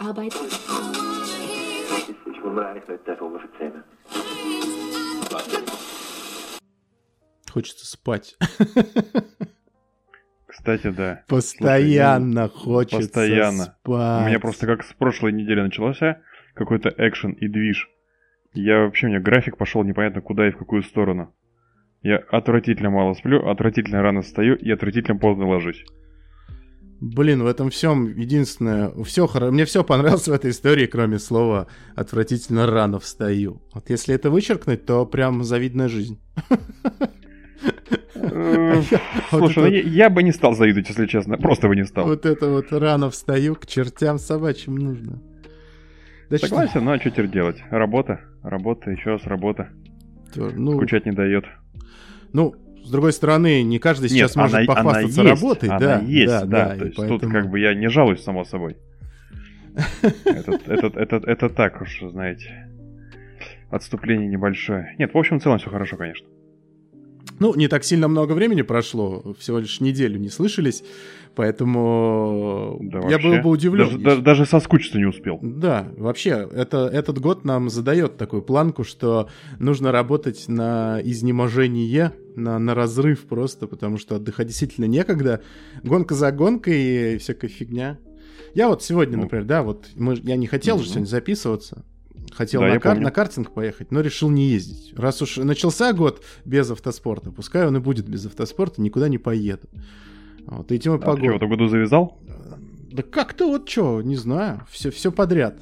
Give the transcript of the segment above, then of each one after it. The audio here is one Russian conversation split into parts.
Arbeit, Ich wundere eigentlich nicht, der Vogel. Хочется спать. Кстати, да. Постоянно хочется постоянно. спать. У меня просто как с прошлой недели начался какой-то экшен и движ. Я вообще, у меня график пошел непонятно куда и в какую сторону. Я отвратительно мало сплю, отвратительно рано встаю и отвратительно поздно ложусь. Блин, в этом всем единственное, все хоро... мне все понравилось в этой истории, кроме слова отвратительно рано встаю. Вот если это вычеркнуть, то прям завидная жизнь. Э, Слушай, ну я бы не стал завидовать, если честно. Просто бы не стал. Вот это вот рано встаю, к чертям собачьим нужно. Согласен, ну а что теперь делать? Работа, работа, еще раз работа. ну, Скучать не дает. ну, с другой стороны, не каждый сейчас Нет, может она, похвастаться она есть, работой, она да, есть, да, да. да, То есть тут поэтому- как бы я не жалуюсь, само собой. Это, это, это, это так уж, знаете. Отступление небольшое. Нет, в общем, в целом все хорошо, конечно. Ну, не так сильно много времени прошло, всего лишь неделю не слышались, поэтому Да, я вообще. был бы удивлен. Даже, даже- даже соскучиться не успел. Да, вообще, это, этот год нам задает такую планку, что нужно работать на изнеможение, на, на разрыв просто, потому что отдыхать действительно некогда. Гонка за гонкой и всякая фигня. Я вот сегодня, Ну. например, да, вот мы, я не хотел же Мгм. сегодня записываться. Хотел Да, на, кар- помню. на картинг поехать, но решил не ездить. Раз уж начался год без автоспорта, пускай он и будет без автоспорта, никуда не поеду. Вот, и тема А ты погоды. что, в этом году завязал? Да как-то вот что, не знаю, все, все подряд.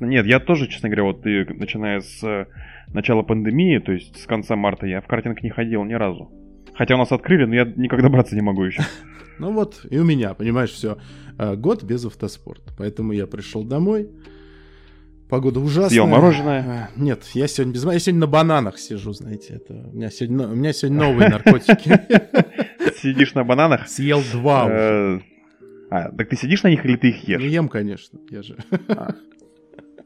Нет, я тоже, честно говоря, вот и начиная с э, начала пандемии, то есть с конца марта, я в картинг не ходил ни разу. Хотя у нас открыли, но я никогда браться не могу еще. Ну вот, и у меня, понимаешь, все. Год без автоспорта. Поэтому я пришел домой. Погода ужасная. Съел мороженое? А, Нет, я сегодня без... Я сегодня на бананах сижу, знаете. Это... У, меня сегодня... у меня сегодня новые наркотики. Сидишь на бананах? Съел два уже. Э, А, так ты сидишь на них или ты их Ну, ешь? ем, конечно. Я же...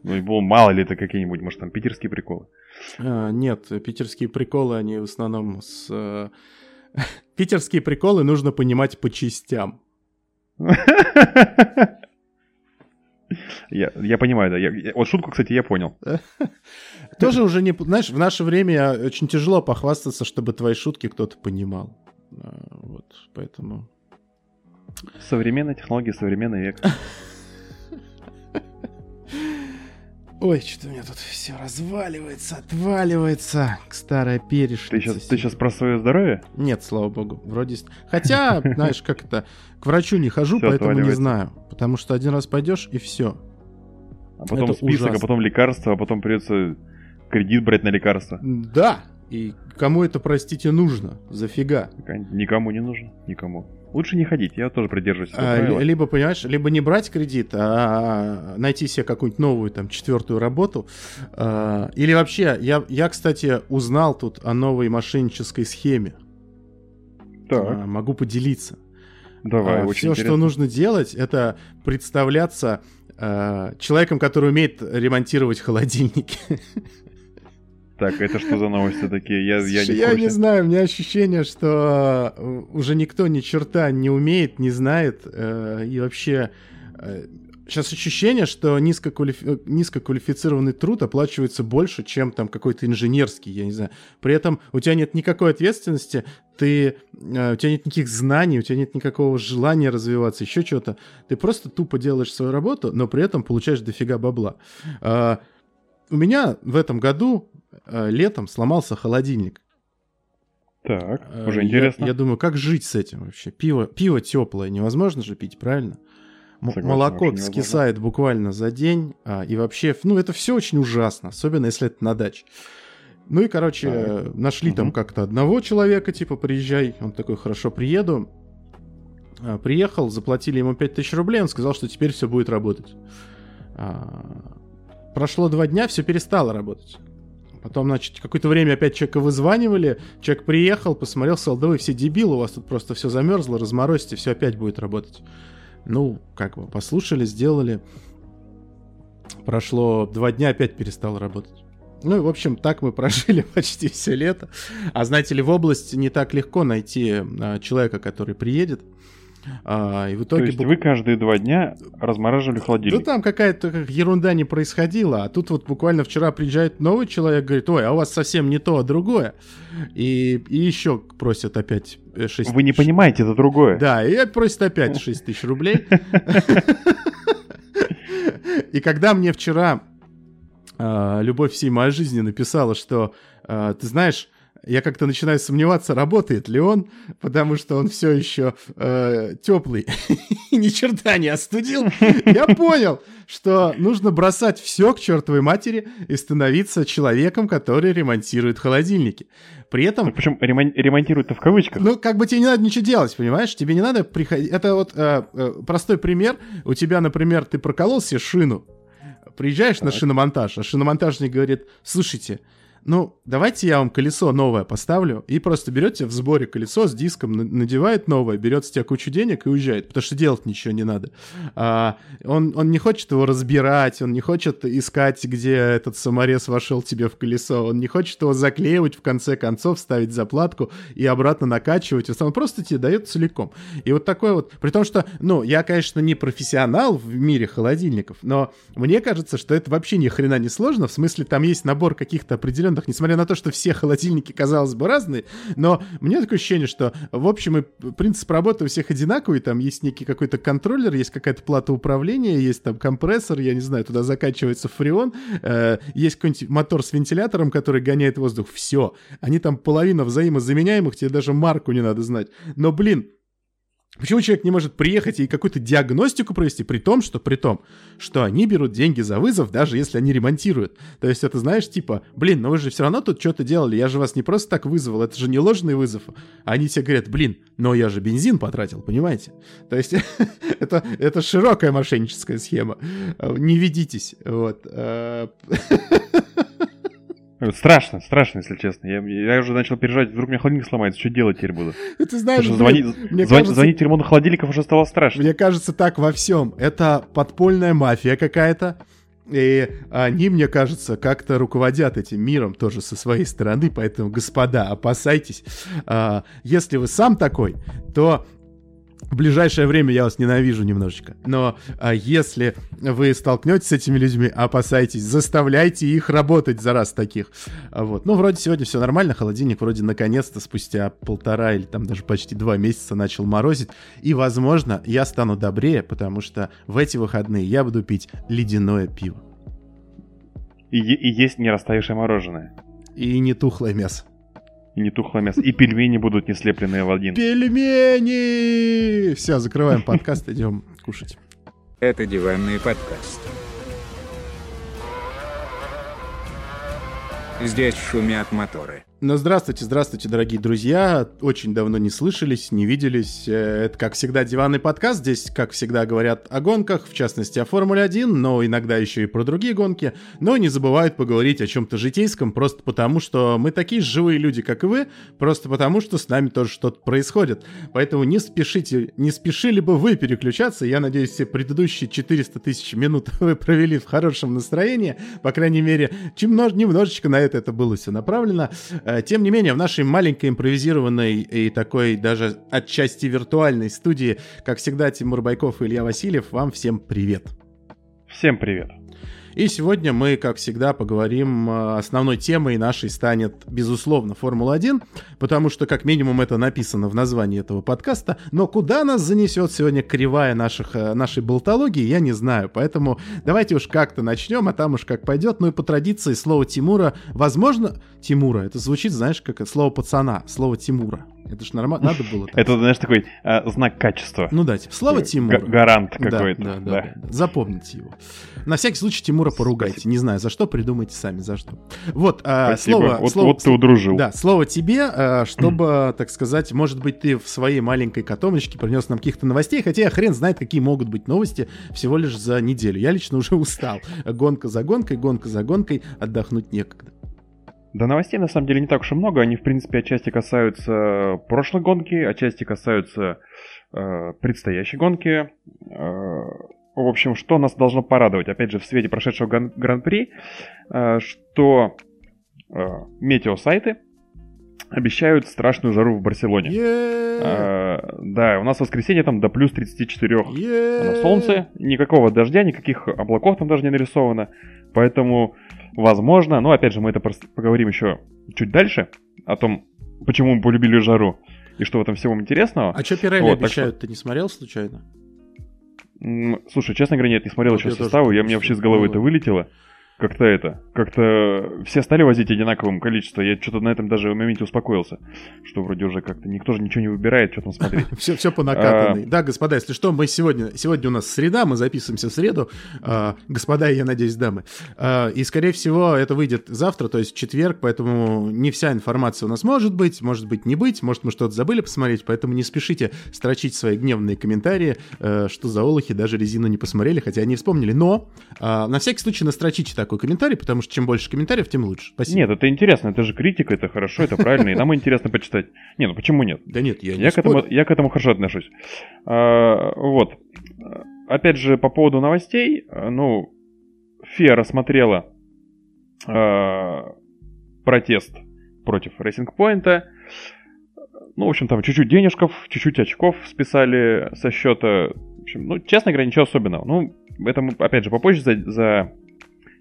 Ну, и был, мало ли это какие-нибудь, может, там питерские приколы. А, Нет, питерские приколы, они в основном с... э, Питерские приколы нужно понимать по частям. Я, я понимаю, да. Я- вот шутку, кстати, я понял. Тоже уже не... Знаешь, в наше время очень тяжело похвастаться, чтобы твои шутки кто-то понимал. А, Вот, поэтому... Современная технология, современный век. Ой, что-то у меня тут все разваливается, отваливается. К старая перешница. Ты сейчас, ты сейчас про свое здоровье? Нет, слава богу, вроде... Хотя, знаешь, как это... К врачу не хожу, Всё поэтому не знаю. Потому что один раз пойдешь, и все. А потом Это список, ужасно. а потом лекарства, а потом придется кредит брать на лекарства. Да, и кому это, простите, нужно? Зафига. Никому не нужно, никому. Лучше не ходить, я тоже придерживаюсь этого А, правила. либо, понимаешь, либо не брать кредит, а найти себе какую-нибудь новую, там, четвертую работу. А, Или вообще, я, я, кстати, узнал тут о новой мошеннической схеме. Так, А, Могу поделиться. давай, очень все, интересно. что нужно делать, это представляться а, человеком, который умеет ремонтировать холодильники. Так, это что за новости такие? Я, я, не, Я не знаю, у меня ощущение, что э, уже никто ни черта не умеет, не знает, э, и вообще... Сейчас ощущение, что низкоквалифи- э, низкоквалифицированный труд оплачивается больше, чем там какой-то инженерский, я не знаю. При этом у тебя нет никакой ответственности, ты, э, у тебя нет никаких знаний, у тебя нет никакого желания развиваться, еще чего-то. Ты просто тупо делаешь свою работу, но при этом получаешь дофига бабла. У меня в этом году э, летом сломался холодильник. Так, Э, уже я- интересно. Я, думаю, как жить с этим вообще? Пиво, пиво теплое невозможно же пить, правильно? Согласен, молоко скисает буквально за день, а, и вообще, ну, это все очень ужасно, особенно если это на даче. Ну и, короче, Так. э, нашли там Мгм. как-то одного человека, типа, приезжай. Он такой, хорошо, приеду. А, Приехал, заплатили ему 5000 рублей, он сказал, что теперь все будет работать. А, Прошло два дня, все перестало работать. Потом, значит, какое-то время опять человека вызванивали, человек приехал, посмотрел, сказал, да вы все дебилы, у вас тут просто все замерзло, разморозьте, все опять будет работать. Ну, как бы, послушали, сделали. Прошло два дня, опять перестало работать. Ну, и, в общем, так мы прожили почти все лето. А знаете ли, в области не так легко найти а, человека, который приедет. А, и в То итоге... есть бук- вы каждые два дня размораживали Да холодильник. там какая-то как ерунда не происходила, а тут вот буквально вчера приезжает новый человек, говорит, ой, а у вас совсем не то, а другое. И, и еще просят опять 6 Вы не понимаете, это другое. Да, и просит опять 6 тысяч рублей. И когда мне вчера а, любовь всей моей жизни написала, что, а, ты знаешь, я как-то начинаю сомневаться, работает ли он, потому что он все еще теплый и ни черта не остудил. Я понял, что нужно бросать все к чертовой матери и становиться человеком, который ремонтирует холодильники. При этом Причем ремонтируют-то в кавычках. ну, как бы тебе не надо ничего делать, понимаешь? Тебе не надо приходить... Это вот э, э, простой пример. У тебя, например, ты проколол себе шину, приезжаешь на Так. шиномонтаж, а шиномонтажник говорит, слушайте, ну, давайте я вам колесо новое поставлю, и просто берете в сборе колесо с диском, на- надевает новое, берет с тебя кучу денег и уезжает, потому что делать ничего не надо. А, он, он не хочет его разбирать, он не хочет искать, где этот саморез вошел тебе в колесо, он не хочет его заклеивать в конце концов, ставить заплатку и обратно накачивать, он просто тебе дает целиком. И вот такой вот, при том, что, ну, я, конечно, не профессионал в мире холодильников, но мне кажется, что это вообще ни хрена не сложно, в смысле там есть набор каких-то определенных, несмотря на то, что все холодильники, казалось бы, разные, но меня такое ощущение, что, в общем, и принцип работы у всех одинаковый, там есть некий какой-то контроллер, есть какая-то плата управления, есть там компрессор, я не знаю, туда закачивается фреон, э, есть какой-нибудь мотор с вентилятором, который гоняет воздух, все. Они там половина взаимозаменяемых, тебе даже марку не надо знать. Но, блин, Почему человек не может приехать и какую-то диагностику провести, при том, что при том, что они берут деньги за вызов, даже если они ремонтируют. То есть это, знаешь, типа, блин, но вы же все равно тут что-то делали, я же вас не просто так вызвал, это же не ложный вызов. А они тебе говорят, блин, но я же бензин потратил, понимаете? То есть это, это широкая мошенническая схема. Не ведитесь. Вот. Страшно, страшно, если честно. Я, я уже начал переживать, вдруг у меня холодильник сломается, что делать теперь буду? Ты знаешь, блин, звонить, мне кажется- звонить ремонту холодильников уже стало страшно. Мне кажется, так во всем. Это подпольная мафия какая-то. И они, мне кажется, как-то руководят этим миром тоже со своей стороны. Поэтому, господа, опасайтесь. А, Если вы сам такой, то в ближайшее время я вас ненавижу немножечко. Но а, если вы столкнетесь с этими людьми, опасайтесь, заставляйте их работать за раз таких. А Вот. Ну, вроде сегодня все нормально, холодильник вроде наконец-то спустя полтора или там даже почти два месяца начал морозить. И, возможно, я стану добрее, потому что в эти выходные я буду пить ледяное пиво. И, и есть не растаявшее мороженое. И не тухлое мясо. И не тухлое мясо. И пельмени будут не слепленные в один. Пельмени! Все, закрываем подкаст, идем кушать. Это диванный подкаст. Здесь шумят моторы. Ну, здравствуйте, здравствуйте, дорогие друзья. Очень давно не слышались, не виделись. Э, Это, как всегда, диванный подкаст. Здесь, как всегда, говорят о гонках, в частности, о Формуле-1, но иногда еще и про другие гонки. Но не забывают поговорить о чем-то житейском, просто потому, что мы такие живые люди, как и вы, просто потому, что с нами тоже что-то происходит. Поэтому не спешите, не спешили бы вы переключаться. Я надеюсь, все предыдущие 400 тысяч минут вы провели в хорошем настроении. По крайней мере, чем нож- немножечко на это это было все направлено. Э, Тем не менее, в нашей маленькой импровизированной и такой даже отчасти виртуальной студии, как всегда, Тимур Байков и Илья Васильев, вам всем привет. Всем привет. И сегодня мы, как всегда, поговорим, э, основной темой нашей станет, безусловно, Формула-1, потому что, как минимум, это написано в названии этого подкаста, но куда нас занесет сегодня кривая наших, э, нашей болтологии, я не знаю, поэтому давайте уж как-то начнем, а там уж как пойдет, ну и по традиции слово Тимура, возможно, Тимура, это звучит, знаешь, как слово пацана, слово Тимура, это ж нормально, надо было так. Это, знаешь, такой а, знак качества. Ну да, слово Га- Тимура. гарант какой-то. Да, да, да. да. Запомните его. На всякий случай Тимура поругайте. Не знаю, за что, придумайте сами, за что. Вот, Спасибо. слово... вот, слово- вот ты удружил. Да, слово тебе, а, чтобы, так сказать, может быть, ты в своей маленькой котомочке принес нам каких-то новостей, хотя хрен знает, какие могут быть новости всего лишь за неделю. Я лично уже устал. Гонка за гонкой, гонка за гонкой, отдохнуть некогда. Да новостей на самом деле не так уж и много. Они, в принципе, отчасти касаются прошлой гонки, отчасти касаются э, предстоящей гонки. Э, в общем, что нас должно порадовать, опять же, в свете прошедшего гран- гран-при, э, что э, метеосайты обещают страшную жару в Барселоне. Е-е-е. А, да, у нас в воскресенье там до плюс 34 на Е-е-е. солнце, никакого дождя, никаких облаков там даже не нарисовано. Поэтому, возможно, ну опять же, мы это поговорим еще чуть дальше, о том, почему мы полюбили жару и что в этом всем интересного. А что Пирелли Вот, обещают, ты не смотрел случайно? Слушай, честно говоря, нет, не смотрел Вот еще составы, я, мне вообще с головы это вылетело. Как-то это, как-то все стали возить одинаковым количеством. Я что-то на этом даже в моменте успокоился, что вроде уже как-то никто же ничего не выбирает, что там смотреть. Все, все по накатанной. Да, господа, если что, мы сегодня, сегодня у нас среда, мы записываемся в среду. А, господа, я надеюсь, дамы. А, и, скорее всего, это выйдет завтра, то есть в четверг, поэтому не вся информация у нас может быть, может быть не быть, может мы что-то забыли посмотреть, поэтому не спешите строчить свои гневные комментарии, э, что за олухи даже резину не посмотрели, хотя они вспомнили. Но а, на всякий случай настрочите такой комментарий, потому что чем больше комментариев, тем лучше. Спасибо. Нет, это интересно, это же критика, это хорошо, это правильно, и нам интересно почитать. Не, ну почему нет? Да нет, я не Я к, этому, я к этому хорошо отношусь. А, вот. Опять же, по поводу новостей, ну, ФИА рассмотрела а, протест против Racing Point. Ну, в общем, там чуть-чуть денежков, чуть-чуть очков списали со счета. В общем, ну, честно говоря, ничего особенного. Ну, это мы, опять же, попозже за, за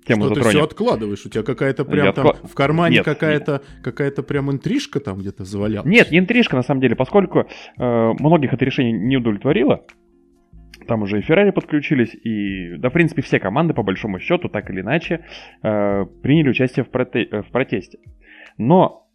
тему Что ты все затронем. откладываешь? У тебя какая-то прям Я там откла- в кармане какая-то какая-то прям интрижка там где-то завалялась. Нет, не интрижка на самом деле, поскольку э, многих это решение не удовлетворило. Там уже и Феррари подключились, и, да, в принципе, все команды, по большому счету, так или иначе, э, приняли участие в, проте- в протесте. Но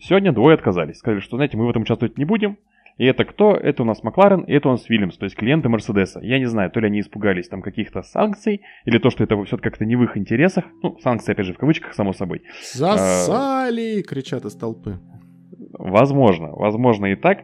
сегодня двое отказались. Сказали, что, знаете, мы в этом участвовать не будем. И это кто? Это у нас Макларен, и это у нас Вильямс, то есть клиенты Мерседеса. Я не знаю, то ли они испугались там каких-то санкций, или то, что это все как-то не в их интересах. Ну, санкции, опять же, в кавычках, само собой. Засали! кричат из толпы. Возможно, возможно и так.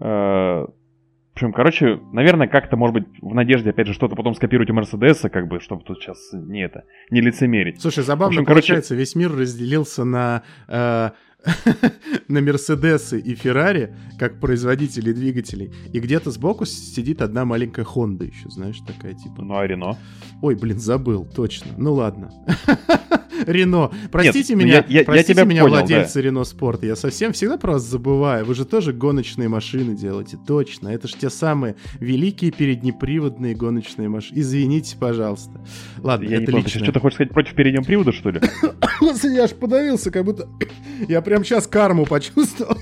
Э, В общем, короче, наверное, как-то, может быть, в надежде, опять же, что-то потом скопировать у Мерседеса, как бы, чтобы тут сейчас не это, не лицемерить. Слушай, забавно В общем, короче- получается, весь мир разделился на э, на Мерседесы и Феррари, как производители двигателей. И где-то сбоку сидит одна маленькая Хонда еще, знаешь, такая типа. Ну, а Рено? Ой, блин, забыл, точно. Ну ладно. Рено. Простите ну, меня, я- я- я простите тебя меня, понял, владельцы Рено Спорт. Я совсем всегда про вас забываю. Вы же тоже гоночные машины делаете, точно. Это же те самые великие переднеприводные гоночные машины. Извините, пожалуйста. Ладно, Я не это понял, ты сейчас лично. что-то хочешь сказать против переднего привода, что ли? Я аж подавился, как будто... Я прям сейчас карму почувствовал.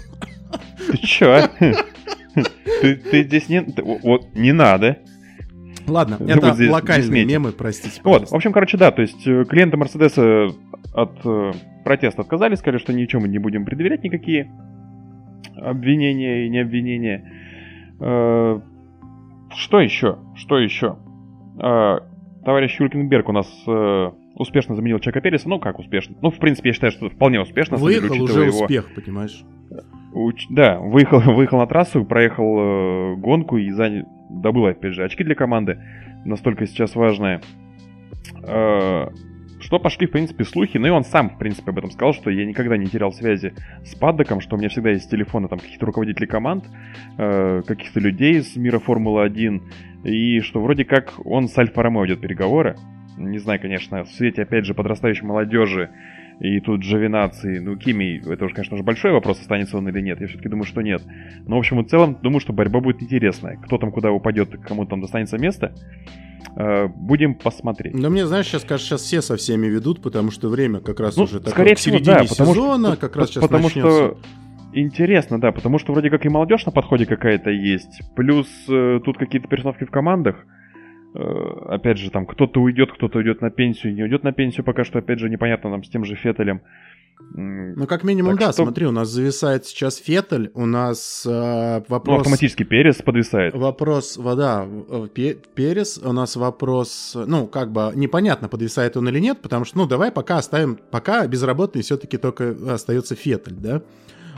Ты чё? Ты ты здесь не... Вот, не надо. Ладно, Вот это здесь- локальные здесь мемы, простите, Вот, в пожалуйста. общем, короче, да, то есть э, клиенты Мерседеса от э, протеста отказались, сказали, что ничего мы не будем предъявлять никакие обвинения и не обвинения. Э, Что еще? Что еще? Э, Товарищ Юлькенберг у нас э, успешно заменил Чака Переса. Ну, как успешно? Ну, в принципе, я считаю, что вполне успешно. Выехал уже его- успех, понимаешь? Уч- Да, выехал, выехал на трассу, проехал э, гонку и занял, добыл, опять же, очки для команды. Настолько сейчас важные. Э, что пошли, в принципе, слухи, ну и он сам, в принципе, об этом сказал, что я никогда не терял связи с Паддоком, что у меня всегда есть телефоны там каких-то руководителей команд, э, каких-то людей из мира Формулы-1, и что вроде как он с Альфа-Ромео ведет переговоры. Не знаю, конечно, в свете, опять же, подрастающей молодежи и тут Джовинации, ну, Кими, это уже, конечно же, большой вопрос, останется он или нет. Я все-таки думаю, что нет. Но, в общем и целом, думаю, что борьба будет интересная. Кто там куда упадет, кому там достанется место, э, будем посмотреть. Но мне, знаешь, сейчас, кажется, сейчас все со всеми ведут, потому что время как раз Ну, уже такое скорее к всего, да, потому что- сезона, как раз сейчас Потому начнется. что интересно, да, потому что вроде как и молодежь на подходе какая-то есть, плюс э, тут какие-то перестановки в командах. Э, опять же, там кто-то уйдет, кто-то уйдет на пенсию, не уйдет на пенсию, пока что, опять же, непонятно там с тем же Феттелем. Ну, как минимум, Так да, что- смотри, у нас зависает сейчас Феттель, у нас э, Ну, вопрос... автоматически Перес подвисает. Вопрос, вода, э, Пе- Перес, у нас вопрос, ну, как бы непонятно, подвисает он или нет, потому что, ну, давай пока оставим, пока безработный все-таки только остается Феттель, да?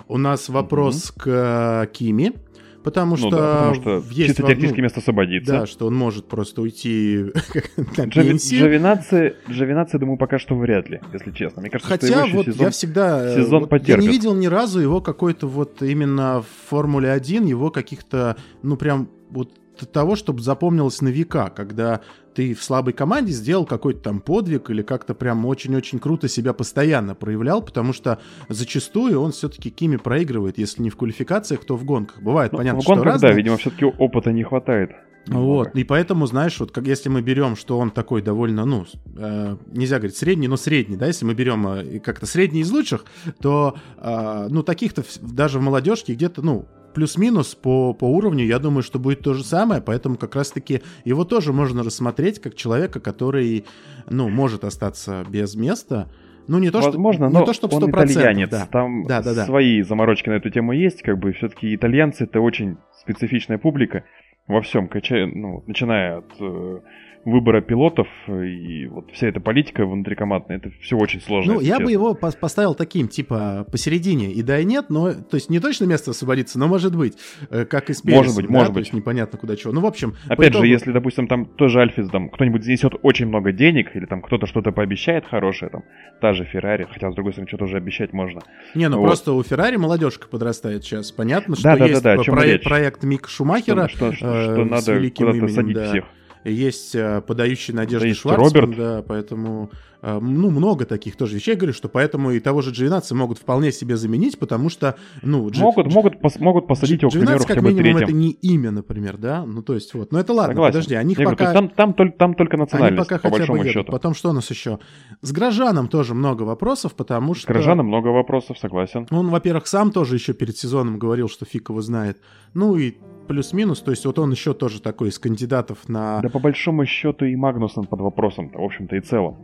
У нас вопрос к э, Кими, потому что, ну да, потому что есть чисто во- теоретически место освободится. Да, что он может просто уйти на пенсию. Джовинаци, Джовинаци, думаю, пока что вряд ли, если честно. Мне кажется, что Хотя вот сезон... я всегда... э, сезон вот я не видел ни разу его какой-то вот именно в Формуле 1, его каких-то, ну прям вот того, чтобы запомнилось на века, когда ты в слабой команде сделал какой-то там подвиг или как-то прям очень-очень круто себя постоянно проявлял, потому что зачастую он все-таки Кими проигрывает, если не в квалификациях, то в гонках. Бывает, Ну, понятно, в гонках, что разные. да, видимо, все-таки опыта не хватает. Вот, и поэтому, знаешь, вот как если мы берем, что он такой довольно, ну, э, нельзя говорить средний, но средний, да, если мы берем э, как-то средний из лучших, то, э, ну, таких-то даже в молодежке где-то, ну, плюс-минус по, по уровню, я думаю, что будет то же самое, поэтому как раз-таки его тоже можно рассмотреть как человека, который, ну, может остаться без места, ну, не то, Возможно, что, но не то, чтобы он 100%, итальянец. да. Там Да, да, да. свои заморочки на эту тему есть. Как бы все-таки итальянцы это очень специфичная публика во всем, качая, ну, начиная от э, выбора пилотов и вот вся эта политика внутрикомандная, это все очень сложно. Ну, я бы честно. его пос- поставил таким, типа, посередине. И да, и нет, но, то есть, не точно место освободится, но может быть, э, как и с Может Пересом, быть, да, может то быть. есть непонятно куда чего. Ну, в общем, Опять же, итогу- если, допустим, там тоже Альфис, там кто-нибудь занесет очень много денег, или там кто-то что-то пообещает хорошее, там, та же Феррари, хотя, с другой стороны, что-то уже обещать можно. Не, ну вот. просто у Феррари молодежка подрастает сейчас. Понятно, что Да, да, да, есть да, по- чем проект, проект Мика Шумахера, что, что- э, что с надо великим куда-то именем, садить да. всех. Есть э, подающий надежды есть Шварцман, Роберт. да, поэтому, э, ну, много таких тоже вещей. Я говорю, что поэтому и того же G12 могут вполне себе заменить, потому что, ну, G- Могут, могут, пос- могут посадить его, к 12 примеру, как бы минимум третьим. это не имя, например, да? Ну, то есть вот. Но это ладно, Согласен. подожди, они говорю, пока... есть там, там, только, там только Они национальность, пока по хотя бы большому едут. счету. Потом что у нас еще? С Грожаном тоже много вопросов, потому С что... Горожаном много вопросов, согласен. Он, во-первых, сам тоже еще перед сезоном говорил, что фиг его знает. Ну и плюс-минус, то есть вот он еще тоже такой из кандидатов на... Да по большому счету и Магнусон под вопросом, в общем-то и целом.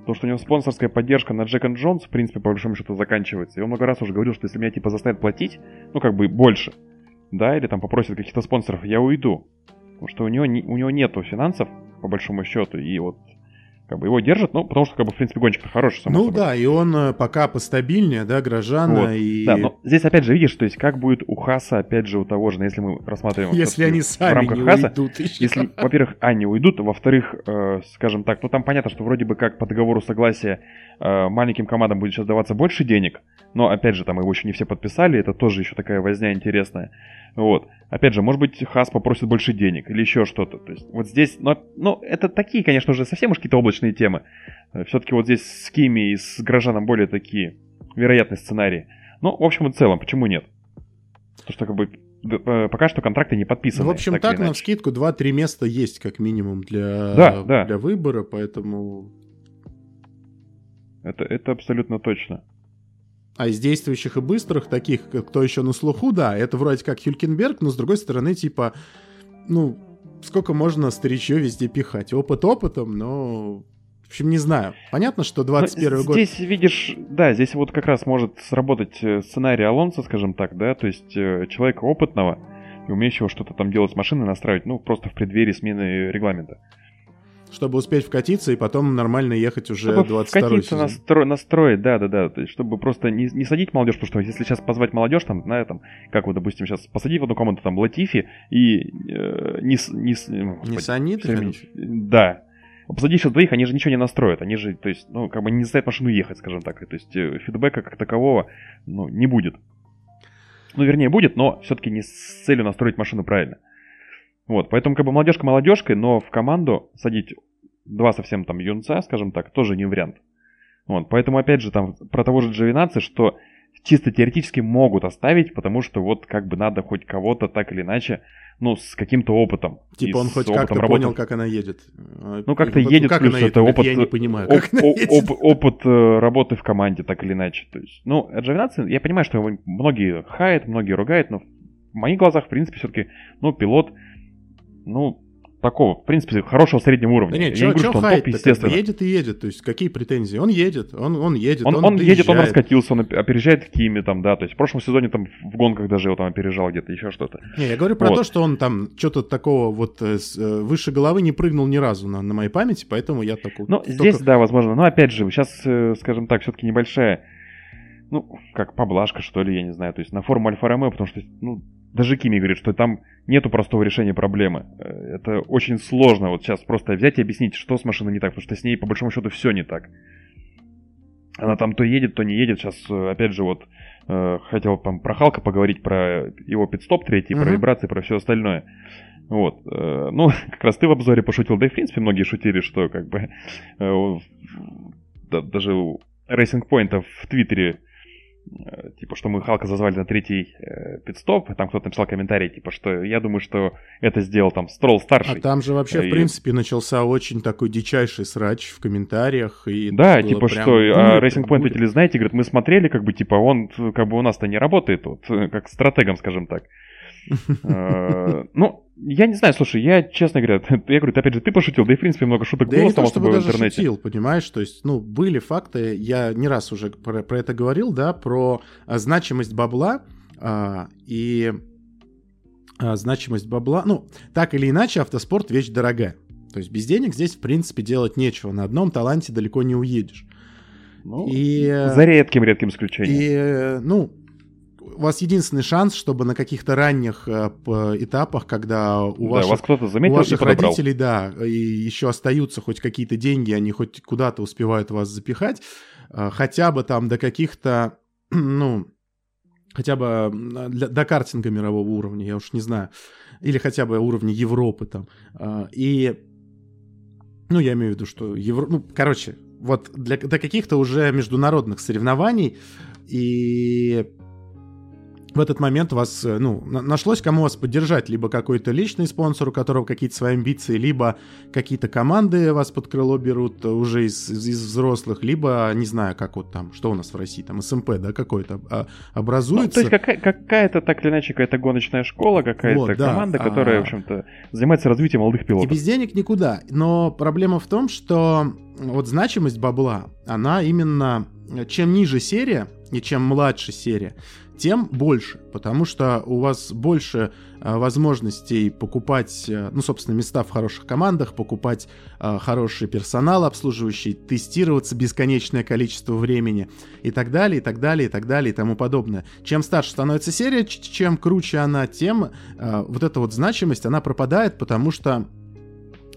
Потому что у него спонсорская поддержка на Джек Джонс, в принципе, по большому счету заканчивается. И он много раз уже говорил, что если меня типа заставят платить, ну как бы больше, да, или там попросят каких-то спонсоров, я уйду. Потому что у него, не, у него нету финансов, по большому счету, и вот как бы его держат, ну, потому что, как бы, в принципе, гонщик хороший, само Ну собой. да, и он э, пока постабильнее, да, Грожана, Вот. и... Да, но здесь опять же видишь, то есть как будет у Хаса, опять же, у того же, ну, если мы рассматриваем... Если они в сами рамках не Хаса, уйдут еще. Если, во-первых, они уйдут, во-вторых, э, скажем так, ну там понятно, что вроде бы как по договору согласия э, маленьким командам будет сейчас даваться больше денег, но опять же, там его еще не все подписали, это тоже еще такая возня интересная. Вот. Опять же, может быть, Хас попросит больше денег или еще что-то. То есть вот здесь, но, ну, это такие, конечно же, совсем уж какие-то облачные темы. Все-таки вот здесь с Кими и с Грожаном более такие вероятные сценарии. Ну, в общем и целом, почему нет? Потому что как бы э, пока что контракты не подписаны. Ну, в общем, так так, на вскидку 2-3 места есть как минимум для, Да, да. для выбора, поэтому... Это, это абсолютно точно. А из действующих и быстрых, таких, кто еще на слуху, да, это вроде как Хюлькенберг, но с другой стороны, типа, ну, сколько можно старичье везде пихать? Опыт опытом, но... В общем, не знаю. Понятно, что 21 Ну, год... Здесь, видишь, да, здесь вот как раз может сработать э, сценарий Алонса, скажем так, да, то есть э, человека опытного и умеющего что-то там делать с машиной, настраивать, ну, просто в преддверии смены регламента. Чтобы успеть вкатиться и потом нормально ехать уже Чтобы 22 вкатиться, сезон. настро- настроить, да, да, да, то есть чтобы просто не, не садить молодежь, потому что если сейчас позвать молодежь, там, знаю, там, как вот, допустим, сейчас посадить в одну команду там Латифи и э, не, не, ну, Не Санит? Да. Посади сейчас двоих, они же ничего не настроят. Они же, то есть, ну, как бы не заставят машину ехать, скажем так. То есть, э, фидбэка как такового, ну, не будет. Ну, вернее, будет, но все-таки не с целью настроить машину правильно. Вот, поэтому как бы молодежка молодежкой, но в команду садить два совсем там юнца, скажем так, тоже не вариант. Вот, поэтому опять же там про того же Джовинаци, что чисто теоретически могут оставить, потому что вот как бы надо хоть кого-то так или иначе, ну, с каким-то опытом. Типа он хоть как-то работы понял, как она едет. Ну, как-то вот едет, как плюс она едет? это опыт, Я не понимаю, оп- как она оп- едет. оп- опыт э, работы в команде, так или иначе. То есть, ну, Джовинаци, я понимаю, что его многие хаят, многие ругают, но в моих глазах, в принципе, все-таки, ну, пилот, ну, такого, в принципе, хорошего среднего уровня. Да я нет, не говорю, что что он хайт топ, естественно. едет и едет, то есть какие претензии? Он едет, он, он едет, Он, он, он едет, он раскатился, он оп- опережает в Киме, там, да, то есть в прошлом сезоне там в гонках даже его там опережал где-то, еще что-то. Не, я говорю про Вот. то, что он там что-то такого вот э, э, выше головы не прыгнул ни разу на, на моей памяти, поэтому я только... Ну, только- здесь, да, возможно. Но опять же, сейчас, э, скажем так, все-таки небольшая, ну, как поблажка, что ли, я не знаю. То есть на форум Альфа Ромео, потому что, ну, даже Кими говорит, что там нету простого решения проблемы. Э, Это очень сложно вот сейчас просто взять и объяснить, что с машиной не так, потому что с ней, по большому счету, все не так. Она там то едет, то не едет. Сейчас, э, опять же, вот, э, хотел там про Халка поговорить, про его пидстоп третий, про Мгм. вибрации, про все остальное. Вот. э, Ну, как раз ты в обзоре пошутил, да и в принципе многие шутили, что как бы э, да, даже у Racing Point в Твиттере типа, что мы Халка зазвали на третий э, пидстоп, там кто-то написал комментарий, типа, что я думаю, что это сделал там Строл старший. А там же вообще, И- в принципе, начался очень такой дичайший срач в комментариях. И Да, типа прям что, а Racing Point эти, знаете, говорят, мы смотрели, как бы, типа, он, как бы, у нас-то не работает, вот, э, как стратегом, скажем так. Э, Ну, я не знаю, слушай, я, честно говоря, я говорю, опять же, ты пошутил, да и, в принципе, много шуток Да я было не то, чтобы в даже интернете. шутил, понимаешь, то есть, ну, были факты, я не раз уже про, про это говорил, да, про а, значимость бабла а, и а, значимость бабла, ну, так или иначе, автоспорт вещь дорогая. То есть без денег здесь, в принципе, делать нечего. На одном таланте далеко не уедешь. Ну, И, э, За редким-редким исключением. И, э, ну, у вас единственный шанс, чтобы на каких-то ранних э, этапах, когда у да, ваших вас кто-то у заметил и ваших родителей, да, и еще остаются хоть какие-то деньги, они хоть куда-то успевают вас запихать, а, хотя бы там до каких-то, ну, хотя бы для- до картинга мирового уровня, я уж не знаю, или хотя бы уровня Европы там. А, И, ну, я имею в виду, что Евро... Ну, короче, вот для, до каких-то уже международных соревнований и в этот момент вас, э, ну, на- нашлось кому вас поддержать, либо какой-то личный спонсор, у которого какие-то свои амбиции, либо какие-то команды вас под крыло берут э, уже из, из- из взрослых, либо, не знаю, как вот там, что у нас в России, там СМП, да, какой-то а, Ну, образуется. то есть какая- какая-то, так или иначе, какая-то гоночная школа, какая-то Вот, да. команда, которая, А- в общем-то, занимается развитием молодых И пилотов. без денег никуда. Но проблема в том, что вот значимость бабла, она именно э, чем ниже серия и чем младше серия, тем больше, потому что у вас больше э, возможностей покупать, э, ну, собственно, места в хороших командах, покупать э, хороший персонал обслуживающий, тестироваться бесконечное количество времени и так далее, и так далее, и так далее, и тому подобное. Чем старше становится серия, чем круче она, тем вот эта вот значимость, она пропадает, потому что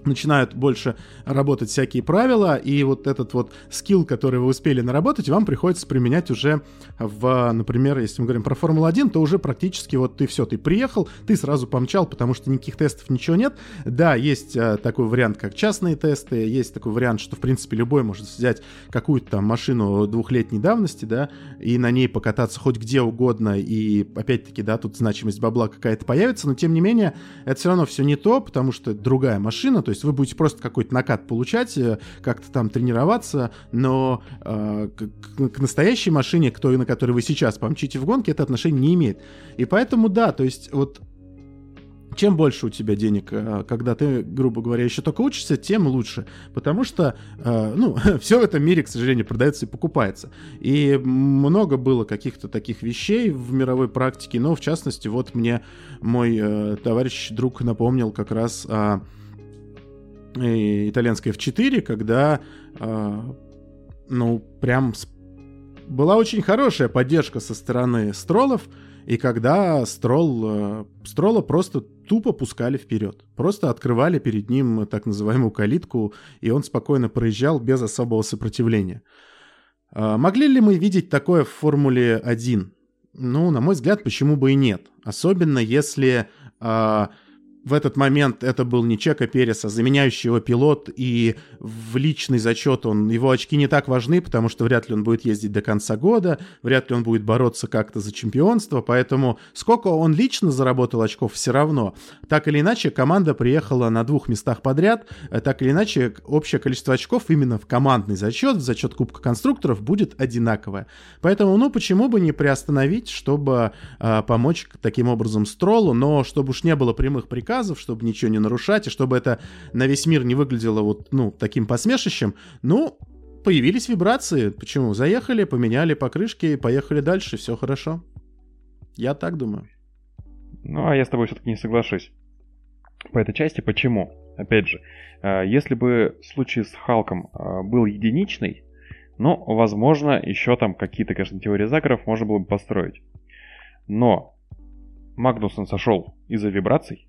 начинают больше работать всякие правила, и вот этот вот скилл, который вы успели наработать, вам приходится применять уже в, например, если мы говорим про Формулу-1, то уже практически вот ты все, ты приехал, ты сразу помчал, потому что никаких тестов ничего нет. Да, есть э, такой вариант, как частные тесты, есть такой вариант, что, в принципе, любой может взять какую-то там машину двухлетней давности, да, и на ней покататься хоть где угодно, и, опять-таки, да, тут значимость бабла какая-то появится, но, тем не менее, это все равно все не то, потому что другая машина, то есть вы будете просто какой-то накат получать, э, как-то там тренироваться, но э, к, к- настоящей машине, к той, на которой вы сейчас помчите в гонке, это отношение не имеет. И поэтому, да, то есть вот чем больше у тебя денег, э, когда ты, грубо говоря, еще только учишься, тем лучше. Потому что, э, ну, все в этом мире, к сожалению, продается и покупается. И много было каких-то таких вещей в мировой практике, но, в частности, вот мне мой товарищ, друг напомнил как раз о э, итальянской F4, когда, э, ну, прям с- была очень хорошая поддержка со стороны стролов, и когда Строл, э, Строла просто тупо пускали вперед. Просто открывали перед ним так называемую калитку, и он спокойно проезжал без особого сопротивления. А Могли ли мы видеть такое в Формуле 1? Ну, на мой взгляд, почему бы и нет. Особенно если а, в этот момент это был не Чека Перес, а заменяющий его пилот, и в личный зачет он, его очки не так важны, потому что вряд ли он будет ездить до конца года, вряд ли он будет бороться как-то за чемпионство, поэтому сколько он лично заработал очков, все равно. Так или иначе, команда приехала на двух местах подряд, э, так или иначе, общее количество очков именно в командный зачет, в зачет Кубка конструкторов будет одинаковое. Поэтому, ну, почему бы не приостановить, чтобы э, помочь таким образом Стролу, но чтобы уж не было прямых приказов, чтобы ничего не нарушать, и чтобы это на весь мир не выглядело вот, ну, таким посмешищем, ну, появились вибрации. Почему? Заехали, поменяли покрышки, поехали дальше, все хорошо. Я так думаю. Ну, а я с тобой все-таки не соглашусь. По этой части. Почему? Опять же, э, если бы случай с Халком э, был единичный, ну, возможно, еще там какие-то, конечно, теории заговоров можно было бы построить. Но Магнусон сошел из-за вибраций.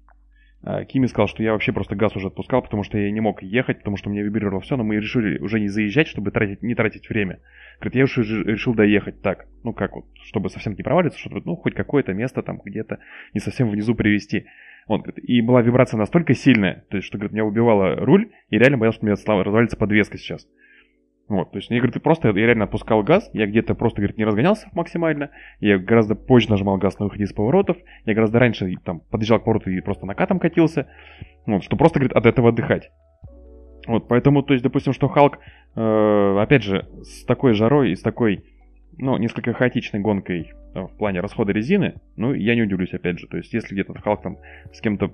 Э, Кими сказал, что я вообще просто газ уже отпускал, потому что я не мог ехать, потому что меня вибрировало все, но мы решили уже не заезжать, чтобы тратить, не тратить время. Говорит, я уже решил доехать так, ну как вот, чтобы совсем не провалиться, чтобы, ну, хоть какое-то место там где-то не совсем внизу привести. Вот, говорит, и была вибрация настолько сильная, то есть, что, говорит, меня убивало руль, и реально боялся, что у меня развалится подвеска сейчас. Вот, то есть, я, говорит, просто, я реально отпускал газ, я где-то просто, говорит, не разгонялся максимально, я гораздо позже нажимал газ на выходе из поворотов, я гораздо раньше там подъезжал к повороту и просто накатом катился, вот, что просто, говорит, от этого отдыхать. Вот, поэтому, то есть, допустим, что Халк, э, опять же, с такой жарой и с такой, ну, несколько хаотичной гонкой э, в плане расхода резины, ну, я не удивлюсь, опять же, то есть, если где-то Халк там с кем-то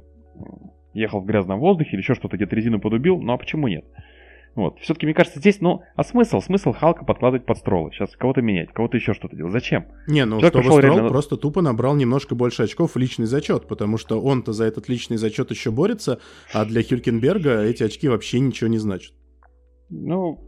ехал в грязном воздухе или еще что-то, где-то резину подубил, ну, а почему нет? Вот. Все-таки, мне кажется, здесь, ну, а смысл? Смысл Халка подкладывать под стролы. Сейчас кого-то менять, кого-то еще что-то делать. Зачем? Не, ну Человек чтобы Строл реально- просто тупо набрал немножко больше очков в личный зачет, потому что он-то за этот личный зачет еще борется, а для Хюлькенберга эти очки вообще ничего не значат. Ну,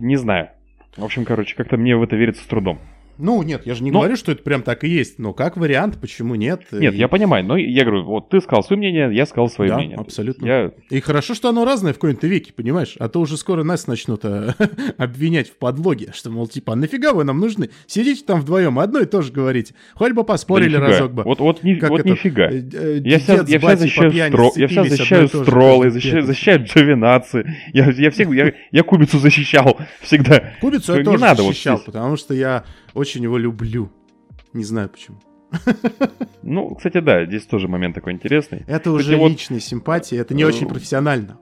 не знаю. В общем, короче, как-то мне в это верится с трудом. Ну, нет, я же не Но- говорю, что это прям так и есть, но как вариант, почему нет? Нет, И- я понимаю, но я говорю, вот ты сказал свое мнение, я сказал свое Да, мнение. абсолютно. Я, И хорошо, что оно разное в какой-то веке, понимаешь? А то уже скоро нас начнут э, обвинять в подлоге, что, мол, типа, а нафига вы нам нужны? Сидите там вдвоем, одно и то же говорите. Хоть бы да поспорили нифига. разок бы. Вот, вот, ни- Как вот это, нифига. э, э, Я сейчас, я защищаю, стро... я сейчас сцепились, защищаю каждую защищаю, защищаю джовинации. Я, я всех, я, я кубицу защищал всегда. Кубицу я тоже защищал, потому что я очень его люблю. Не знаю почему. Ну, кстати, да, здесь тоже момент такой интересный. Это уже вот- личная симпатия, это не Э, очень профессионально.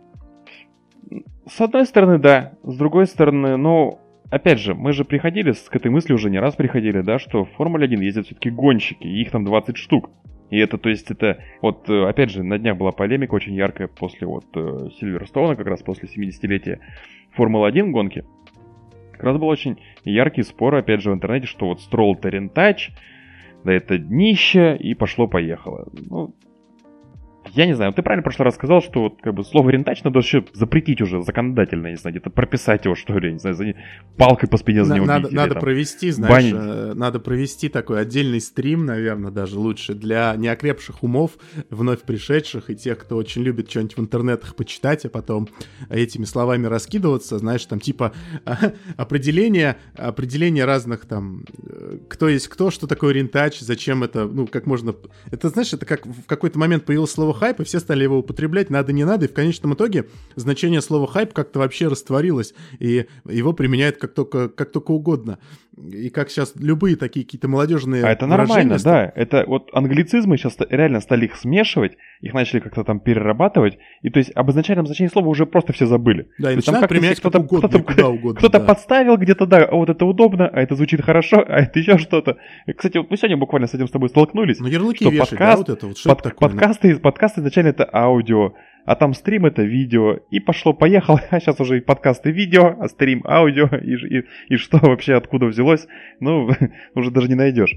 С одной стороны, да. С другой стороны, ну, опять же, мы же приходили к этой мысли уже не раз приходили, да, что в Формуле 1 ездят все-таки гонщики, и их там 20 штук. И это, то есть, это, вот, э, опять же, на днях была полемика очень яркая после вот э, Сильверстоуна, как раз после 70-летия Формулы-1 гонки. Как раз был очень яркий спор, опять же, в интернете, что вот Стролл Тарентач, да это днище, и пошло-поехало. Ну, я не знаю, ты правильно в прошлый раз сказал, что вот как бы слово рентач надо вообще запретить уже законодательно, я не знаю, где-то прописать его, что ли, не знаю, за не- палкой по спине за него надо бить или надо там. провести, знаешь, банить. э, надо провести такой отдельный стрим, наверное, даже лучше для неокрепших умов, вновь пришедших и тех, кто очень любит что-нибудь в интернетах почитать, а потом этими словами раскидываться, знаешь, там типа определение, определение разных там, э, кто есть кто, что такое рентач, зачем это, ну, как можно... Это, знаешь, это как в какой-то момент появилось слово хайп, и все стали его употреблять, надо, не надо, и в конечном итоге значение слова хайп как-то вообще растворилось, и его применяют как только, как только угодно. И как сейчас любые такие какие-то молодежные А это нормально, да. Это вот англицизмы сейчас реально стали их смешивать, их начали как-то там перерабатывать, и то есть об изначальном значении слова уже просто все забыли. Да, и начинают применять кто-то- угодно, кто-то- куда угодно. Кто-то да. подставил где-то, да, а вот это удобно, а это звучит хорошо, а это еще что-то. Кстати, вот мы сегодня буквально с этим с тобой столкнулись. Ну, ярлыки что вешать, подкаст- да, вот это вот, что Под- это такое? подкасты, подкасты изначально это аудио, а там стрим это видео, и пошло-поехало, а сейчас уже и подкасты видео, а стрим аудио, и, и, и что вообще откуда взялось, ну, уже даже не найдешь.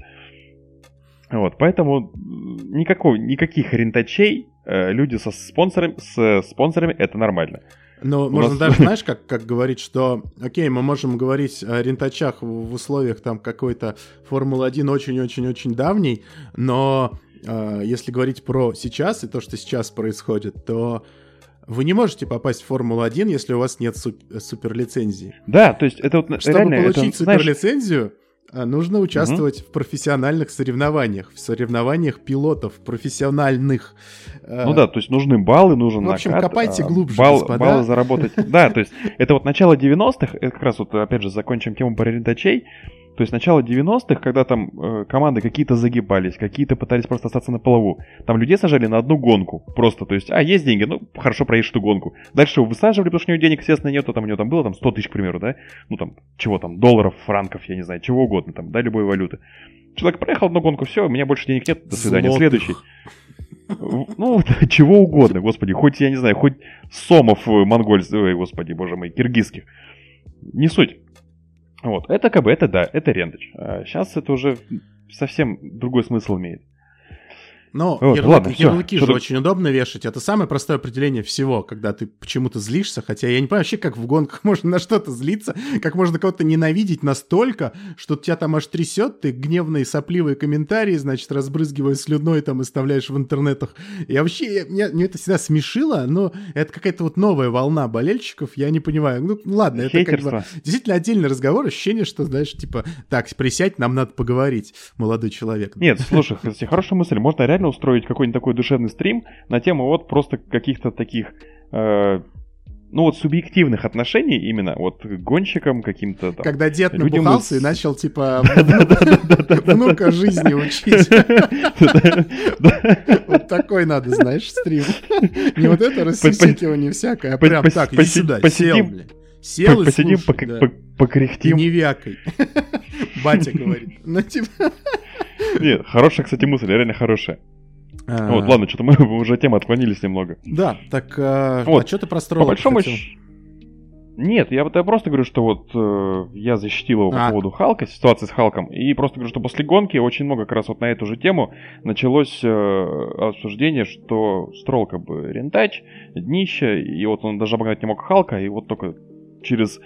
Вот, поэтому никакого, никаких рентачей э, люди со спонсорами, с спонсорами это нормально. Но У можно нас- даже, знаешь, как, как говорить, что, окей, мы можем говорить о рентачах в, в условиях там какой-то Формулы-1 очень-очень-очень давней, но если говорить про сейчас и то, что сейчас происходит, то вы не можете попасть в Формулу-1, если у вас нет суп- суперлицензии. Да, то есть это вот Чтобы реально, это, получить знаешь, суперлицензию, а, нужно участвовать в профессиональных соревнованиях, в соревнованиях пилотов, профессиональных. Э, Ну да, то есть нужны баллы, нужен В общем, накат, копайте а, глубже, балл- господа. баллы заработать. Да, то есть это вот начало 90-х, это как раз вот опять же закончим тему про рентачей. То есть начало 90-х, когда там э, команды какие-то загибались, какие-то пытались просто остаться на плаву. Там людей сажали на одну гонку. Просто, то есть, а, есть деньги, ну, хорошо проедешь эту гонку. Дальше его высаживали, потому что у него денег, естественно, нет, там у него там было там 100 тысяч, к примеру, да? Ну, там, чего там, долларов, франков, я не знаю, чего угодно, там, да, любой валюты. Человек проехал одну гонку, все, у меня больше денег нет, до свидания, злотых. следующий. Ну, чего угодно, господи, хоть, я не знаю, хоть сомов э, монгольских, господи, боже мой, киргизских. Не суть. Вот, это как это да, это. А сейчас это уже совсем другой смысл имеет. Но Вот, ярлык- ладно, ярлыки Что же очень удобно вешать. Это самое простое определение всего, когда ты почему-то злишься. Хотя я не понимаю вообще, как в гонках можно на что-то злиться, как можно кого-то ненавидеть настолько, что тебя там аж трясет, ты гневные сопливые комментарии, значит, разбрызгивая слюной там и вставляешь в интернетах. И вообще, я- меня, мне это всегда смешило, но это какая-то вот новая волна болельщиков, я не понимаю. Ну, ладно, это как бы Хейтерство. действительно отдельный разговор, ощущение, что, знаешь, типа, так, присядь, нам надо поговорить, молодой человек. Нет, слушай, хорошая мысль. Можно реально прикольно устроить какой-нибудь такой душевный стрим на тему вот просто каких-то таких э, ну вот субъективных отношений именно вот к гонщикам каким-то там. Когда дед людям набухался из- и начал, типа, внука жизни учить. Вот такой надо, знаешь, стрим. Не вот это рассусикивание всякое, а прям так, иди сюда, сел, блядь. Сел и Посидим, покряхтим. не вякай. Батя говорит. Ну, типа... Нет, хорошая, кстати, мысль, реально хорошая. А, Вот, ладно, что-то мы уже от темы отклонились немного. Да, так, а Вот, что ты про По Строла большому хотел? счету... Нет, я, я просто говорю, что вот э, я защитил его по А. поводу Халка, ситуации с Халком, и просто говорю, что после гонки очень много как раз вот на эту же тему началось э, обсуждение, что Строл как бы рентач, днище, и вот он даже обогнать не мог Халка, и вот только через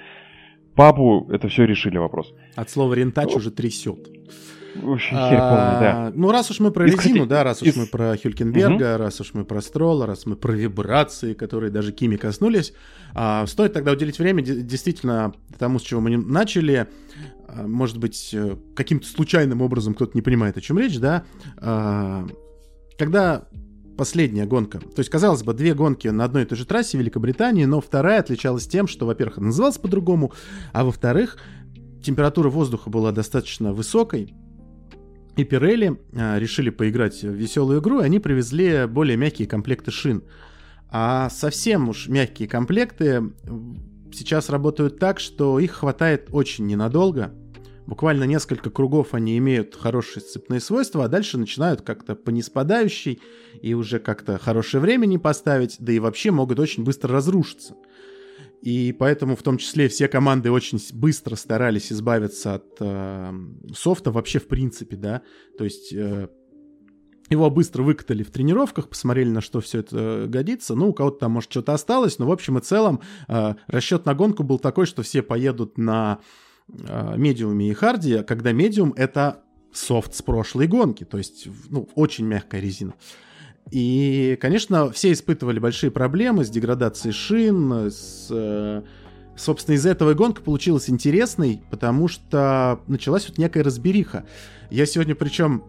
папу это все решили вопрос. От слова рентач уже трясет. Вообще херь полный, да. А, Ну, раз уж мы про резину, да, раз уж мы про Хюлькенберга, раз уж мы про Строла, раз мы про вибрации, которые даже Кими коснулись, а, стоит тогда уделить время де- действительно тому, с чего мы начали. А, Может быть, э, каким-то случайным образом кто-то не понимает, о чем речь, да. А, Когда последняя гонка, то есть, казалось бы, две гонки на одной и той же трассе Великобритании, но вторая отличалась тем, что, во-первых, она называлась по-другому, а во-вторых, температура воздуха была достаточно высокой, и Пирелли а, решили поиграть в веселую игру, и они привезли более мягкие комплекты шин. А совсем уж мягкие комплекты сейчас работают так, что их хватает очень ненадолго. Буквально несколько кругов они имеют хорошие сцепные свойства, а дальше начинают как-то по неспадающей и уже как-то хорошее время не поставить, да и вообще могут очень быстро разрушиться. И поэтому в том числе все команды очень быстро старались избавиться от э, софта вообще в принципе, да. То есть э, его быстро выкатали в тренировках, посмотрели, на что все это годится. Ну, у кого-то там, может, что-то осталось, но в общем и целом э, расчет на гонку был такой, что все поедут на э, медиуме и харде, а когда медиум — это софт с прошлой гонки, то есть, ну, очень мягкая резина. И, конечно, все испытывали большие проблемы с деградацией шин, с... э, Собственно, из-за этого и гонка получилась интересной, потому что началась вот некая разбериха. Я сегодня, причем,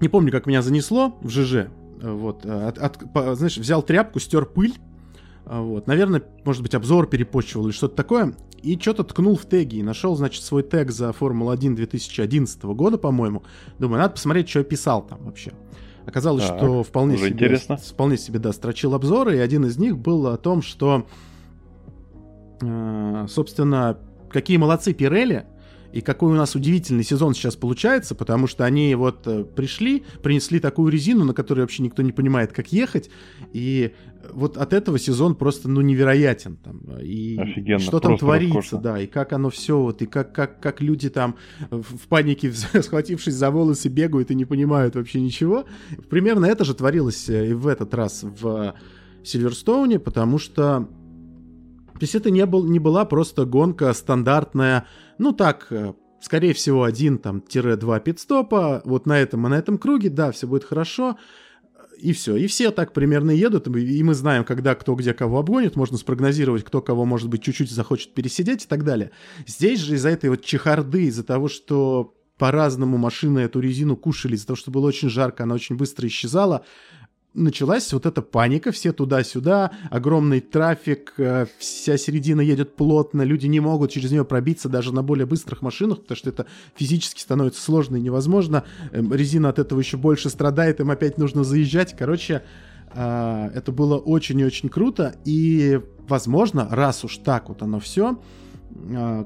не помню, как меня занесло в ЖЖ, э, вот, э, от- от- по- знаешь, взял тряпку, стер пыль, а, вот, наверное, может быть, обзор перепочивал или что-то такое, и что-то ткнул в теги, и нашел, значит, свой тег за Формулу-1 2011 года, по-моему. Думаю, надо посмотреть, что я писал там вообще. Оказалось, Так, что вполне себе, интересно. вполне себе, да, строчил обзоры, и один из них был о том, что, э, собственно, какие молодцы Пирелли, и какой у нас удивительный сезон сейчас получается, потому что они вот э, пришли, принесли такую резину, на которой вообще никто не понимает, как ехать, и э, вот от этого сезон просто, ну, невероятен. Там, и Офигенно, что там творится, роскошно. да, и как оно все, вот, и как, как, как люди там в, панике, схватившись за волосы, бегают и не понимают вообще ничего. Примерно это же творилось э, и в этот раз в Сильверстоуне, потому что то есть это не, был, не была просто гонка стандартная, ну так, э, скорее всего, один там тире два пидстопа, вот на этом и на этом круге, да, все будет хорошо, и все. И все так примерно едут, и мы знаем, когда кто где кого обгонит, можно спрогнозировать, кто кого, может быть, чуть-чуть захочет пересидеть и так далее. Здесь же из-за этой вот чехарды, из-за того, что по-разному машины эту резину кушали, из-за того, что было очень жарко, она очень быстро исчезала, началась вот эта паника, все туда-сюда, огромный трафик, э, вся середина едет плотно, люди не могут через нее пробиться даже на более быстрых машинах, потому что это физически становится сложно и невозможно. Эм, Резина от этого еще больше страдает, им опять нужно заезжать. Короче, а, это было очень и очень круто, и, возможно, раз уж так вот оно все,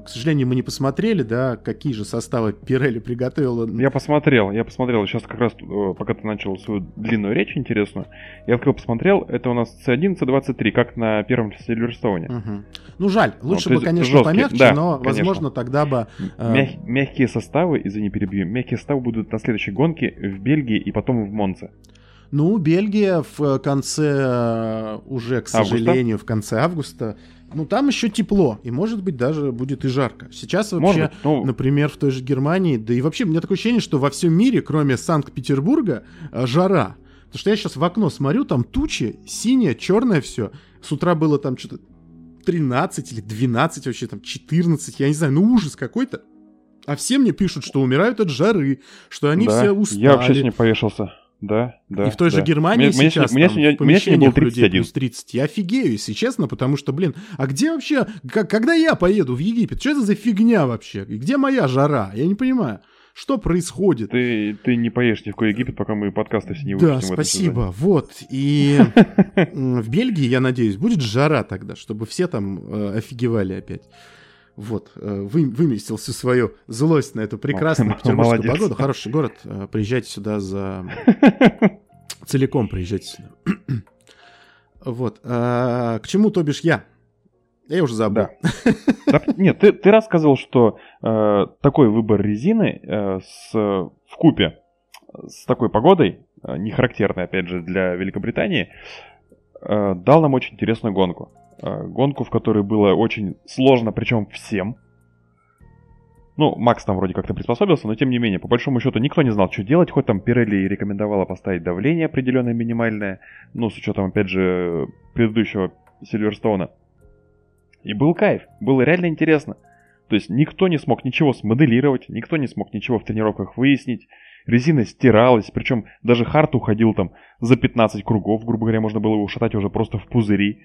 к сожалению, мы не посмотрели, да, какие же составы Пирелли приготовила. Я посмотрел, я посмотрел, сейчас как раз, э, пока ты начал свою длинную речь интересную, я открыл, посмотрел, это у нас C1, C23, как на первом Сильверстоуне. Мгм. Ну, жаль, лучше то бы, конечно, жесткие, помягче, да, но, конечно. возможно, тогда бы... э, Мяг- мягкие составы, извини, перебью, мягкие составы будут на следующей гонке в Бельгии и потом в Монце. Ну, Бельгия в конце, э, уже, к Августа? сожалению, в конце августа, ну, там еще тепло, и, может быть, даже будет и жарко. Сейчас вообще, Может быть, ну, например, в той же Германии, да и вообще, у меня такое ощущение, что во всем мире, кроме Санкт-Петербурга, э, жара. Потому что я сейчас в окно смотрю, там тучи, синее, черное все. С утра было там что-то 13 или 12 вообще, там 14, я не знаю, ну ужас какой-то. А все мне пишут, что умирают от жары, что они да, все устали. я вообще сегодня повешался. Да, да. и в той да. же Германии Мне- мне сейчас мне там, в мне сегодня помещениях было людей 31. плюс 30. Я офигею, если честно, потому что, блин, а где вообще, как- когда я поеду в Египет, что это за фигня вообще? И где моя жара? Я не понимаю. Что происходит? Ты, ты не поешь ни в какой Египет, пока мы подкасты все не Да, выпустим в сезоне. спасибо. Вот. И в Бельгии, я надеюсь, будет жара тогда, чтобы все там э, офигевали опять. Вот, э, вы, выместил всю свою злость на эту прекрасную М- петербургскую молодец. погоду. Хороший город. э, Приезжайте сюда за... Целиком приезжайте сюда. Вот. а, К чему, то бишь, я? Я уже забыл. Да, нет, ты, ты рассказывал, что э, такой выбор резины э, с, в купе с такой погодой, э, не характерной, опять же, для Великобритании, э, дал нам очень интересную гонку. Э, гонку, в которой было очень сложно, причем всем. Ну, Макс там вроде как-то приспособился, но тем не менее, по большому счету, никто не знал, что делать, хоть там Пирелли и рекомендовала поставить давление определенное минимальное, ну, с учетом, опять же, предыдущего Сильверстоуна. И был кайф, было реально интересно. То есть никто не смог ничего смоделировать, никто не смог ничего в тренировках выяснить. Резина стиралась, причем даже Харт уходил там за 15 кругов, грубо говоря, можно было его шатать уже просто в пузыри.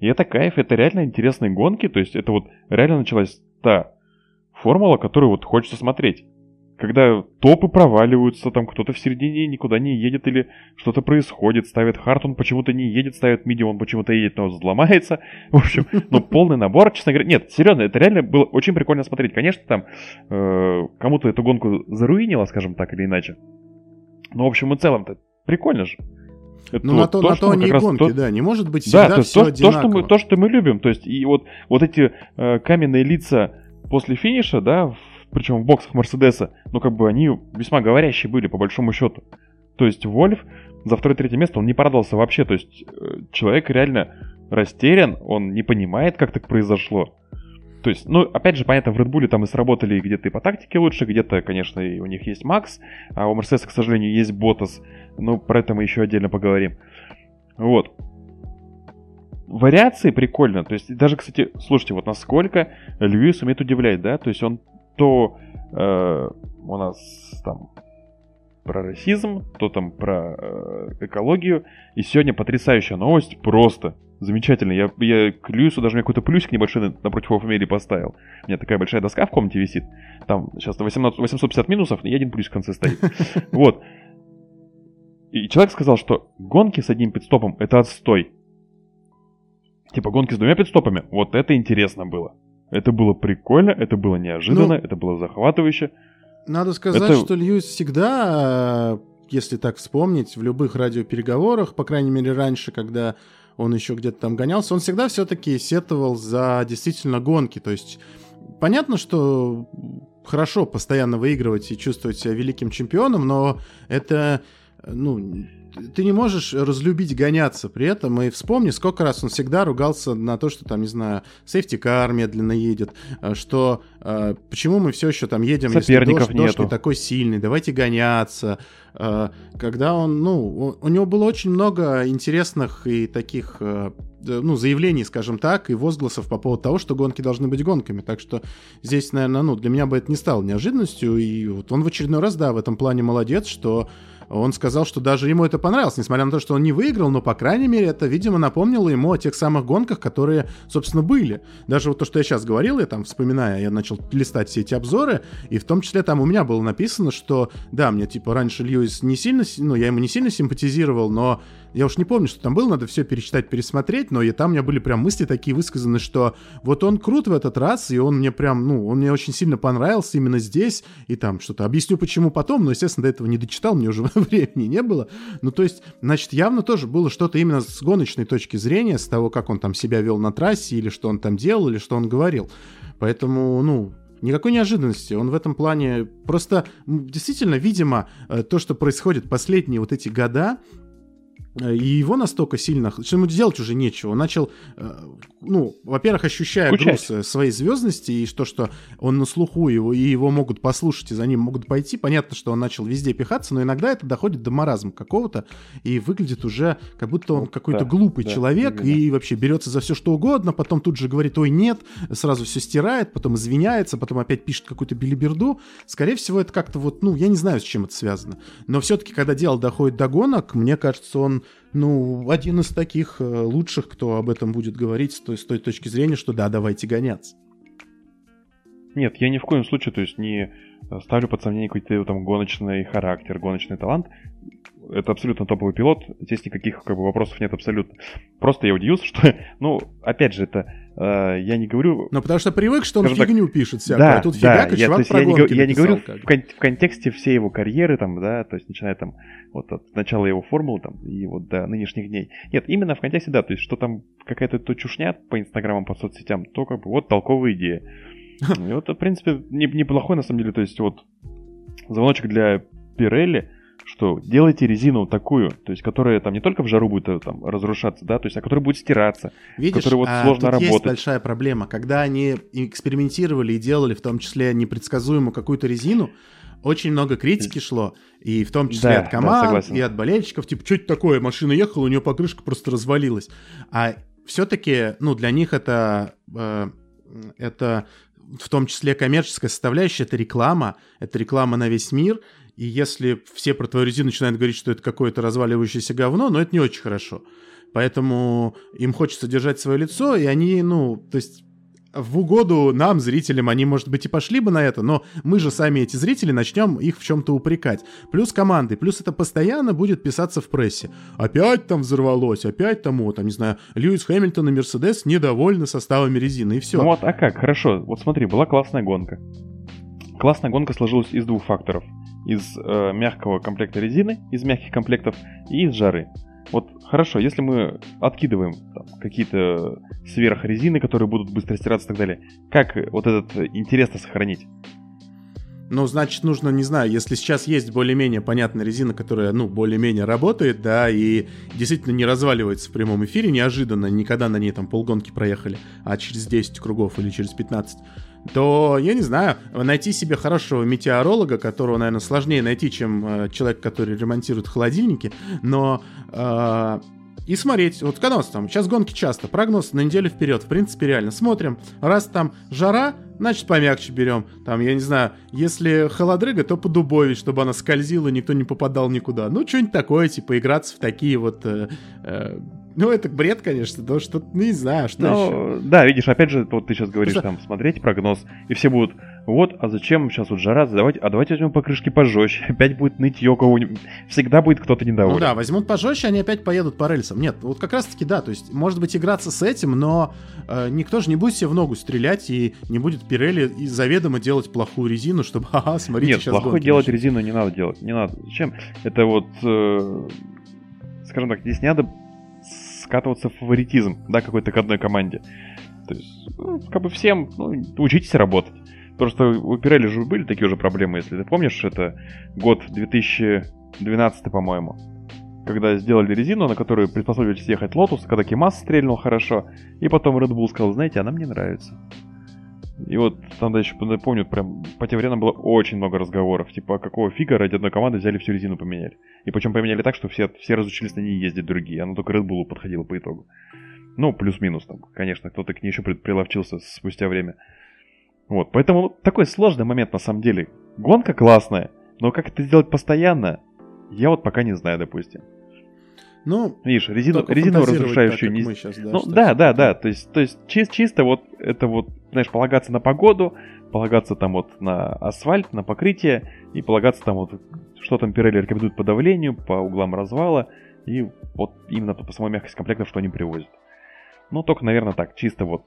И это кайф, это реально интересные гонки, то есть это вот реально началась та формула, которую вот хочется смотреть. Когда топы проваливаются, там кто-то в середине никуда не едет или что-то происходит, ставит хард, он почему-то не едет, ставит миди, он почему-то едет, но взломается. В общем, ну полный набор, честно говоря. Нет, серьезно, это реально было очень прикольно смотреть. Конечно, там э, кому-то эту гонку заруинило, скажем так или иначе. Но в общем и целом-то прикольно же. Это Ну, вот на то, на что то они и гонки, то- да. Не может быть да, всегда то, есть все то, то, что мы, одинаково. то, что мы любим. То есть, и вот, вот эти э, каменные лица после финиша, да, в- причем в боксах Мерседеса, ну, как бы они весьма говорящие были, по большому счету. То есть, Вольф за второе-третье место, он не порадовался вообще. То есть, э, человек реально растерян, он не понимает, как так произошло. То есть, ну, опять же, понятно, в Red Bull там и сработали где-то и по тактике лучше, где-то, конечно, и у них есть Макс, а у Мерседеса, к сожалению, есть Ботас. Ну, про это мы еще отдельно поговорим. Вот. Вариации прикольно. То есть, даже, кстати, слушайте, вот насколько Льюис умеет удивлять, да? То есть, он то э, у нас там про расизм, то там про э, экологию. И сегодня потрясающая новость, просто замечательно. Я, я к Льюису даже какой-то плюсик небольшой на- напротив его фамилии поставил. У меня такая большая доска в комнате висит. Там сейчас 18, 850 минусов, и один плюс в конце стоит. Вот. И человек сказал, что гонки с одним пидстопом это отстой. Типа гонки с двумя пидстопами, вот это интересно было. Это было прикольно, это было неожиданно, Ну, это было захватывающе. Надо сказать, Это- что Льюис всегда, э, если так вспомнить, в любых радиопереговорах, по крайней мере раньше, когда он еще где-то там гонялся, он всегда все-таки сетовал за действительно гонки. То есть понятно, что хорошо постоянно выигрывать и чувствовать себя великим чемпионом, но это, ну, ты не можешь разлюбить гоняться при этом. И вспомни, сколько раз он всегда ругался на то, что там, не знаю, сейфти-кар медленно едет, э, что э, почему мы все еще там едем, Соперников если дождь, дождь не нету. такой сильный, давайте гоняться. Э, Когда он, ну, у- у него было очень много интересных и таких, э, ну, заявлений, скажем так, и возгласов по поводу того, что гонки должны быть гонками. Так что здесь, наверное, ну, для меня бы это не стало неожиданностью. И вот он в очередной раз, да, в этом плане молодец, что он сказал, что даже ему это понравилось, несмотря на то, что он не выиграл, но, по крайней мере, это, видимо, напомнило ему о тех самых гонках, которые, собственно, были. Даже вот то, что я сейчас говорил, я там, вспоминая, я начал листать все эти обзоры, и в том числе там у меня было написано, что, да, мне, типа, раньше Льюис не сильно, си- ну, я ему не сильно симпатизировал, но я уж не помню, что там было, надо все перечитать, пересмотреть, но и там у меня были прям мысли такие высказаны, что вот он крут в этот раз, и он мне прям, ну, он мне очень сильно понравился именно здесь, и там что-то объясню, почему потом, но, естественно, до этого не дочитал, мне уже времени не было. Ну, то есть, значит, явно тоже было что-то именно с гоночной точки зрения, с того, как он там себя вел на трассе, или что он там делал, или что он говорил. Поэтому, ну, Никакой неожиданности. Он в этом плане просто действительно, видимо, э, то, что происходит последние вот эти года, И его настолько сильно, что ему делать уже нечего. Он начал, э, ну, во-первых, ощущая Скучать. груз э, своей звездности и то, что он на слуху его, и его могут послушать, и за ним могут пойти. Понятно, что он начал везде пихаться, но иногда это доходит до маразма какого-то, и выглядит уже, как будто он Вот какой-то да, глупый да, человек, именно. и вообще берется за все что угодно, потом тут же говорит, ой, нет, сразу все стирает, потом извиняется, потом опять пишет какую-то билиберду. Скорее всего, это как-то вот, ну, я не знаю, с чем это связано. Но все-таки, когда дело доходит до гонок, мне кажется, он, ну, один из таких э, лучших, кто об этом будет говорить с той, с той точки зрения, что да, давайте гоняться. Нет, я ни в коем случае, то есть не э, ставлю под сомнение какой-то его там гоночный характер, гоночный талант. Это абсолютно топовый пилот, здесь никаких как бы вопросов нет абсолютно. Просто я удивился, что, ну, опять же, это э, я не говорю Ну, потому что привык, что он так, фигню пишет всякую, а тут фигак, и я, чувак про я не, го- я не написал, говорю как в, кон- в контексте всей его карьеры, там, да, то есть начиная там вот от начала его формулы там и вот до нынешних дней. Нет, именно в контексте, да, то есть что там какая-то то чушня по инстаграмам, по соцсетям, то как бы вот толковая идея. И вот, в принципе, не- неплохой на самом деле, то есть вот звоночек для Пирелли, что делайте резину такую, то есть которая там не только в жару будет э, там разрушаться, да, то есть, а которая будет стираться. Видишь, который вот а, сложно тут есть работать. большая проблема. Когда они экспериментировали и делали, в том числе непредсказуемую какую-то резину, очень много критики шло, и в том числе Да, от да, команд, согласен. и от болельщиков, типа, что это такое, машина ехала, у нее покрышка просто развалилась. А все-таки, ну, для них это, э, это в том числе коммерческая составляющая, это реклама, это реклама на весь мир, и если все про твою резину начинают говорить, что это какое-то разваливающееся говно, ну, это не очень хорошо. Поэтому им хочется держать свое лицо, и они, ну, то есть в угоду нам, зрителям, они, может быть, и пошли бы на это, но мы же сами, эти зрители, начнем их в чем-то упрекать. Плюс команды, плюс это постоянно будет писаться в прессе. Опять там взорвалось, опять тому, там, не знаю, Льюис Хэмилтон и Мерседес недовольны составами резины, и все. Ну вот, а как? Хорошо. Вот смотри, была классная гонка. Классная гонка сложилась из двух факторов. Из э, мягкого комплекта резины, из мягких комплектов и из жары. Вот хорошо, если мы откидываем какие-то сверхрезины, которые будут быстро стираться и так далее, как вот этот э, интерес сохранить? Ну, значит, нужно, не знаю, если сейчас есть более-менее понятная резина, которая, ну, более-менее работает, да, и действительно не разваливается в прямом эфире неожиданно, никогда на ней там полгонки проехали, а через 10 кругов или через 15, то, я не знаю, найти себе хорошего метеоролога, которого, наверное, сложнее найти, чем э, человек, который ремонтирует холодильники, но... э, и смотреть, вот когда у нас там, сейчас гонки часто, прогноз на неделю вперед, в принципе, реально. Смотрим, раз там жара, значит, помягче берем. Там, я не знаю, если холодрыга, то подубовить, чтобы она скользила, никто не попадал никуда. Ну, что-нибудь такое, типа, играться в такие вот... э, э, ну, это бред, конечно, но что-то, ну, не знаю, что еще. Ну, да, видишь, опять же, вот ты сейчас говоришь, Потому там, смотреть прогноз, и все будут, вот, а зачем сейчас вот жара, давайте, а давайте возьмем покрышки пожестче, опять будет нытье кого-нибудь, всегда будет кто-то недоволен. Ну да, возьмут пожестче, они опять поедут по рельсам. Нет, вот как раз-таки да, то есть, может быть, играться с этим, но э, никто же не будет себе в ногу стрелять и не будет Пирелли и заведомо делать плохую резину, чтобы, ага, смотрите, Нет, сейчас плохой делать начнутся. резину не надо делать, не надо. Зачем? Это вот, э, скажем так, здесь не надо скатываться в фаворитизм, да, какой-то к одной команде. То есть, ну, как бы всем, ну, учитесь работать. Просто у Пирелли же были такие уже проблемы, если ты помнишь, это год 2012, по-моему, когда сделали резину, на которую приспособились ехать Lotus, когда Кимас стрельнул хорошо, и потом Red Bull сказал, знаете, она мне нравится. И вот там дальше, помню, прям по тем временам было очень много разговоров. Типа, а какого фига ради одной команды взяли всю резину поменяли. И причем поменяли так, что все, все разучились на ней ездить другие. Она только Red Bull подходила по итогу. Ну, плюс-минус там, конечно, кто-то к ней еще при- приловчился спустя время. Вот, поэтому ну, такой сложный момент на самом деле. Гонка классная, но как это сделать постоянно, я вот пока не знаю, допустим. Ну, Видишь, резину, резину разрушающую не, щас, да, ну да, да, да. То есть, то есть чис- чисто вот это вот, знаешь, полагаться на погоду, полагаться там вот на асфальт, на покрытие, и полагаться там вот, что там Пирелли рекомендует по давлению, по углам развала, и вот именно по самой мягкости комплектов, что они привозят. Ну, только, наверное, так, чисто вот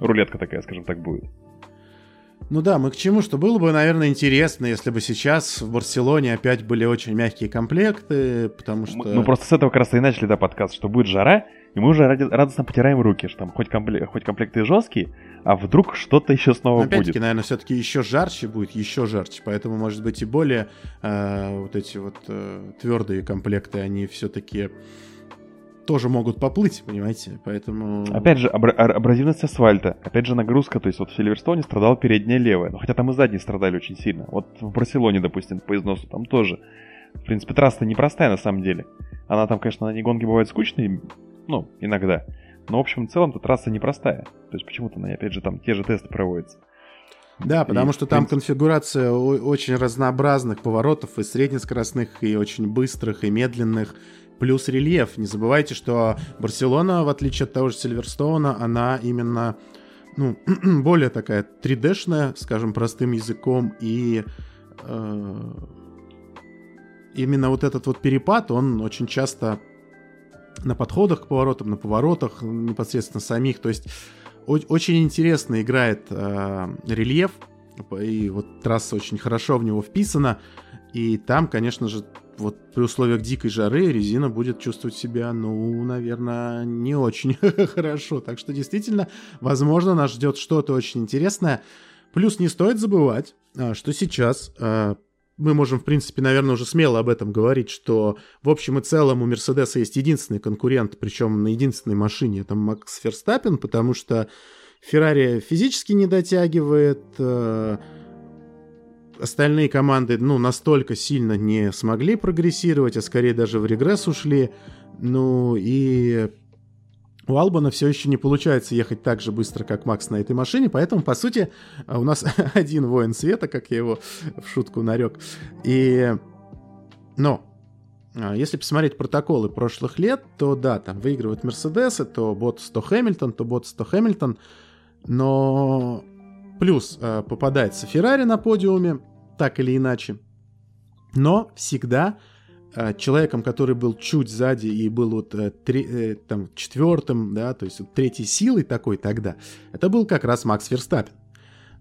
рулетка такая, скажем так, будет. Ну да, мы к чему? Что было бы, наверное, интересно, если бы сейчас в Барселоне опять были очень мягкие комплекты, потому что... Мы, мы просто с этого как раз и начали, да, подкаст, что будет жара, И мы уже ради, радостно потираем руки, что там хоть, комплект, хоть комплекты жесткие, а вдруг что-то еще снова Опять-таки, будет. наверное, все-таки еще жарче будет, еще жарче. Поэтому, может быть, и более э, вот эти вот э, твердые комплекты, они все-таки тоже могут поплыть, понимаете? Поэтому... Опять же, ар- абразивность асфальта, опять же нагрузка, то есть вот в Сильверстоне страдала передняя левая, но хотя там и задние страдали очень сильно. Вот в Барселоне, допустим, по износу там тоже. В принципе, трасса непростая на самом деле. Она там, конечно, на ней гонки бывают скучные, ну, иногда. Но, в общем, в целом-то трасса непростая. То есть почему-то на ней, опять же, там те же тесты проводятся. Да, потому И, что там принципе- конфигурация очень разнообразных поворотов, и среднескоростных, и очень быстрых, и медленных. Плюс рельеф. Не забывайте, что Барселона, в отличие от того же Сильверстоуна, она именно ну, более такая 3D-шная, скажем, простым языком, и э, именно вот этот вот перепад, он очень часто на подходах к поворотам, на поворотах непосредственно самих, то есть очень интересно играет э, рельеф, и вот трасса очень хорошо в него вписана, и там, конечно же, вот при условиях дикой жары резина будет чувствовать себя, ну, наверное, не очень хорошо. Так что действительно, возможно, нас ждет что-то очень интересное. Плюс не стоит забывать, а, что сейчас а, мы можем, в принципе, наверное, уже смело об этом говорить, что в общем и целом у Мерседеса есть единственный конкурент, причем на единственной машине, это Макс Ферстаппен, потому что Феррари физически не дотягивает, э, остальные команды, ну, настолько сильно не смогли прогрессировать, а скорее даже в регресс ушли. Ну, и у Албана все еще не получается ехать так же быстро, как Макс на этой машине, поэтому, по сути, у нас один воин света, как я его в шутку нарек. И... Но, а, если посмотреть протоколы прошлых лет, то да, там выигрывают Мерседесы, то Ботс, то Хэмилтон, то Ботс, то Хэмилтон, но плюс э, попадается Феррари на подиуме, так или иначе, но всегда э, человеком, который был чуть сзади и был вот э, тре- э, там четвертым, да, то есть вот третьей силой такой тогда, это был как раз Макс Ферстаппен.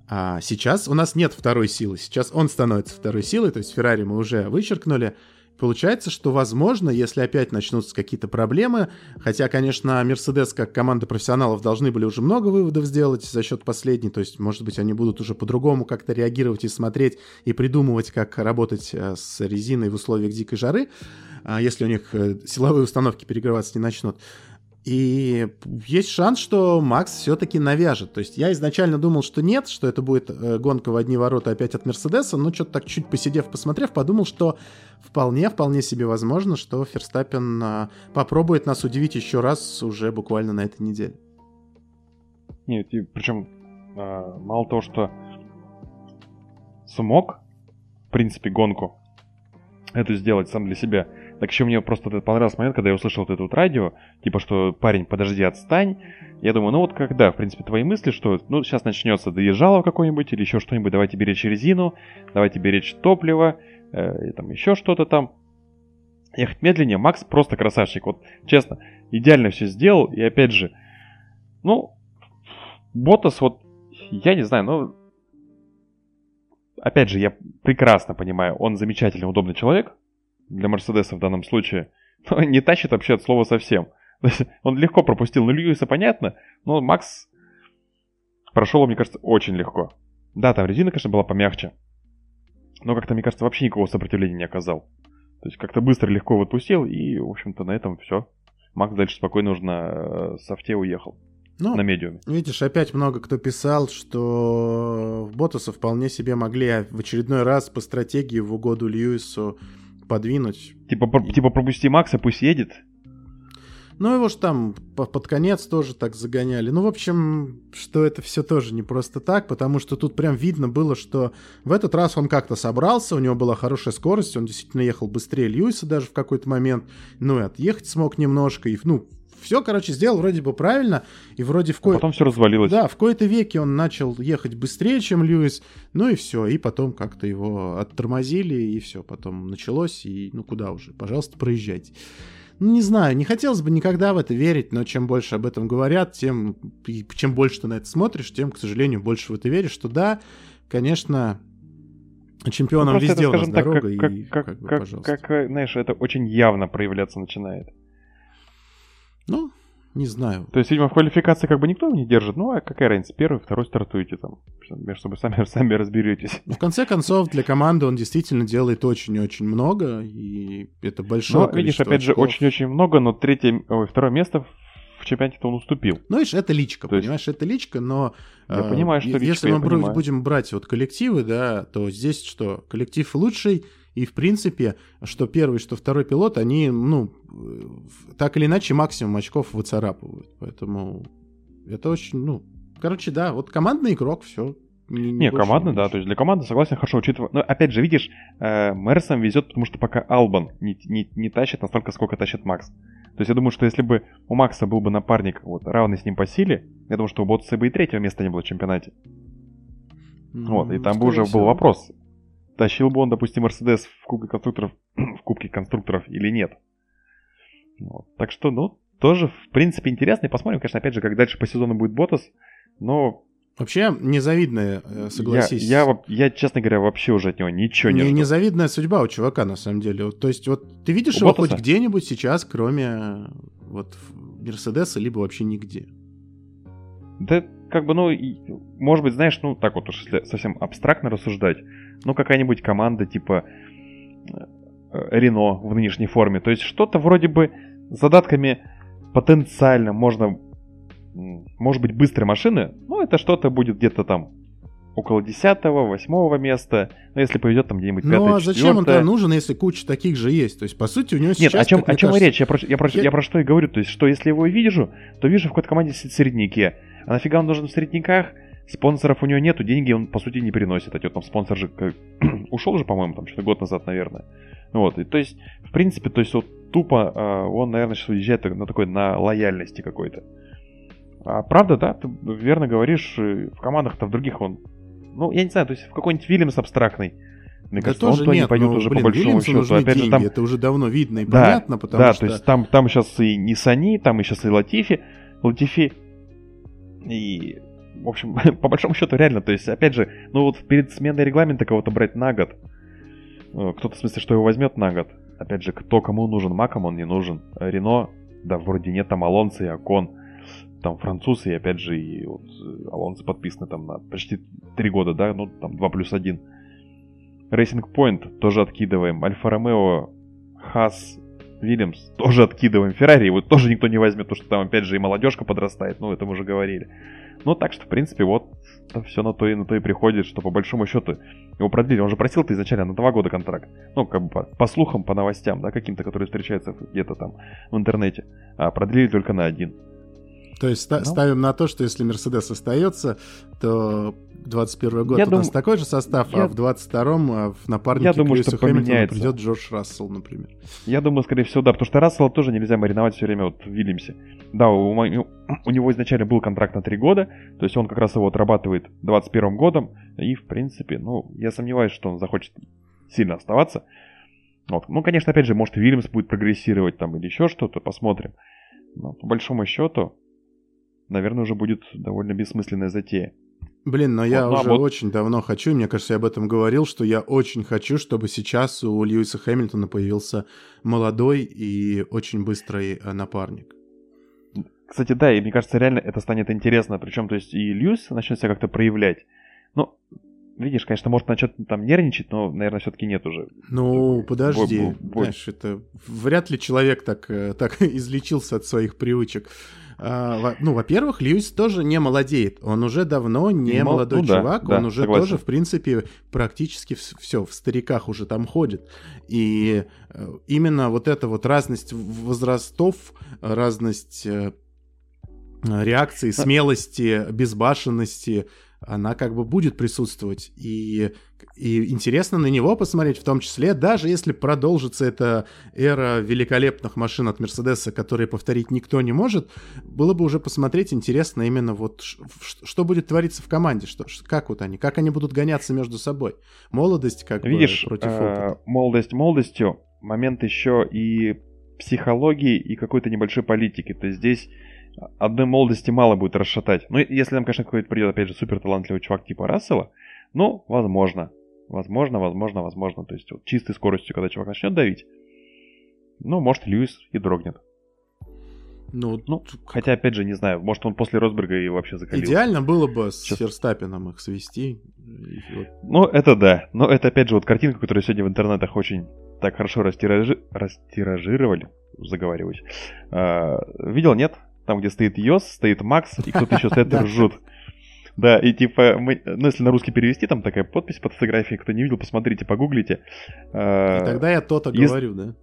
А сейчас у нас нет второй силы, сейчас он становится второй силой, то есть Феррари мы уже вычеркнули. Получается, что, возможно, если опять начнутся какие-то проблемы, хотя, конечно, Мерседес как команда профессионалов должны были уже много выводов сделать за счет последней, то есть, может быть, они будут уже по-другому как-то реагировать и смотреть, и придумывать, как работать э, с резиной в условиях дикой жары, а, если у них э, силовые установки перегреваться не начнут. И есть шанс, что Макс все-таки навяжет. То есть я изначально думал, что нет, что это будет э, гонка в одни ворота опять от Мерседеса, но что-то так чуть посидев, посмотрев, подумал, что вполне, вполне себе возможно, что Ферстаппен а, попробует нас удивить еще раз уже буквально на этой неделе. Нет, и причем а, мало того, что смог, в принципе, гонку эту сделать сам для себя, так еще мне просто вот понравился момент, когда я услышал вот это вот радио, типа, что парень, подожди, отстань. Я думаю, ну вот когда, в принципе, твои мысли, что ну сейчас начнется доезжало какое-нибудь или еще что-нибудь, давайте беречь резину, давайте беречь топливо, э, и там еще что-то там. Ехать медленнее, Макс просто красавчик. Вот, честно, идеально все сделал. И опять же, ну, Ботас, вот, я не знаю, ну, опять же, я прекрасно понимаю, он замечательный, удобный человек, для Мерседеса в данном случае, но не тащит вообще от слова совсем. Он легко пропустил, ну, Льюиса понятно, но Макс прошел, мне кажется, очень легко. Да, там резина, конечно, была помягче, но как-то, мне кажется, вообще никакого сопротивления не оказал. То есть как-то быстро, легко его отпустил, и, в общем-то, на этом все. Макс дальше спокойно уже на э, софте уехал, Ну, на медиуме. Видишь, опять много кто писал, что в Ботаса вполне себе могли в очередной раз по стратегии в угоду Льюису подвинуть. Типа, про- типа пропусти Макса, пусть едет. Ну, его ж там по- под конец тоже так загоняли. Ну, в общем, что это все тоже не просто так, потому что тут прям видно было, что в этот раз он как-то собрался, у него была хорошая скорость, он действительно ехал быстрее Льюиса даже в какой-то момент, ну, и отъехать смог немножко, и, ну, все, короче, сделал вроде бы правильно, и вроде в А кое... потом все развалилось. Да, в кои-то веке он начал ехать быстрее, чем Льюис, ну и все, и потом как-то его оттормозили, и все, потом началось, и ну куда уже, пожалуйста, проезжайте. Ну, не знаю, не хотелось бы никогда в это верить, но чем больше об этом говорят, тем, и чем больше ты на это смотришь, тем, к сожалению, больше в это веришь, что да, конечно, Ну, чемпионом просто везде это, у нас так, дорога, как, и как, как бы, как, пожалуйста. как, э, знаешь, это очень явно проявляться начинает. Ну, Не знаю. То есть, видимо, в квалификации как бы никто не держит. Ну, а какая разница, первый, второй стартуете там. Между собой сами, сами разберетесь. В конце концов, для команды он действительно делает очень-очень много, и это большое Ну, видишь, опять же, очков. очень-очень много, но третье, ой, второе место в чемпионате-то он уступил. Ну, видишь, это личка, То есть- понимаешь, это личка, но... Я э, понимаю, что е- личка, Если мы понимаю. будем брать вот коллективы, да, то здесь что? Коллектив лучший, и, в принципе, что первый, что второй пилот, они, ну, так или иначе, максимум очков выцарапывают. Поэтому это очень, ну... Короче, да, вот командный игрок, все. Не, командный, да, то есть для команды, согласен, хорошо учитывая. Но опять же, видишь, э, Мерсом везет, потому что пока Албан не, не, не тащит настолько, сколько тащит Макс. То есть я думаю, что если бы у Макса был бы напарник, вот, равный с ним по силе, я думаю, что у Ботса бы и третьего места не было в чемпионате. Вот, и там бы уже был вопрос, тащил бы он, допустим, Мерседес в Кубке конструкторов, в Кубке конструкторов или нет. Вот. Так что, ну, тоже, в принципе, интересно. И посмотрим, конечно, опять же, как дальше по сезону будет Ботас. Но Вообще, незавидная, э, я, согласись. я, воп- я, честно говоря, вообще уже от него ничего не Не- жду. незавидная судьба у чувака, на самом деле. Вот, То есть, вот ты видишь У его Ботаса? хоть где-нибудь сейчас, кроме вот Мерседеса, либо вообще нигде? Да, как бы, ну, может быть, знаешь, ну, так вот уж если совсем абстрактно рассуждать, ну, какая-нибудь команда типа э, Рено в нынешней форме. То есть что-то вроде бы с задатками потенциально можно, может быть, быстрой машины, но это что-то будет где-то там около 10 8 места, ну, если поведет там где-нибудь 5 Ну а зачем он тогда нужен, если куча таких же есть? То есть, по сути, у него Нет, сейчас... о чем, о чем кажется, речь? Я про, я, про, я- я про что и говорю. То есть, что если его вижу, то вижу в какой-то команде середняке. А нафига он нужен в середняках? Спонсоров у него нету, деньги он, по сути, не приносит. А там спонсор же как- ушел же, по-моему, там что-то год назад, наверное. Вот, и то есть, в принципе, то есть, вот тупо а, он, наверное, сейчас уезжает на такой, на лояльности какой-то. А правда, да, ты верно говоришь, э, в командах-то в других он, ну, я не знаю, то есть в какой-нибудь Вильямс абстракный, мне Да кажется, тоже он туда не нет, пойдет ну, уже блин, по большому Вильямсу счету. Опять же, там это уже давно видно и Да, понятно, потому да, что... то есть там, там сейчас и не Сани, там и сейчас и Латифи. Латифи. И, в общем, по большому счету, реально, то есть, опять же, ну вот перед сменой регламента кого-то брать на год. э, Кто-то, в смысле, что его возьмет на год. Опять же, кто кому нужен, Маком он не нужен. Рено, да, вроде нет, там Алонсо и Акон. Там французы, и опять же, и вот э, Алонсо подписаны там на почти три года, да, ну там 2 плюс 1. Racing Point тоже откидываем. Альфа Ромео, Хас, Вильямс тоже откидываем. Феррари его тоже никто не возьмет, потому что там опять же и молодежка подрастает, ну это мы уже говорили. Ну так что, в принципе, вот все на то и на то и приходит, что по большому счету его продлили. Он же просил-то изначально на два года контракт. Ну, как бы по, по слухам, по новостям, да, каким-то, которые встречаются где-то там в интернете. А продлили только на один. То есть Ну. ставим на то, что если Мерседес остается, то 21 год Я у нас дум- такой же состав, я- а в 22-м а в напарнике Я думаю, Льюису что поменяется. придет Джордж Рассел, например. Я думаю, скорее всего, да, потому что Рассела тоже нельзя мариновать все время вот в Вильямсе. Да, у, у него изначально был контракт на три года, то есть он как раз его отрабатывает 21 годом, и, в принципе, ну, я сомневаюсь, что он захочет сильно оставаться. Вот. Ну, конечно, опять же, может, Вильямс будет прогрессировать там или еще что-то, посмотрим. Но по большому счету, наверное, уже будет довольно бессмысленная затея. Блин, но я Вот, ну, а уже вот- очень давно хочу, и мне кажется, я об этом говорил, что я очень хочу, чтобы сейчас у Льюиса Хэмилтона появился молодой и очень быстрый э, напарник. Кстати, да, и мне кажется, реально это станет интересно. Причем, то есть, и Льюис начнет себя как-то проявлять. Ну, видишь, конечно, может начать там нервничать, но, наверное, все-таки нет уже. Ну, подожди, бо- бо- бо- знаешь, это вряд ли человек так, э, так излечился от своих привычек. А, ну, во-первых, Льюис тоже не молодеет. Он уже давно не мол- молодой ну да, чувак, да, он уже согласен. тоже, в принципе, практически все, в стариках уже там ходит. И э, именно вот эта вот разность возрастов, разность э, реакции, смелости, безбашенности, она как бы будет присутствовать. И, и интересно на него посмотреть, в том числе, даже если продолжится эта эра великолепных машин от Мерседеса, которые повторить никто не может, было бы уже посмотреть интересно именно вот что будет твориться в команде, что, как вот они, как они будут гоняться между собой. Молодость как Видишь, бы против э, опыта. молодость молодостью, момент еще и психологии, и какой-то небольшой политики. То есть здесь одной молодости мало будет расшатать. Ну, если нам, конечно, какой-то придет, опять же, супер талантливый чувак типа Рассела, ну, возможно. Возможно, возможно, возможно. То есть вот чистой скоростью, когда чувак начнет давить, ну, может, Льюис и дрогнет. Ну, Ну, хотя, опять же, не знаю, может, он после Росберга и вообще закалился. идеально было бы с Сейчас. Ферстаппином их свести. Вот Ну, это да. Но это, опять же, вот картинка, которую сегодня в интернетах очень так хорошо растиражи... растиражировали, заговариваюсь. А, видел, нет? Там, где стоит Йос, стоит Макс, и кто-то еще стоит и ржут. Да, и типа, мы, ну, если на русский перевести, там такая подпись под фотографией, кто не видел, посмотрите, погуглите. А, И тогда я то-то если- говорю, да?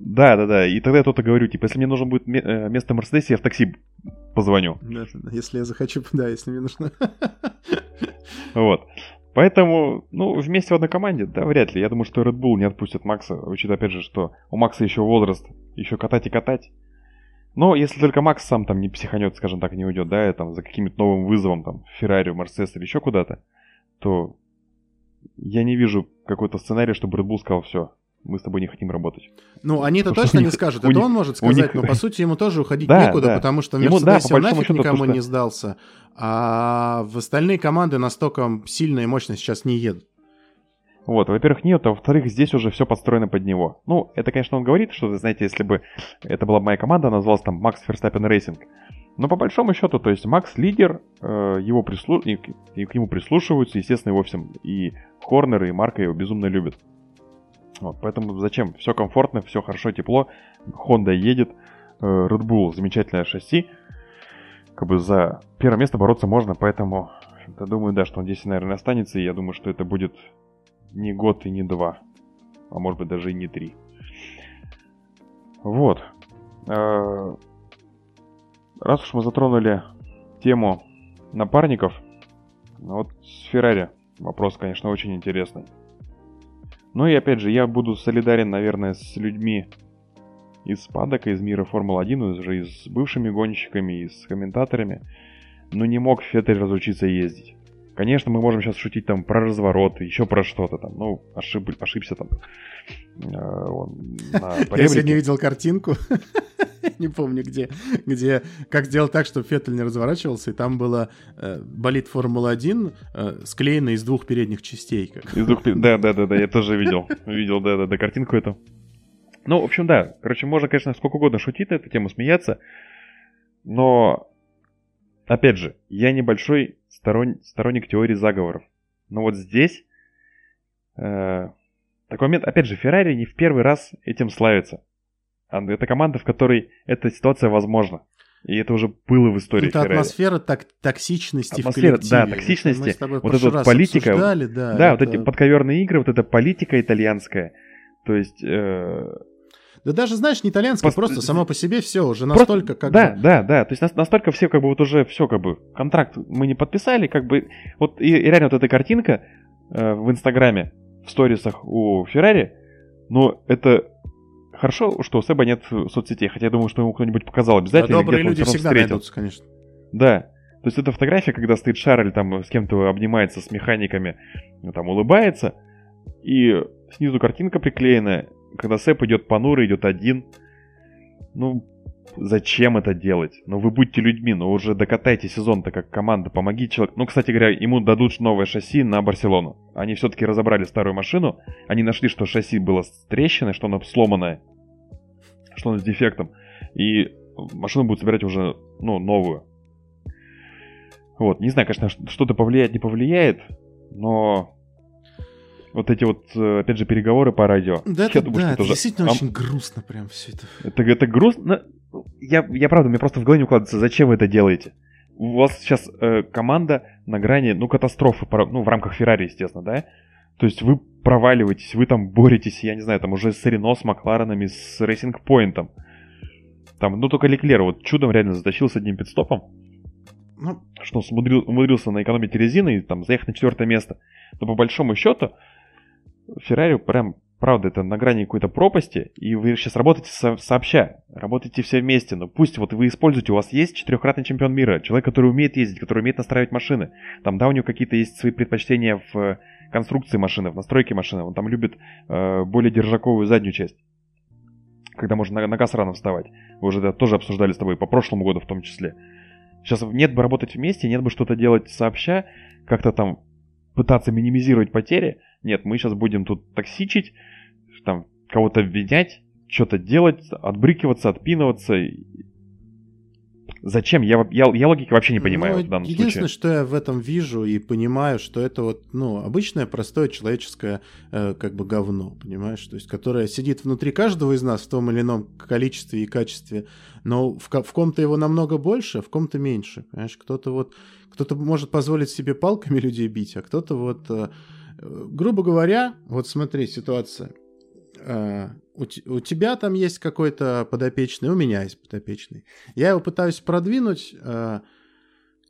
Да, да, да. И тогда я то-то говорю, типа, если мне нужно будет э, место в Мерседесе, я в такси позвоню. Да, да, Если я захочу, да, если мне нужно. Вот. Поэтому, ну, вместе в одной команде, да, вряд ли. Я думаю, что Red Bull не отпустит Макса, учитывая, опять же, что у Макса еще возраст, еще катать и катать. Но если только Макс сам там не психанет, скажем так, не уйдет, да, и там за каким-то новым вызовом, там, Феррари, Мерседес или еще куда-то, то я не вижу какой-то сценарий, чтобы Red Bull сказал, все, мы с тобой не хотим работать. Ну, Потому что точно у не них- скажут. Это них- он может сказать, них- но по сути ему тоже уходить Да, некуда, да. потому что в Ему, да, Мерседесе по он нафиг счету, никому потому не сдался, а в остальные команды настолько сильно и мощно сейчас не едут. Вот, во-первых, нет, а во-вторых, здесь уже все подстроено под него. Ну, это, конечно, он говорит, что, знаете, если бы это была бы моя команда, она называлась там Max Verstappen Racing. Но по большому счету, то есть Макс лидер, э, его прислу... и, и к нему прислушиваются, естественно, его всем и Хорнер, и Марко его безумно любят. Вот, поэтому зачем? Все комфортно, все хорошо, тепло. Honda едет, э, Red Bull замечательное шасси. Как бы за первое место бороться можно, поэтому общем-то, думаю, да, что он здесь, наверное, останется, и я думаю, что это будет не год и не два, а может быть даже и не три. Вот. Э, Раз уж мы затронули тему напарников, ну вот с Феррари вопрос, конечно, очень интересный. Ну и опять же, я буду солидарен, наверное, с людьми из Падока, из мира Формулы-1, уже и с бывшими гонщиками, и с комментаторами. Но не мог Феттель разучиться ездить. Конечно, мы можем сейчас шутить там про разворот, еще про что-то там. Ну, ошиб- ошибся там. э, он Я сегодня видел картинку, не помню где, где как сделать так, чтобы Феттель не разворачивался, и там было э, болит Формула-1 э, склеено из двух передних частей. Как. Из двух Да, да, да, да, я тоже видел. Видел, да, да, да, картинку эту. Ну, в общем, да. Короче, можно, конечно, сколько угодно шутить на эту тему, смеяться. Но, опять же, я небольшой сторон- сторонник теории заговоров. Но вот здесь э, такой момент, опять же, Феррари не в первый раз этим славится. Это команда, в которой эта ситуация возможна. И это уже было в истории Это Феррари. атмосфера так, токсичности Атмосфера, в коллективе. да, токсичности. Мы с тобой Вот эта вот политика, да. Да, вот это- эти подковерные игры, вот эта политика итальянская. То есть... э, Да даже, знаешь, не итальянское, Пост- просто само по себе все уже просто- настолько как да, бы... да, да. То есть нас- настолько все как бы вот уже все как бы контракт мы не подписали, как бы вот и, и реально вот эта картинка э, в Инстаграме, в сторисах у Феррари, но это хорошо, что у Себа нет соцсетей, хотя я думаю, что ему кто-нибудь показал А обязательно. или добрые люди всегда встретил. найдутся, конечно. Да. То есть это фотография, когда стоит Шарль там с кем-то обнимается, с механиками, там улыбается, и снизу картинка приклеенная, когда Сэп идет понуро, идет один. Ну, зачем это делать? Ну, вы будьте людьми, но уже докатайте сезон-то как команда, помогите человеку. Ну, кстати говоря, ему дадут новое шасси на Барселону. Они все-таки разобрали старую машину, они нашли, что шасси было трещиной, что оно сломанное, что оно с дефектом. И машину будут собирать уже, ну, новую. Вот, не знаю, конечно, что-то повлияет, не повлияет, но вот эти вот, э, опять же, переговоры по радио. Да, это, думаю, да, это уже- действительно а- очень грустно прям все это. Это, это грустно. Я, я правда, мне просто в голове не укладывается, зачем вы это делаете? У вас сейчас э, команда на грани, ну, катастрофы, ну, в рамках Феррари, естественно, да? То есть вы проваливаетесь, вы там боретесь, я не знаю, там уже с Рено, с Макларенами, с Racing Point'ом. Там, ну, только Леклер вот чудом реально затащил с одним пит-стопом, Ну, что он умудрил- умудрился наэкономить резины и там заехать на четвертое место. Но по большому счету, Феррари прям, правда, это на грани какой-то пропасти, и вы сейчас работаете со- сообща, работаете все вместе, но пусть вот вы используете, у вас есть четырехкратный чемпион мира, человек, который умеет ездить, который умеет настраивать машины. Там, да, у него какие-то есть свои предпочтения в э, конструкции машины, в настройке машины, он там любит э, более держаковую заднюю часть. Когда можно на, на газ рано вставать. Вы уже это тоже обсуждали с тобой по прошлому году в том числе. Сейчас нет бы работать вместе, нет бы что-то делать сообща, как-то там пытаться минимизировать потери. Нет, мы сейчас будем тут токсичить, там кого-то обвинять, что-то делать, отбрыкиваться, отпинываться. Зачем? Я, я, я логики вообще не понимаю Ну, в данном единственное, случае. что я в этом вижу и понимаю, что это вот, ну, обычное простое человеческое э, как бы говно, понимаешь, то есть, которое сидит внутри каждого из нас в том или ином количестве и качестве, но в, в ком-то его намного больше, а в ком-то меньше, понимаешь, кто-то вот, кто-то может позволить себе палками людей бить, а кто-то вот, э, грубо говоря, вот смотри, ситуация, Э, у, те- у тебя там есть какой-то подопечный, у меня есть подопечный. Я его пытаюсь продвинуть, э,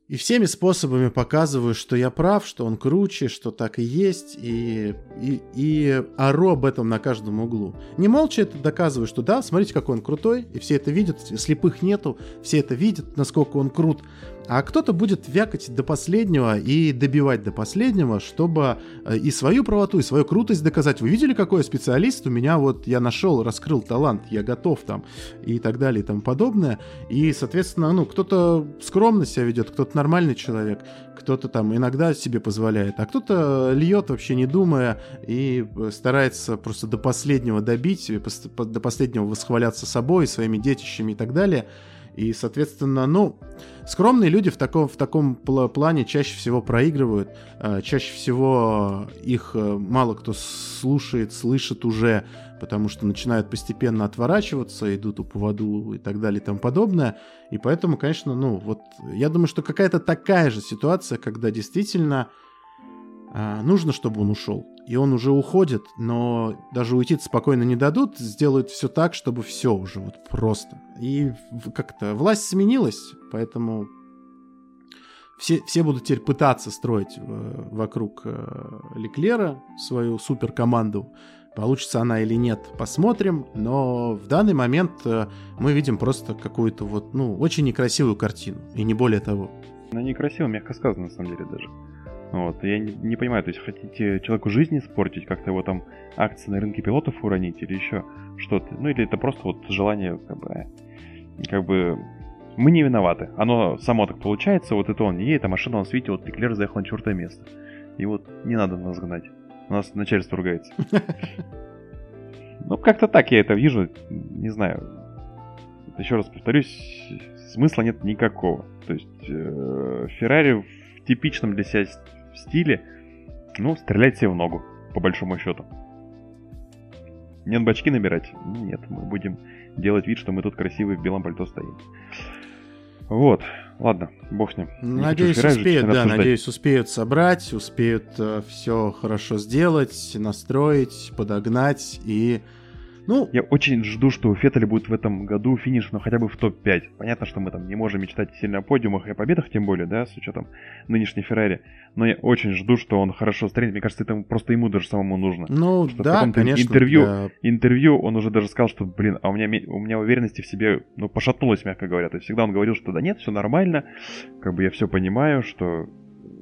и всеми способами показываю, что я прав, что он круче, что так и есть, и, и, и ору об этом на каждом углу. Не молча это доказываю, что да, смотрите, какой он крутой, и все это видят, слепых нету, все это видят, насколько он крут. А кто-то будет вякать до последнего и добивать до последнего, чтобы э, и свою правоту, и свою крутость доказать. Вы видели, какой я специалист? У меня вот я нашел, раскрыл талант, я готов там и так далее и тому подобное. И, соответственно, ну, кто-то скромно себя ведет, кто-то нормальный человек, кто-то там иногда себе позволяет, а кто-то льет вообще не думая и э, старается просто до последнего добить, до последнего восхваляться собой, своими детищами и так далее. И, соответственно, ну, скромные люди в таком, в таком пла- плане чаще всего проигрывают, э, чаще всего их э, мало кто слушает, слышит уже, потому что начинают постепенно отворачиваться, идут у поводу и так далее и тому подобное. И поэтому, конечно, ну, вот я думаю, что какая-то такая же ситуация, когда действительно а, нужно, чтобы он ушел. И он уже уходит, но даже уйти спокойно не дадут, сделают все так, чтобы все уже вот просто. И как-то власть сменилась, поэтому все, все будут теперь пытаться строить э, вокруг э, Леклера свою суперкоманду. Получится она или нет, посмотрим. Но в данный момент э, мы видим просто какую-то вот, ну, очень некрасивую картину. И не более того. Ну, некрасиво, мягко сказано, на самом деле, даже. Вот, я не, не понимаю, то есть хотите человеку жизнь испортить, как-то его там акции на рынке пилотов уронить или еще что-то. Ну, или это просто вот желание, как бы, как бы, мы не виноваты. Оно само так получается, вот это он не едет, а машина, он видите, вот Леклер заехал на четвертое место. И вот не надо нас гнать. У нас начальство ругается. Ну, как-то так я это вижу, не знаю. Еще раз повторюсь, смысла нет никакого. То есть э, Феррари в типичном для себя стиле, ну, стрелять себе в ногу, по большому счету. Нет бачки набирать? Нет, мы будем делать вид, что мы тут красивые в белом пальто стоим. Вот, ладно, бог с ним. Не Надеюсь, успеют, да, обсуждать. надеюсь, успеют собрать, успеют все хорошо сделать, настроить, подогнать и... Ну, Я очень жду, что у Феттеля будет в этом году финиш, ну хотя бы в топ-5. Понятно, что мы там не можем мечтать сильно о подиумах и о победах, тем более, да, с учетом нынешней Феррари. Но я очень жду, что он хорошо стрельнет. Мне кажется, это просто ему даже самому нужно. ну Что да, конечно. интервью для- Интервью он уже даже сказал, что, блин, а у меня, ме- у меня уверенности в себе, ну, пошатнулась, мягко говоря. То есть всегда он говорил, что да нет, все нормально, как бы я все понимаю, что,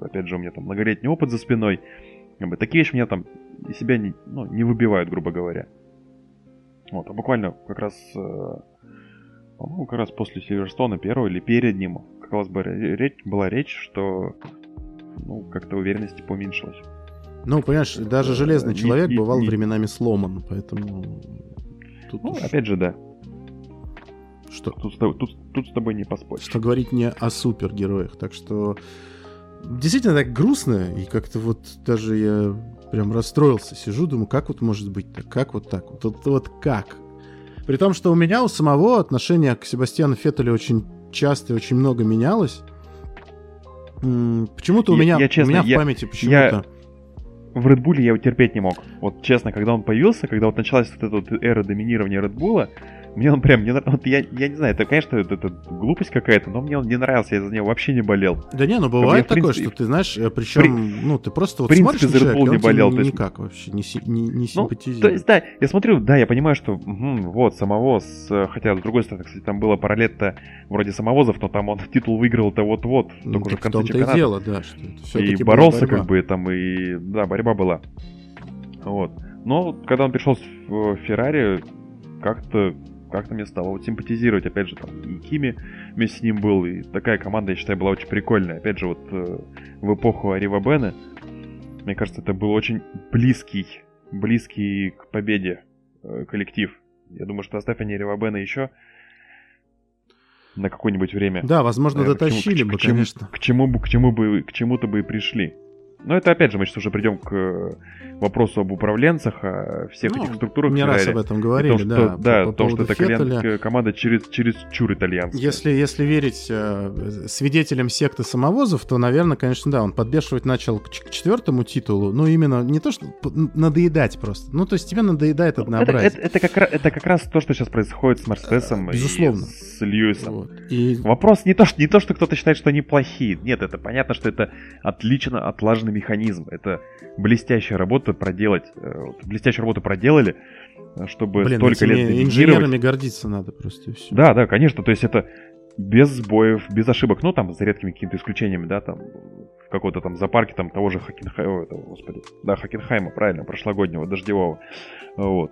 опять же, у меня там многолетний опыт за спиной. Как бы, такие вещи меня там из себя не, ну, не выбивают, грубо говоря. Вот, а буквально как раз, э, по-моему, как раз после Сильверстона первого или перед ним, как раз бы ре- речь, была речь, что ну, как-то уверенности поуменьшилась. Ну, понимаешь, даже железный не- человек не- бывал не- временами сломан, поэтому... Тут Ну, уж опять же, да. что, Тут, с тобой- тут, тут с тобой не поспоришь. что говорить не о супергероях. Так что действительно так грустно, и как-то вот даже я прям расстроился. Сижу, думаю, как вот может быть так? Как вот так? Вот, вот, вот как? При том, что у меня у самого отношение к Себастьяну Феттелю очень часто и очень много менялось. Почему-то у Я- меня, я честно, у меня в я- памяти почему-то... В Red Bull я его терпеть не мог. Вот честно, когда он появился, когда вот началась вот эта вот эра доминирования Red Bull, мне он прям не вот я, я не знаю, это, конечно, это, это глупость какая-то, но мне он не нравился, я за него вообще не болел. Да не, ну бывает такое, принципе, что ты знаешь, причем, ну, ты просто вот принципе, смотришь на человека, не болел, то есть- никак вообще не, не, не Ну, симпатизирует. То есть, да, я смотрю, да, я понимаю, что, мгм, вот, самовоз, э, хотя, с другой стороны, кстати, там было параллельно вроде самовозов, но там он титул выиграл-то вот-вот, Ну, только уже так в конце том-то и чемпионата. дело, да, что это и боролся как бы там, и, да, борьба была. Вот. Но когда он пришел в Феррари, как-то как-то мне стало вот симпатизировать, опять же, там и Кими вместе с ним был, и такая команда, я считаю, была очень прикольная. Опять же, вот э, в эпоху Арива Бена, мне кажется, это был очень близкий, близкий к победе э, коллектив. Я думаю, что оставь они Арива Бена еще, на какое-нибудь время. Да, возможно, Наверное, к чему- дотащили к бы, чему- конечно. К чему бы, к чему бы, к чему-то бы и пришли. Но это опять же, мы сейчас уже придем к э, вопросу об управленцах, о всех Ну, этих структурах. Не раз об этом И говорили, том, что, да. да, по о том, что это к- команда через, через чур итальянская. Если, если верить э, свидетелям секты самовозов, то, наверное, конечно, да, он подбешивать начал к, к четвертому титулу. Ну, именно не то, что надоедать просто. Ну, то есть тебе надоедает Ну, это, однообразие. это- это как, это как раз то, что сейчас происходит с Мерседесом Безусловно. и с Льюисом. Вот. И Вопрос не то, что, не то, что кто-то считает, что они плохие. Нет, это понятно, что это отлично отлаженный механизм. Это блестящая работа проделать. э, блестящую работу проделали, э, чтобы блин, столько лет инженерами гордиться надо просто и все. Да, да, конечно. То есть это без сбоев, без ошибок. Ну, там, за редкими какими-то исключениями, да, там, в какой-то там запарке там того же Хокенхайма, этого, господи, да, Хокенхайма, правильно, прошлогоднего, дождевого. Вот.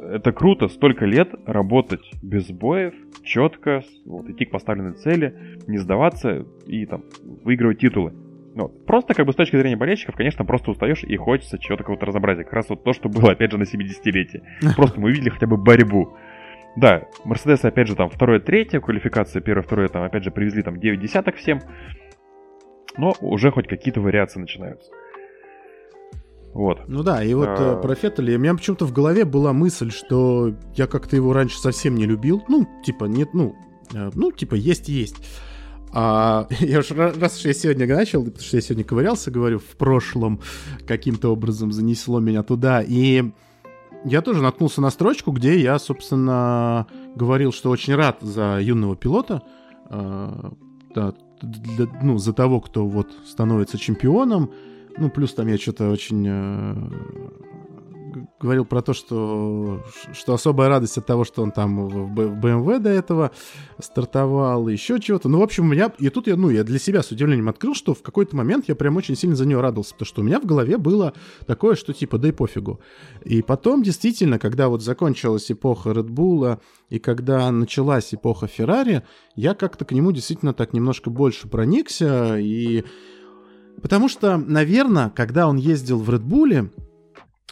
Это круто, столько лет работать без сбоев, четко, вот, идти к поставленной цели, не сдаваться и там выигрывать титулы. Ну, просто как бы с точки зрения болельщиков, конечно, просто устаешь и хочется чего-то какого-то разнообразия. Как раз вот то, что было, опять же, на 70-летие. Просто мы увидели хотя бы борьбу. Да, Мерседес, опять же, там, второе, третье, квалификация, первое, второе, там, опять же, привезли там 9 десяток всем. Но уже хоть какие-то вариации начинаются. Вот. Ну да, и вот А. э, про Феттеля, у меня почему-то в голове была мысль, что я как-то его раньше совсем не любил. Ну, типа, нет, ну, э, ну, типа, есть и есть. А я уж ра- раз уж я сегодня начал, потому что я сегодня ковырялся, говорю, в прошлом каким-то образом занесло меня туда. И я тоже наткнулся на строчку, где я, собственно, говорил, что очень рад за юного пилота, э, да, для- ну, за того, кто вот становится чемпионом. Ну, плюс там я что-то очень э, говорил про то, что, что особая радость от того, что он там в BMW до этого стартовал, и еще чего-то. Ну, в общем, у меня... И тут я, ну, я для себя с удивлением открыл, что в какой-то момент я прям очень сильно за него радовался, потому что у меня в голове было такое, что типа, да и пофигу. И потом, действительно, когда вот закончилась эпоха Red Bull, и когда началась эпоха Феррари, я как-то к нему действительно так немножко больше проникся, и Потому что, наверное, когда он ездил в Редбуле,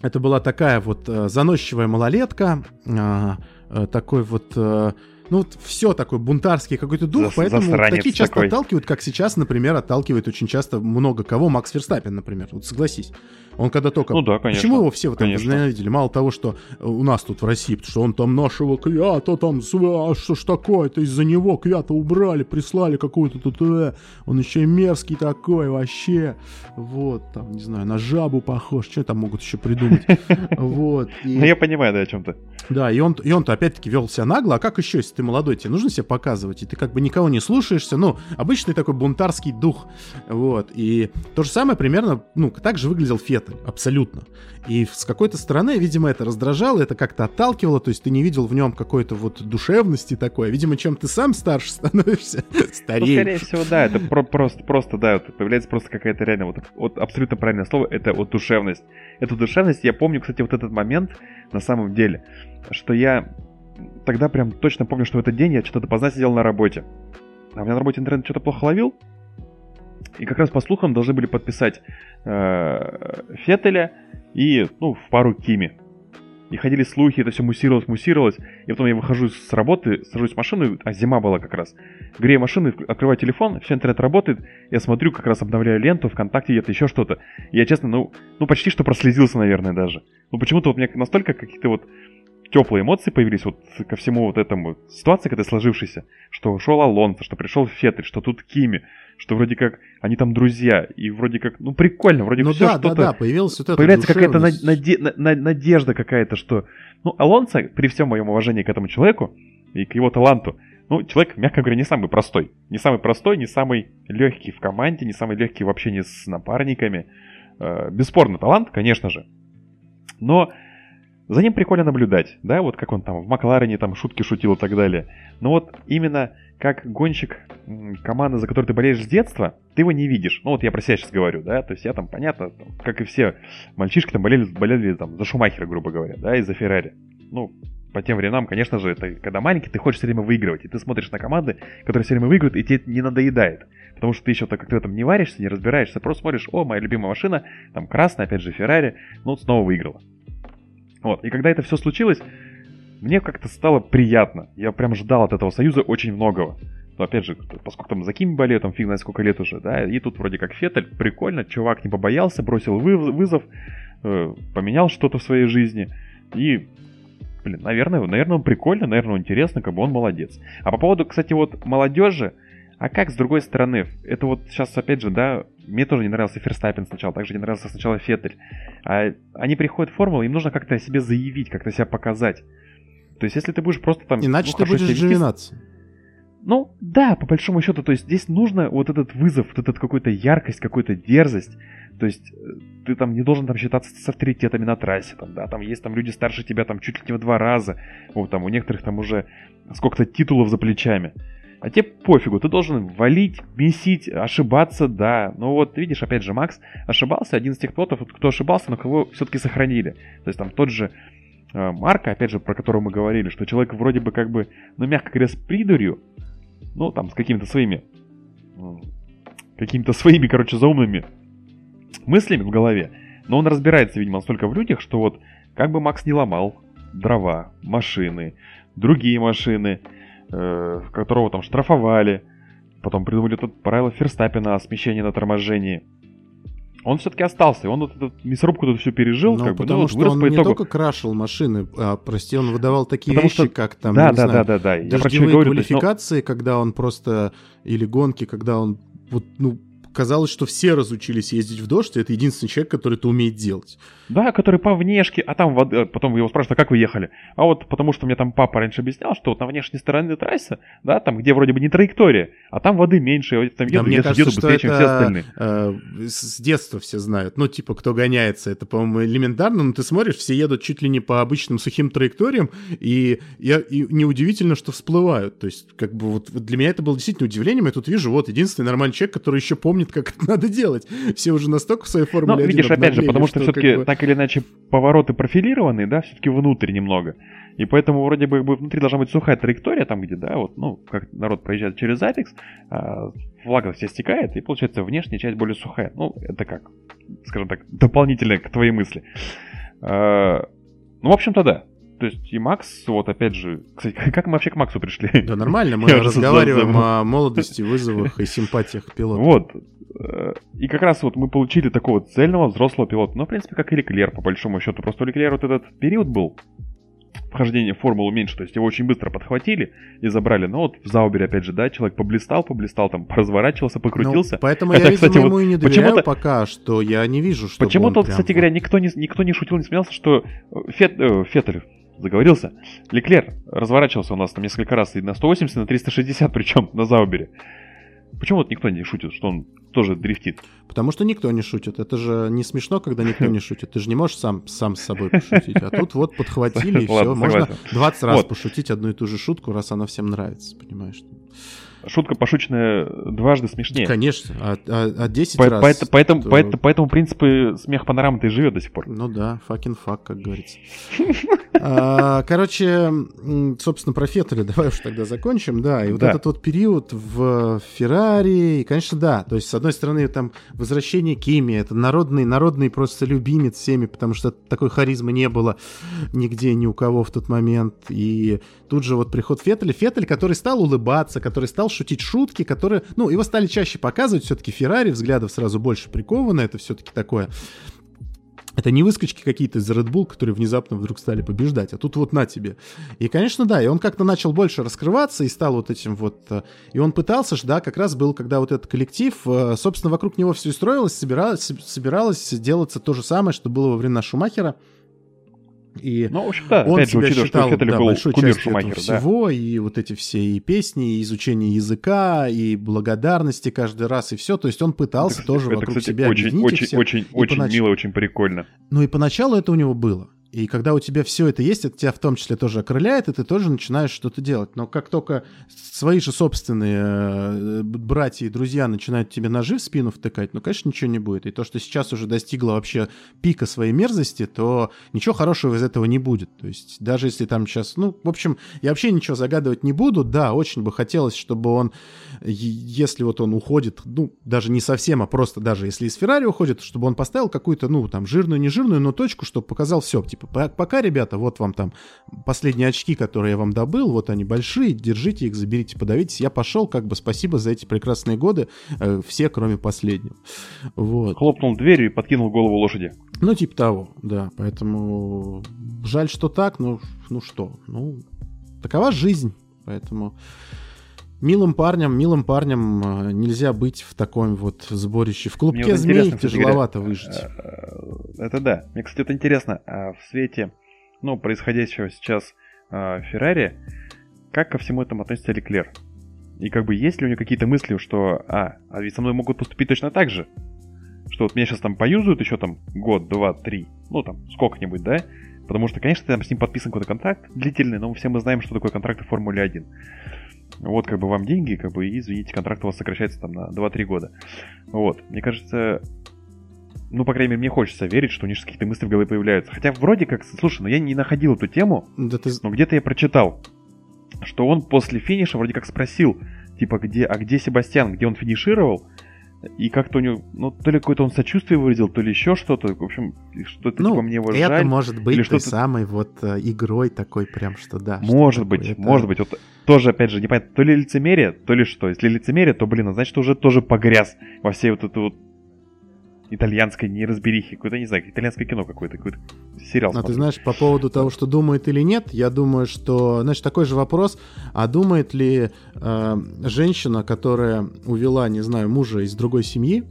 это была такая вот э, заносчивая малолетка, а, э, такой вот, э, ну вот все такой бунтарский какой-то дух, Зас- поэтому засранец такие часто такой. отталкивают, как сейчас, например, отталкивает очень часто много кого, Макс Ферстаппин, например, вот согласись. Он когда только... Ну да, конечно. Почему его все вот там Конечно. возненавидели? Мало того, что э, у нас тут в России, потому что он там нашего Квята, там, а что ж такое-то, из-за него Квята убрали, прислали какую-то тут, э, он еще и мерзкий такой вообще, вот, там, не знаю, на жабу похож, что там могут еще придумать, вот. Ну, я понимаю, да, о чем ты. да, и он-то опять-таки вел себя нагло, а как еще, если ты молодой, тебе нужно себя показывать, и ты как бы никого не слушаешься, ну, обычный такой бунтарский дух, вот, и то же самое примерно, ну, так же выглядел Феттель, абсолютно, и с какой-то стороны, видимо, это раздражало, это как-то отталкивало, то есть ты не видел в нем какой-то вот душевности такой, видимо, чем ты сам старше становишься, Ну, стареешь. скорее всего, да, это про- просто, просто, да, вот появляется просто какая-то реально, вот, вот абсолютно правильное слово, это вот душевность. Эту душевность, я помню, кстати, вот этот момент, на самом деле, что я тогда прям точно помню, что в этот день я что-то допоздна сидел на работе. А у меня на работе интернет что-то плохо ловил, и как раз по слухам должны были подписать э, Феттеля и, ну, в пару Кими. И ходили слухи, это все муссировалось, муссировалось. И потом я выхожу с работы, сажусь в машину, а зима была как раз. Грею машину, открываю телефон, все интернет работает. Я смотрю, как раз обновляю ленту, ВКонтакте где-то еще что-то. И я, честно, ну, ну почти что прослезился, наверное, даже. Ну почему-то вот меня настолько какие-то вот теплые эмоции появились вот ко всему вот этому ситуации, когда сложившейся, что ушел Алонсо, что пришел Феттель, что тут Кими, что вроде как они там друзья, и вроде как, ну прикольно, вроде Ну все да, да, что-то... да, появилась вот эта Появляется какая-то наде- на- на- надежда какая-то, что... Ну, Алонсо, при всем моем уважении к этому человеку и к его таланту, ну, человек, мягко говоря, не самый простой. Не самый простой, не самый легкий в команде, не самый легкий в общении с напарниками. Э, бесспорно талант, конечно же. Но за ним прикольно наблюдать, да, вот как он там в Макларене там шутки шутил и так далее. Но вот именно как гонщик команды, за которой ты болеешь с детства, ты его не видишь. Ну вот я про себя сейчас говорю, да, то есть я там, понятно, там, как и все мальчишки там болели, болели там за Шумахера, грубо говоря, да, и за Феррари. Ну, по тем временам, конечно же, это когда маленький, ты хочешь все время выигрывать, и ты смотришь на команды, которые все время выигрывают, и тебе не надоедает. Потому что ты еще так как ты в этом не варишься, не разбираешься, просто смотришь, о, моя любимая машина, там красная, опять же, Феррари, ну, снова выиграла. Вот, и когда это все случилось, мне как-то стало приятно. Я прям ждал от этого союза очень многого. Но опять же, поскольку там за Кими болею, там фиг знает сколько лет уже, да, и тут вроде как Феттель, прикольно, чувак не побоялся, бросил вызов, э, поменял что-то в своей жизни, и, блин, наверное, наверное, он прикольно, наверное, он интересно, как бы он молодец. А по поводу, кстати, вот молодежи, а как с другой стороны, это вот сейчас опять же, да, мне тоже не нравился Ферстаппин сначала, также не нравился сначала Феттель. А они приходят в формулу, им нужно как-то себе заявить, как-то себя показать. То есть, если ты будешь просто там... Иначе ну, ты будешь джевинаться. Ну, да, по большому счету, то есть здесь нужно вот этот вызов, вот этот какой-то яркость, какую-то дерзость. То есть э, ты там не должен там считаться с авторитетами на трассе, там, да, там есть там люди старше тебя там чуть ли не в два раза, вот там у некоторых там уже сколько-то титулов за плечами. А тебе пофигу, ты должен валить, месить, ошибаться, да. Но вот видишь, опять же, Макс ошибался, один из тех пилотов, вот кто ошибался, но кого все-таки сохранили. То есть там тот же э, Марка, опять же, про которого мы говорили, что человек вроде бы как бы, ну, мягко говоря, с придурью, ну, там, с какими-то своими, какими-то своими, короче, заумными мыслями в голове. Но он разбирается, видимо, настолько в людях, что вот как бы Макс не ломал дрова, машины, другие машины, э, которого там штрафовали, потом придумали тут правило Ферстаппина о смещении на торможении. Он все-таки остался, и он вот эту мясорубку тут все пережил, Ну, как бы, потому ну, вот что вырос он по не итогу. только крашил машины, а, прости, он выдавал такие Потому вещи, что- как там, да, я не да, знаю, да, да, да. Я и дождевые говорю, то есть, ну, квалификации, когда он просто, или гонки, когда он, вот, ну, казалось, что все разучились ездить в дождь, и это единственный человек, который это умеет делать. Да, который по внешке, а там воды, э, потом его спрашивают, а как вы ехали? А вот потому что мне там папа раньше объяснял, что вот на внешней стороне трассы, да, там где вроде бы не траектория, а там воды меньше, и вот там Да, едут, мне кажется, что быстрее, чем все это остальные. э, с детства все знают. Ну, типа, кто гоняется, это, по-моему, элементарно, но ты смотришь, все едут чуть ли не по обычным сухим траекториям, и, я, и неудивительно, что всплывают. То есть, как бы, вот для меня это было действительно удивлением. Я тут вижу, вот, единственный нормальный человек, который еще помнит, как это надо делать. Все уже настолько в своей формуле Ну, 1 видишь, опять же, потому что, как все-таки бы- так или иначе повороты профилированные, да, все-таки внутрь немного. И поэтому вроде бы бы внутри должна быть сухая траектория, там где, да, вот, ну, как народ проезжает через Apex, а, влага вся стекает, и получается внешняя часть более сухая. Ну, это как, скажем так, дополнительно к твоей мысли. А, ну, в общем-то, да. То есть и Макс, вот опять же, кстати, как мы вообще к Максу пришли? Да нормально, мы разговариваем о молодости, вызовах и симпатиях пилота. Вот. Э, И как раз вот мы получили такого цельного взрослого пилота. Ну, в принципе, как и Леклер, по большому счету. Просто у Леклера вот этот период был вхождения в формулу меньше, то есть его очень быстро подхватили и забрали. Но вот в Заубере, опять же, да, человек поблистал, поблистал, там, разворачивался, покрутился. Ну, поэтому Хотя, я, видимо, кстати, вот ему и не доверяю почему-то- пока что. Я не вижу, что Почему-то, вот, кстати говоря, никто не, никто не шутил, не смеялся, что э, Фет, э, Феттель заговорился. Леклер разворачивался у нас там несколько раз и на 180, и на 360, причем на Заубере. Почему вот никто не шутит, что он тоже дрифтит? Потому что никто не шутит. Это же не смешно, когда никто не шутит. Ты же не можешь сам, сам с собой пошутить. А тут вот подхватили, и все. Можно согласен. 20 раз пошутить одну и ту же шутку, раз она всем нравится, понимаешь? Шутка пошученная дважды смешнее. Конечно, а, а- а 10 По- раз... поэт- поэтому, то- поэт- по этому принципу смех панорамы-то и живет до сих пор. Ну да, fucking fuck, как говорится. А, Короче, собственно, про Феттеля давай уж тогда закончим, да. И вот этот вот период в Феррари, и, конечно, да. То есть, с одной стороны, там возвращение Кими, это народный, народный просто любимец всеми, потому что такой харизмы не было нигде ни у кого в тот момент. И тут же вот приход Феттеля. Феттель, который стал улыбаться, который стал шутить шутки, которые, ну, его стали чаще показывать, все-таки Феррари, взглядов сразу больше приковано, это все-таки такое это не выскочки какие-то из Red Bull, которые внезапно вдруг стали побеждать, а тут вот на тебе. И, конечно, да, и он как-то начал больше раскрываться и стал вот этим вот... э, И он пытался же, да, как раз был, когда вот этот коллектив, э, собственно, вокруг него все и строилось, собиралось, собиралось делаться то же самое, что было во времена Шумахера. И Ну, в общем, да, он опять же, себя учитывая, считал что да, был большой кумир Шумахера, да. всего, и вот эти все и песни, и изучение языка, и благодарности каждый раз, и все. То есть он пытался Это, тоже это, вокруг кстати, себя очень, объединить очень, всех. очень, очень понач- мило, очень прикольно. Ну и поначалу это у него было. И когда у тебя все это есть, это тебя в том числе тоже окрыляет, и ты тоже начинаешь что-то делать. Но как только свои же собственные э, братья и друзья начинают тебе ножи в спину втыкать, ну, конечно, ничего не будет. И то, что сейчас уже достигло вообще пика своей мерзости, то ничего хорошего из этого не будет. То есть даже если там сейчас... Ну, в общем, я вообще ничего загадывать не буду. Да, очень бы хотелось, чтобы он, если вот он уходит, ну, даже не совсем, а просто даже если из Феррари уходит, чтобы он поставил какую-то, ну, там, жирную, не жирную, но точку, чтобы показал все. Типа, Пока, ребята, вот вам там последние очки, которые я вам добыл, вот они большие, держите их, заберите, подавитесь. Я пошел, как бы спасибо за эти прекрасные годы, э, все, кроме последнего. Вот. Хлопнул дверью и подкинул голову лошади. Ну, типа того, да. Поэтому жаль, что так, ну, ну что, ну, такова жизнь. Поэтому милым парням, милым парням э, нельзя быть в таком вот сборище. В клубке вот змей тяжеловато говоря, выжить. э, Это да. Мне, кстати, это интересно. А в свете, ну, происходящего сейчас э, Феррари, как ко всему этому относится Леклер? И как бы есть ли у него какие-то мысли, что, а, а ведь со мной могут поступить точно так же? Что вот меня сейчас там поюзают еще там год, два, три, ну там сколько-нибудь, да? Потому что, конечно, там с ним подписан какой-то контракт длительный, но все мы знаем, что такое контракты в Формуле 1. Вот как бы вам деньги, как бы, и, извините, контракт у вас сокращается там на 2-3 года. Вот, мне кажется, ну, по крайней мере, мне хочется верить, что у них какие-то мысли в голове появляются. Хотя вроде как, слушай, ну я не находил эту тему, Да ты... но где-то я прочитал, что он после финиша вроде как спросил, типа, где, а где Себастьян, где он финишировал, и как-то у него, ну, то ли какое-то он сочувствие выразил, то ли еще что-то, в общем, что-то Ну, типа мне его это жаль. может быть или той самой вот э, игрой такой прям, что да. что Может такое. быть, Это- может быть. Вот тоже, опять же, непонятно, то ли лицемерие, то ли что. Если лицемерие, то, блин, а значит, уже тоже погряз во всей вот этой вот итальянской неразберихе. Какое-то, не знаю, итальянское кино какое-то, какой-то сериал А ты смотрю. знаешь, по поводу того, что думает или нет, я думаю, что, значит, такой же вопрос, а думает ли э, женщина, которая увела, не знаю, мужа из другой семьи,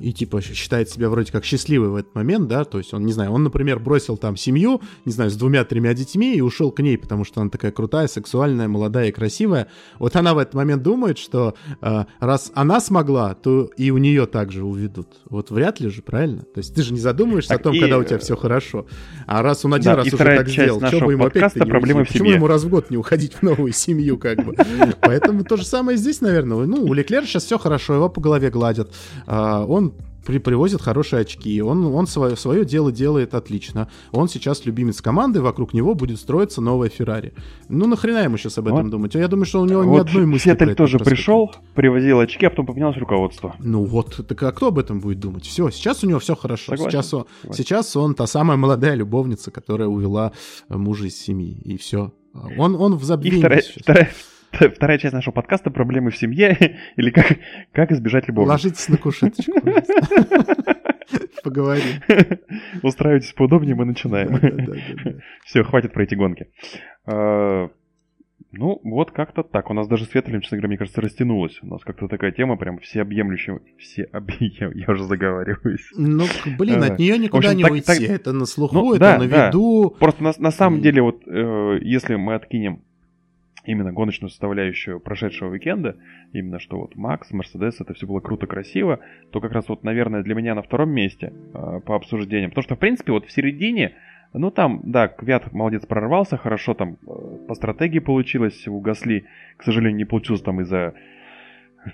и типа считает себя вроде как счастливой в этот момент, да, то есть он, не знаю, он, например, бросил там семью, не знаю, с двумя-тремя детьми и ушел к ней, потому что она такая крутая, сексуальная, молодая и красивая. Вот она в этот момент думает, что э, раз она смогла, то и у нее также уведут. Вот вряд ли же, правильно? То есть ты же не задумываешься Так о том, и, когда у тебя э, все хорошо. А раз он один да, раз уже так сделал, что бы ему опять-то не «Проблемы в Почему семье». ему раз в год не уходить в новую семью, как бы? Поэтому то же самое здесь, наверное. Ну, у Леклера сейчас все хорошо, его по голове гладят. Он при, привозит хорошие очки, он, он свое, свое дело делает отлично. Он сейчас любимец команды, вокруг него будет строиться новая Феррари. Ну, нахрена ему сейчас об этом Вот. думать? А Я думаю, что у него ни Вот одной мысли Феттель тоже проскочит. пришел, привозил очки, а потом поменялось руководство. Ну вот, так а кто об этом будет думать? Все, сейчас у него все хорошо. Согласен, Сейчас, он, согласен. сейчас он та самая молодая любовница, которая увела мужа из семьи. И все. Он, он в И забвении вторая, сейчас. вторая, вторая часть нашего подкаста «Проблемы в семье» или как, как избежать любовницы. Ложитесь на кушеточку. Поговорим. Устраивайтесь поудобнее, мы начинаем. Все, хватит про эти гонки. А, Ну, вот как-то так. У нас даже с Ветрелем, честно говоря, мне кажется, растянулась. У нас как-то такая тема прям всеобъемлющая. Все я, уже заговариваюсь. Ну, блин, Э, от нее никуда общем, не так- уйти. так- Это на слуху, Ну, это да, на да. виду. Просто на, на самом деле, вот э, если мы откинем именно гоночную составляющую прошедшего уикенда, именно что вот Макс, Мерседес, это все было круто, красиво, то как раз вот, наверное, для меня на втором месте э, по обсуждениям. Потому что, в принципе, вот в середине, ну там, да, Квят молодец прорвался, хорошо там э, по стратегии получилось, у Гасли, к сожалению, не получилось там из-за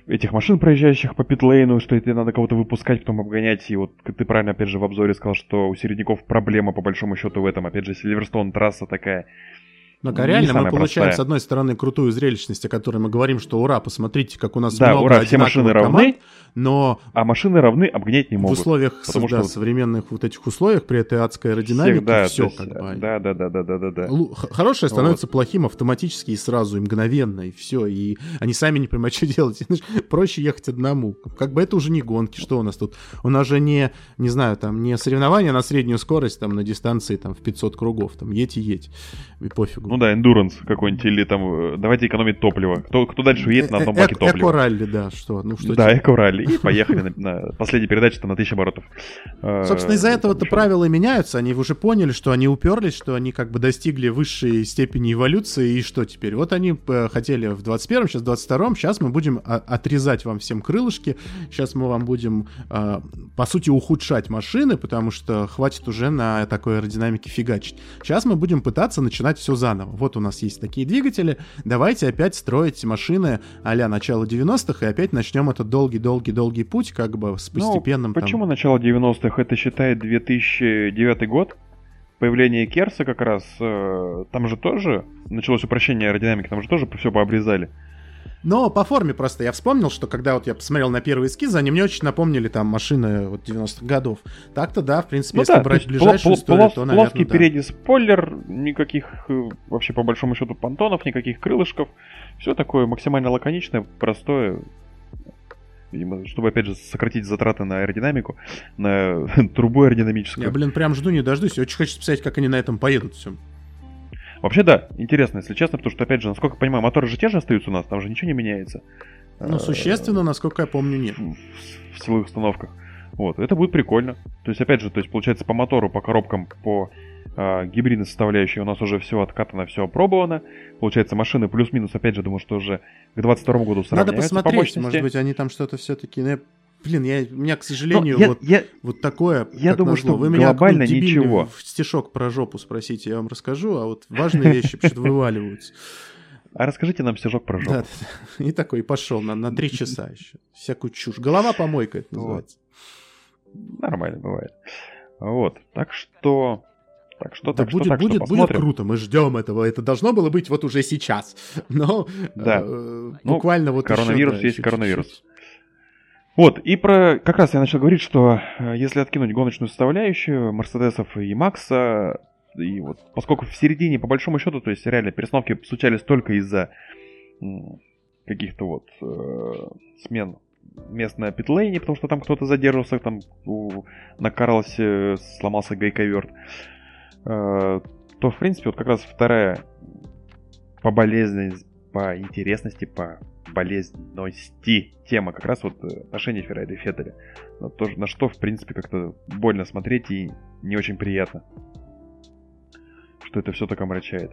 этих машин, проезжающих по питлейну, что это надо кого-то выпускать, потом обгонять. И вот ты правильно, опять же, в обзоре сказал, что у середняков проблема, по большому счету, в этом. Опять же, Сильверстон трасса такая. Ну, реально, мы получаем, простая. с одной стороны, крутую зрелищность, о которой мы говорим, что ура, посмотрите, как у нас Да, много ура, все машины одинаковых равны, команд, но а машины равны, обгонять не в могут. условиях потому да, что- современных вот этих условиях, при этой адской Всех, аэродинамике, да, все есть, как бы. да, да, да, да, да, да, да. Хорошее становится плохим автоматически и сразу, и мгновенно, и все. И они сами не понимают, что делать. Проще ехать одному. Как бы это уже не гонки. Что у нас тут? У нас же не, не знаю, там, не соревнования на среднюю скорость, там, на дистанции, там, в 500 кругов. Там, едь и едь. И пофигу. Ну да, эндуранс какой-нибудь, или там э, давайте экономить топливо. Кто, кто дальше уедет на одном баке Э, Эко- топлива? Эко-ралли, да, что? Ну, что Да, эко-ралли. И поехали на, на последней передаче там на 1000 оборотов. Э, Собственно, из-за этого-то правила меняются. Они уже поняли, что они уперлись, что они как бы достигли высшей степени эволюции. И что теперь? Вот они э, хотели в 21-м, сейчас в 22-м. Сейчас мы будем а, отрезать вам всем крылышки. Сейчас мы вам будем, по сути, ухудшать машины, потому что хватит уже на такой аэродинамике фигачить. Сейчас мы будем пытаться начинать все заново. Вот у нас есть такие двигатели. Давайте опять строить машины а-ля начала 90-х и опять начнем этот долгий-долгий-долгий путь, как бы с Ну, постепенным там- Почему начало 90-х? Это считает 2009 год. Появление Керса как раз. э, там же тоже началось упрощение аэродинамики, там же тоже все пообрезали. Но по форме просто я вспомнил, что когда вот я посмотрел на первые эскизы, они мне очень напомнили там машины вот 90-х годов. Так-то да, в принципе, Ну если да, брать ближайшую пла- историю, пла- то, наверное, плоский да. передний спойлер, никаких э, вообще по большому счету понтонов, никаких крылышков. Все такое максимально лаконичное, простое. Видимо, чтобы опять же сократить затраты на аэродинамику, на трубу аэродинамическую. Я, блин, прям жду, не дождусь. Очень хочется посмотреть, как они на этом поедут все. Вообще да, интересно, если честно, потому что, опять же, насколько я понимаю, моторы же те же остаются у нас, там же ничего не меняется. Ну, Э, существенно, насколько я помню, нет. в, в силовых установках. Вот, это будет прикольно. То есть, опять же, то есть, получается, по мотору, по коробкам, по а, гибридной составляющей у нас уже все откатано, все опробовано. Получается, машины плюс-минус, опять же, думаю, что уже к 22 году Надо сравняются по посмотреть, мощности. может быть, они там что-то все-таки... Блин, я, у меня, к сожалению, я, вот, я- вот такое. я думаю, назло. что Вы меня глобально ничего. стишок про жопу спросите, я вам расскажу, а вот важные вещи почему-то вываливаются. А расскажите нам стежок про жопу. Да, да. И такой пошел на, на три часа еще. Всякую чушь. Голова-помойка это называется. Нормально бывает. Вот, так что... Так что, Да так будет, что, так будет, что, будет круто, мы ждем этого. Это должно было быть вот уже сейчас. Но Да. э, Ну, буквально вот коронавирус еще, да, есть еще коронавирус. чуть-чуть. Вот, и про... Как раз я начал говорить, что э, если откинуть гоночную составляющую Мерседесов и Макса, и вот поскольку в середине, по большому счету, то есть реально перестановки случались только из-за каких-то вот э, смен мест на питлейне, потому что там кто-то задерживался, там у- на Карлосе сломался гайковерт, э, то, в принципе, вот как раз вторая по болезненности, по интересности, по болезненности тема как раз вот э, отношения Феррари и Феттеля. На, то, на что, в принципе, как-то больно смотреть и не очень приятно. Что это все так омрачает.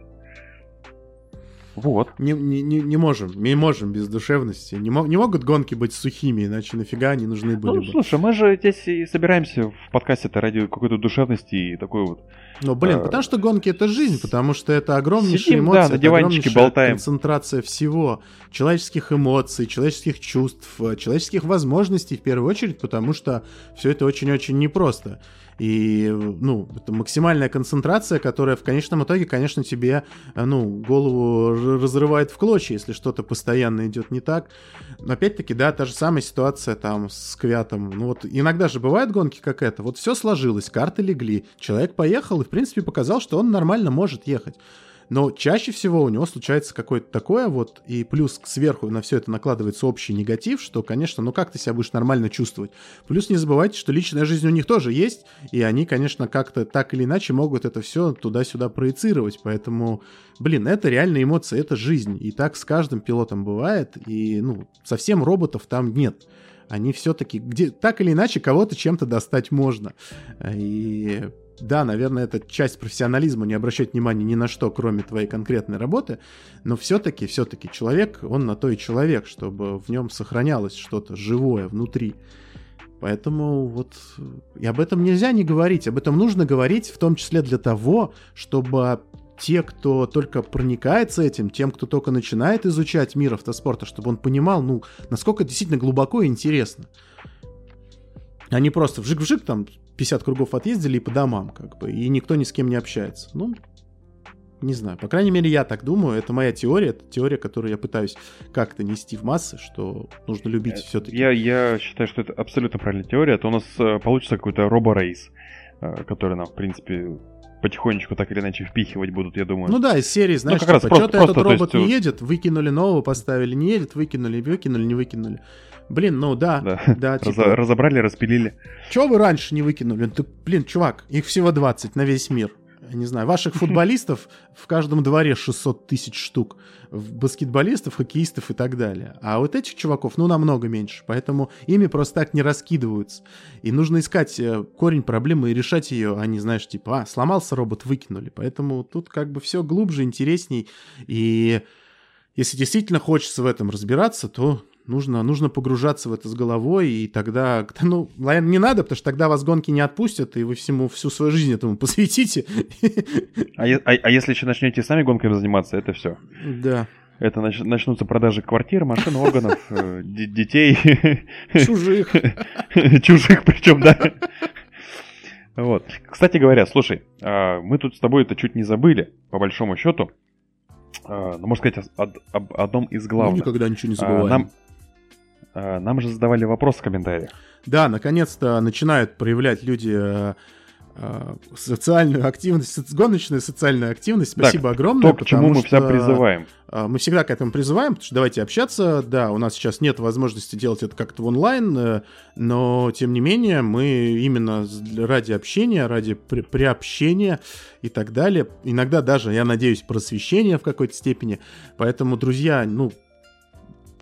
Вот. Не, не, не, не можем, не можем без душевности. Не, мо- не могут гонки быть сухими, иначе нафига они нужны были Ну, бы. слушай, мы же здесь и собираемся в подкасте-то ради какой-то душевности и такой вот... Но, блин, э, потому что гонки это жизнь, потому что это огромнейшие Сидим, эмоции, да, на диванчике огромнейшая болтаем. концентрация всего. Человеческих эмоций, человеческих чувств, э, человеческих возможностей в первую очередь, потому что все это очень-очень непросто. И, ну, это максимальная концентрация, которая в конечном итоге, конечно, тебе, э, ну, голову разрывает в клочья, если что-то постоянно идет не так. Но опять-таки, да, та же самая ситуация там с Квятом. Ну вот иногда же бывают гонки как это. Вот все сложилось, карты легли, человек поехал и, в принципе, показал, что он нормально может ехать. Но чаще всего у него случается какое-то такое вот, и плюс сверху на все это накладывается общий негатив, что, конечно, ну как ты себя будешь нормально чувствовать? Плюс не забывайте, что личная жизнь у них тоже есть, и они, конечно, как-то так или иначе могут это все туда-сюда проецировать, поэтому, блин, это реальные эмоции, это жизнь, и так с каждым пилотом бывает, и, ну, совсем роботов там нет. Они все-таки, где так или иначе, кого-то чем-то достать можно. И да, наверное, это часть профессионализма, не обращать внимания ни на что, кроме твоей конкретной работы, но все-таки, все-таки человек, он на то и человек, чтобы в нем сохранялось что-то живое внутри. Поэтому вот и об этом нельзя не говорить, об этом нужно говорить, в том числе для того, чтобы те, кто только проникается этим, тем, кто только начинает изучать мир автоспорта, чтобы он понимал, ну, насколько действительно глубоко и интересно. Они просто вжик-вжик там 50 кругов отъездили и по домам, как бы, и никто ни с кем не общается. Ну, не знаю, по крайней мере, я так думаю, это моя теория, это теория, которую я пытаюсь как-то нести в массы, что нужно любить все-таки. Я, я считаю, что это абсолютно правильная теория. Это у нас э, получится какой-то роборейс, э, который нам, в принципе, потихонечку так или иначе впихивать будут, я думаю. Ну да, из серии, знаешь, как раз типа, просто- что-то просто, этот то робот есть, не э, едет, выкинули нового, поставили, не едет, выкинули, выкинули, не выкинули. Блин, ну да, Да. да, типа, разобрали, распилили. Чего вы раньше не выкинули? Да, блин, чувак, их всего 20 на весь мир. Я не знаю, ваших футболистов в каждом дворе 600 тысяч штук. Баскетболистов, хоккеистов и так далее. А вот этих чуваков, ну, намного меньше. Поэтому ими просто так не раскидываются. И нужно искать э, корень проблемы и решать ее, а не, знаешь, типа, а, сломался робот, выкинули. Поэтому тут как бы все глубже, интересней. И если действительно хочется в этом разбираться, то нужно, нужно погружаться в это с головой, и тогда, ну, наверное, не надо, потому что тогда вас гонки не отпустят, и вы всему, всю свою жизнь этому посвятите. А, а- а если еще начнете сами гонками заниматься, это все. Да. Это нач- начнутся продажи квартир, машин, органов, э, детей. Чужих. Чужих причем, да. Вот. Кстати говоря, слушай, а, мы тут с тобой это чуть не забыли, по большому счету. э, ну, можно сказать, о- об, об одном из Мы главных. никогда ничего не А, забываем. нам, нам же задавали вопрос в комментариях. Да, наконец-то начинают проявлять люди э, э, социальную активность, гоночную социальную активность. Так, Спасибо огромное. То, к чему мы что, призываем. э, Мы всегда к этому призываем, потому что давайте общаться. Да, у нас сейчас нет возможности делать это как-то онлайн, но тем не менее мы именно ради общения, ради при- приобщения и так далее, иногда даже, я надеюсь, просвещения в какой-то степени. Поэтому, друзья, ну,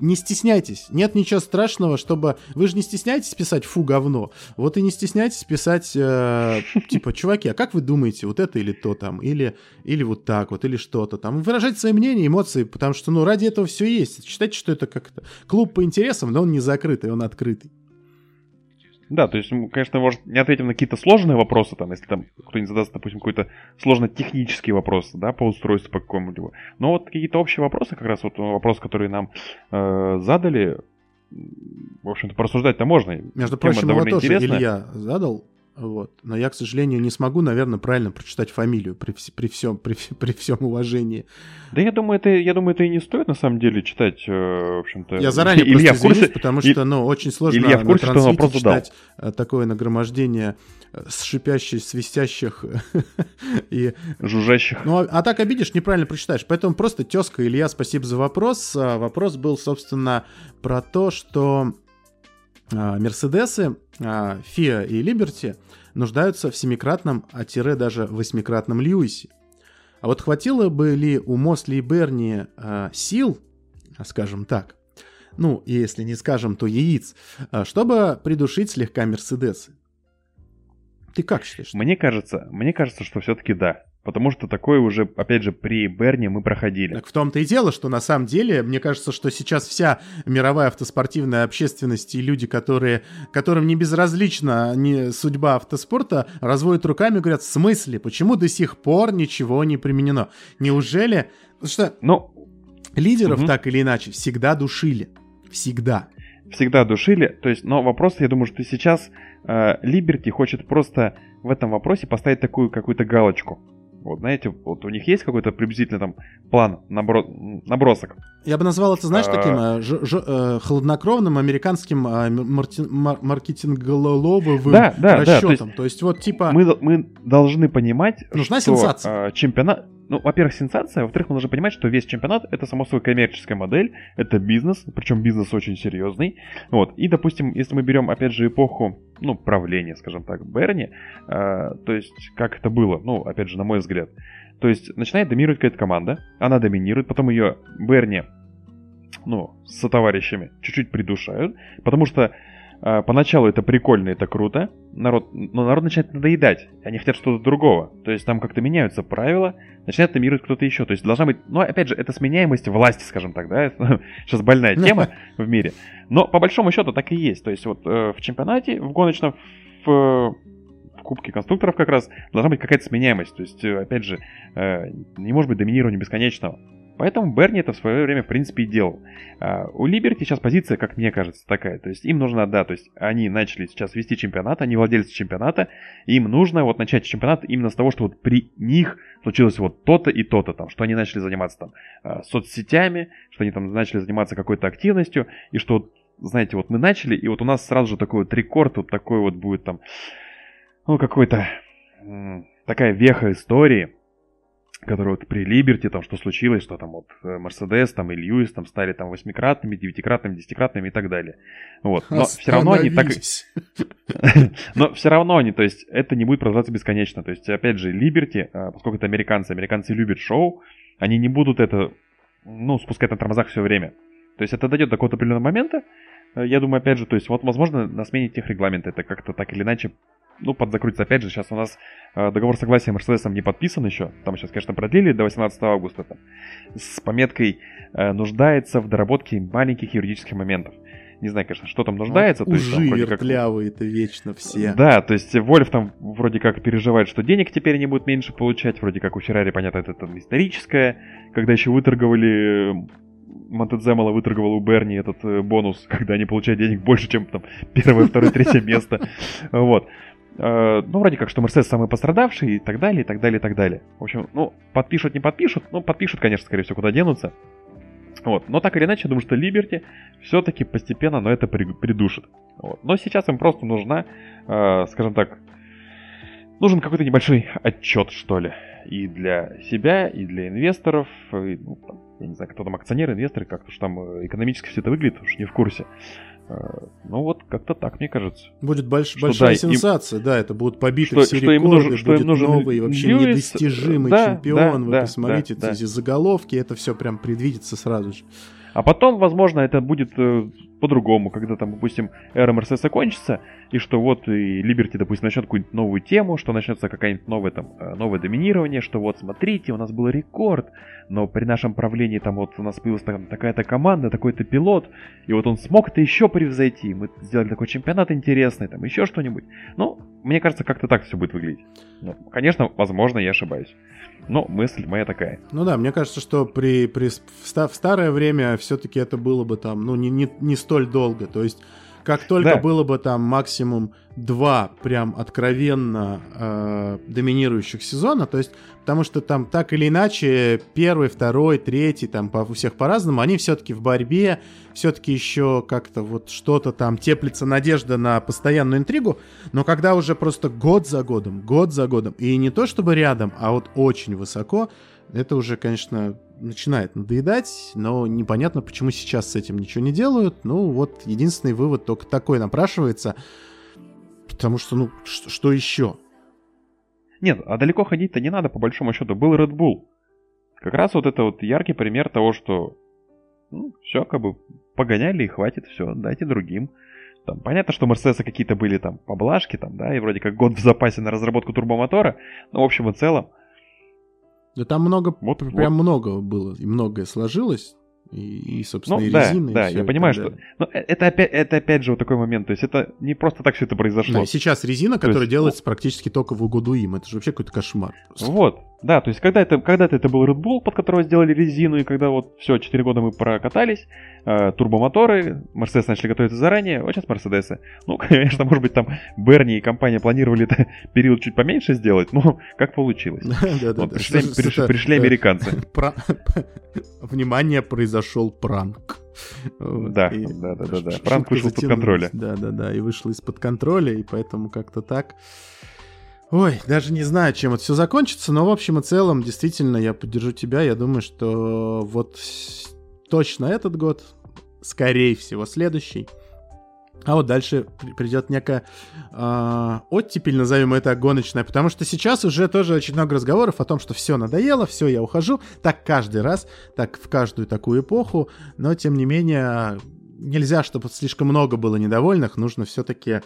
не стесняйтесь. Нет ничего страшного, чтобы... Вы же не стесняетесь писать «фу, говно». Вот и не стесняйтесь писать, э, типа, чуваки, а как вы думаете, вот это или то там? Или, или вот так вот, или что-то там. Выражать свои мнения, эмоции, потому что, ну, ради этого все есть. Считайте, что это как-то клуб по интересам, но он не закрытый, он открытый. Да, то есть, мы, конечно, может, не ответим на какие-то сложные вопросы, там, если там кто-нибудь задаст, допустим, какой-то сложно технический вопрос, да, по устройству по какому-либо. Но вот какие-то общие вопросы, как раз вот вопрос, который нам э, задали, в общем-то, порассуждать-то можно. Между Тема прочим, его тоже интересная. Илья задал. Вот. Но я, к сожалению, не смогу, наверное, правильно прочитать фамилию при, вс- при, всем, при, при всем уважении. Да я думаю, это, я думаю, это и не стоит на самом деле читать, э, в общем-то. Я заранее Илья просто в курсе, извинюсь, потому И- что, ну, очень сложно Илья в на курсе, что он трансите вопрос читать э, такое нагромождение э, с шипящих, свистящих и... жужжащих. Ну, а, а так обидишь, неправильно прочитаешь. Поэтому просто тезка Илья, спасибо за вопрос. А, Вопрос был, собственно, про то, что Мерседесы, а, Фиа и Либерти нуждаются в семикратном, а тире даже восьмикратном Льюисе. А вот хватило бы ли у Мосли и Берни а, сил, а, скажем так, ну, если не скажем, то яиц, а, чтобы придушить слегка Мерседесы? Ты как считаешь? Мне кажется, мне кажется, что все-таки да. Потому что такое уже, опять же, при Берне мы проходили. Так в том-то и дело, что на самом деле, мне кажется, что сейчас вся мировая автоспортивная общественность и люди, которые, которым не безразлична не судьба автоспорта, разводят руками и говорят, в смысле, почему до сих пор ничего не применено? Неужели... Потому что Ну, лидеров Мгм. так или иначе всегда душили. Всегда. всегда душили. То есть, но вопрос, я думаю, что сейчас Либерти хочет просто в этом вопросе поставить такую какую-то галочку. Вот, знаете, вот у них есть какой-то приблизительно там план, набро- набросок. Я бы назвал это, знаешь, А. таким э, ж- ж- э, хладнокровным американским э, марти- мар- маркетинголовым Да, да, да, то расчетом. есть то есть вот типа... Мы, мы должны понимать, Нужна что сенсация. э, чемпионат... Ну, во-первых, сенсация, во-вторых, мы должны понимать, что весь чемпионат это, само собой, коммерческая модель, это бизнес, причем бизнес очень серьезный. Вот. И, допустим, если мы берем, опять же, эпоху, ну, правления, скажем так, Берни, э, то есть, как это было, ну, опять же, на мой взгляд. То есть, начинает доминировать какая-то команда, она доминирует, потом ее Берни, ну, со товарищами чуть-чуть придушают, потому что поначалу это прикольно, это круто, народ, но народ начинает надоедать, они хотят что-то другого. То есть там как-то меняются правила, начинает доминировать кто-то еще. То есть должна быть, ну, опять же, это сменяемость власти, скажем так, да, сейчас больная тема в мире. Но по большому счету так и есть. То есть вот э, в чемпионате, в гоночном, в, в Кубке конструкторов как раз должна быть какая-то сменяемость. То есть, э, опять же, э, не может быть доминирования бесконечного. Поэтому Берни это в свое время, в принципе, и делал. А у Либерти сейчас позиция, как мне кажется, такая. То есть им нужно, да, то есть они начали сейчас вести чемпионат, они владельцы чемпионата, им нужно вот начать чемпионат именно с того, что вот при них случилось вот то-то и то-то там, что они начали заниматься там а, соцсетями, что они там начали заниматься какой-то активностью, и что знаете, вот мы начали, и вот у нас сразу же такой вот рекорд, вот такой вот будет там, ну, какой-то такая веха истории, которая вот при Либерти, там, что случилось, что там вот э, Мерседес, там, и Льюис, там, стали там восьмикратными, девятикратными, десятикратными и так далее. Вот. Но все равно они так... Но все равно они, то есть, это не будет продолжаться бесконечно. То есть, опять же, Либерти, поскольку это американцы, американцы любят шоу, они не будут это, ну, спускать на тормозах все время. То есть, это дойдет до какого-то определенного момента. Э, Я думаю, опять же, то есть, вот, возможно, на смене тех регламента это как-то так или иначе, ну, подзакрутится. Опять же, сейчас у нас э, договор согласия Мерседесом не подписан еще. Там сейчас, конечно, продлили до 18 августа. Там, с пометкой э, «нуждается в доработке маленьких юридических моментов». Не знаю, конечно, что там нуждается. то есть, там Ужи как- вертлявые-то вечно все. да, то есть Вольф там вроде как переживает, что денег теперь не будет меньше получать. Вроде как у Феррари, понятно, это там историческое. Когда еще выторговали... э, Монтеземола выторговал у Берни этот э, бонус, когда они получают денег больше, чем там первое, второе, третье место. Вот. Э, ну, вроде как, что Мерседес самый пострадавший и так далее, и так далее, и так далее. В общем, ну, подпишут, не подпишут, ну, подпишут, конечно, скорее всего, куда денутся. Вот. Но так или иначе, я думаю, что Liberty все-таки постепенно, но это при- придушит. Вот. Но сейчас им просто нужна, э, скажем так, нужен какой-то небольшой отчет, что ли. И для себя, и для инвесторов, и, ну, я не знаю, кто там акционеры, инвесторы, как-то уж там э, экономически все это выглядит, уж не в курсе. Э, Ну вот, как-то так, мне кажется. Будет больш- Что, большая да, им- сенсация, да, это будут побиты Что- все что им рекорды, нужен- что им будет нужен новый, вообще Льюис, недостижимый да, чемпион, да, вы да, посмотрите, да, да. эти заголовки, это все прям предвидится сразу же. А потом, возможно, это будет э, по-другому, когда там, допустим, эра Мерседеса кончится, и что вот и Liberty, допустим, начнет какую-нибудь новую тему, что начнется какая-нибудь новая там, э, новое доминирование, что вот смотрите, у нас был рекорд, но при нашем правлении там вот у нас появилась там такая-то команда, такой-то пилот, и вот он смог это еще превзойти, мы сделали такой чемпионат интересный, там еще что-нибудь. Ну, мне кажется, как-то так все будет выглядеть. Ну, конечно, возможно, я ошибаюсь. Но мысль моя такая. Ну да, мне кажется, что при, при в старое время все-таки это было бы там, ну, не, не, не столь долго. То есть, как только Да. было бы там максимум два прям откровенно э, доминирующих сезона, то есть, потому что там так или иначе первый, второй, третий, там по, у всех по-разному, они все-таки в борьбе, все-таки еще как-то вот что-то там теплится надежда на постоянную интригу, но когда уже просто год за годом, год за годом, и не то чтобы рядом, а вот очень высоко, это уже, конечно, начинает надоедать, но непонятно, почему сейчас с этим ничего не делают. Ну, вот единственный вывод только такой напрашивается, потому что, ну, что еще? Нет, а далеко ходить-то не надо, по большому счету. Был Red Bull. Как раз вот это вот яркий пример того, что ну, все, как бы погоняли и хватит, все, дайте другим. Там, понятно, что у Мерседеса какие-то были там поблажки, там, да, и вроде как год в запасе на разработку турбомотора, но в общем и целом, Да там много, Вот- п- вот. прям много было, и многое сложилось, и, и, собственно, Ну, и да, резина, и да, я понимаю, что- ну, э, это опять, это опять же вот такой момент, то есть это не просто так все это произошло. Да, сейчас резина, То которая есть, делается практически только в угоду им, это же вообще какой-то кошмар. просто. Вот, да, то есть когда это, когда-то это был Red Bull, под которого сделали резину, и когда вот все, 4 года мы прокатались, э, турбомоторы, Мерседес начали готовиться заранее, вот сейчас Мерседесы. Ну, конечно, может быть, там Берни и компания планировали это период чуть поменьше сделать, но как получилось. Пришли, э, американцы. Внимание, произошел пранк. Вот, Да, и да-да-да-да. ш- Пранк вышел из-под контроля. Да-да-да, и вышел из-под контроля, и поэтому как-то так. Ой, даже не знаю, чем это все закончится, но в общем и целом, действительно, я поддержу тебя. Я думаю, что вот точно этот год, скорее всего, следующий. А вот дальше при- придет некая а, оттепель, назовем это гоночная, потому что сейчас уже тоже очень много разговоров о том, что все надоело, все, я ухожу. Так каждый раз, так в каждую такую эпоху, но тем не менее нельзя, чтобы слишком много было недовольных, нужно все-таки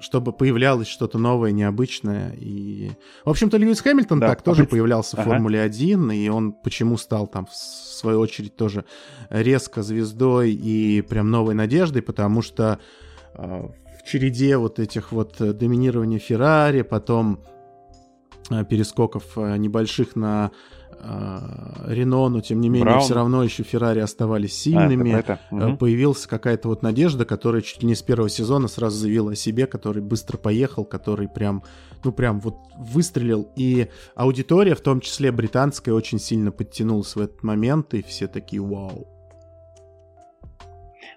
чтобы появлялось что-то новое, необычное. И, в общем-то, Льюис Хэмилтон Да, так тоже появлялся в Ага. Формуле 1, и он почему стал там, в свою очередь, тоже резко звездой и прям новой надеждой, потому что э, в череде вот этих вот доминирования Феррари, потом э, перескоков э, небольших на Рено, но тем не менее Браун. все равно еще Феррари оставались А, сильными. это про это? Э, Мгм. Появилась какая-то вот надежда, которая чуть ли не с первого сезона сразу заявила о себе, который быстро поехал, который прям, ну прям вот выстрелил. И аудитория, в том числе британская, очень сильно подтянулась в этот момент, и все такие вау.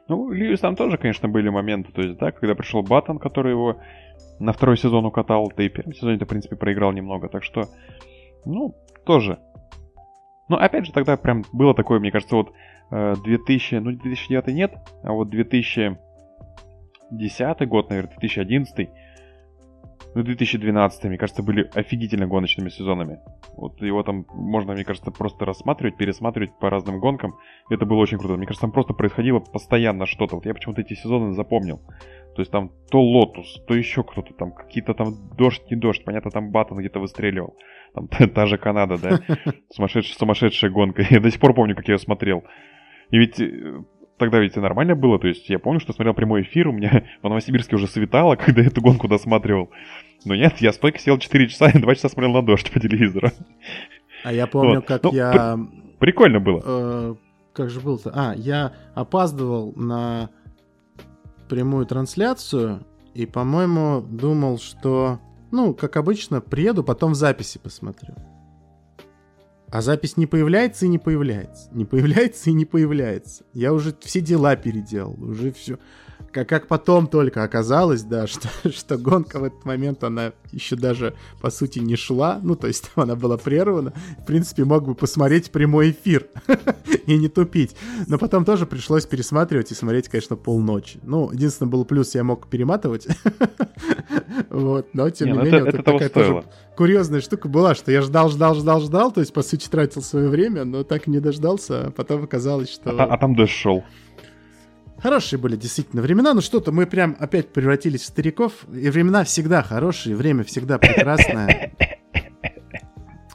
Ну, Льюис там тоже, конечно, были моменты, то есть, да, когда пришел Баттон, который его на второй сезон укатал, да и в первом сезоне-то, в принципе, проиграл немного, так что, ну, тоже. Но, опять же, тогда прям было такое, мне кажется, вот э, 2000, ну, 2009 нет, а вот 2010 год, наверное, 2011, ну, 2012, мне кажется, были офигительно гоночными сезонами. Вот его там можно, мне кажется, просто рассматривать, пересматривать по разным гонкам. Это было очень круто. Мне кажется, там просто происходило постоянно что-то. Вот я почему-то эти сезоны запомнил. То есть там то Лотус, то еще кто-то там, какие-то там дождь, не дождь. Понятно, там Баттон где-то выстреливал. Там та, та же Канада, да. Сумасшедшая, сумасшедшая гонка. Я до сих пор помню, как я ее смотрел. И ведь э, тогда ведь и нормально было. То есть я помню, что смотрел прямой эфир. У меня в Новосибирске уже светало, когда я эту гонку досматривал. Но нет, я стойко сел 4 часа и 2 часа смотрел на дождь по телевизору. А я помню, Вот. как Ну, я... Прикольно было. э, как же было-то? А, я опаздывал на прямую трансляцию и, по-моему, думал, что Ну, как обычно, приеду, потом в записи посмотрю. А запись не появляется и не появляется. Не появляется и не появляется. Я уже все дела переделал, уже все. Как, как потом только оказалось, да, что, что гонка в этот момент, она еще даже, по сути, не шла. Ну, то есть она была прервана. В принципе, мог бы посмотреть прямой эфир и не тупить. Но потом тоже пришлось пересматривать и смотреть, конечно, полночи. Ну, единственное, был плюс, я мог перематывать. Вот, но тем не, Не, ну менее, это- вот это такая тоже стоило. курьезная штука была, что я ждал, ждал, ждал, ждал, то есть, по сути, тратил свое время, но так и не дождался, а потом оказалось, что... А, а там дождь шел. Хорошие были действительно времена, но что-то мы прям опять превратились в стариков, и времена всегда хорошие, время всегда прекрасное.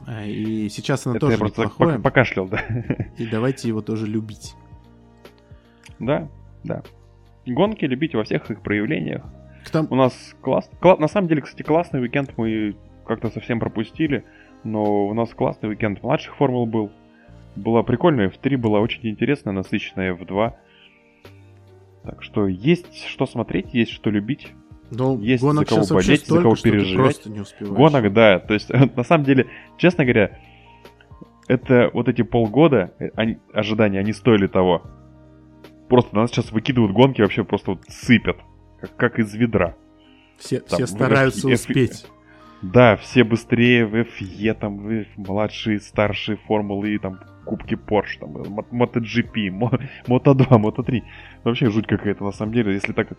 А, И сейчас оно Это я тоже просто так неплохое, пока- покашлял, да. и давайте его тоже любить. Да, да. Гонки любите во всех их проявлениях. К тому- У нас класс... кла- На самом деле, кстати, классный уикенд мы как-то совсем пропустили, но у нас классный уикенд младших формул был. Была прикольная, F3 была очень интересная, насыщенная F2. Так что есть что смотреть, есть что любить. Ну, Есть гонок за кого сейчас болеть, за кого переживать. не успеваешь. Гонок, да. То есть, на самом деле, честно говоря, это вот эти полгода э, они- ожидания, они стоили того. Просто нас сейчас выкидывают гонки, вообще просто вот сыпят. Как, как из ведра. Все, Там, все стараются F- успеть. Да, все быстрее в FE, там, в младшие, старшие формулы, там, кубки Porsche, там, MotoGP, мо- Moto2, Moto3. Вообще жуть какая-то, на самом деле. Если так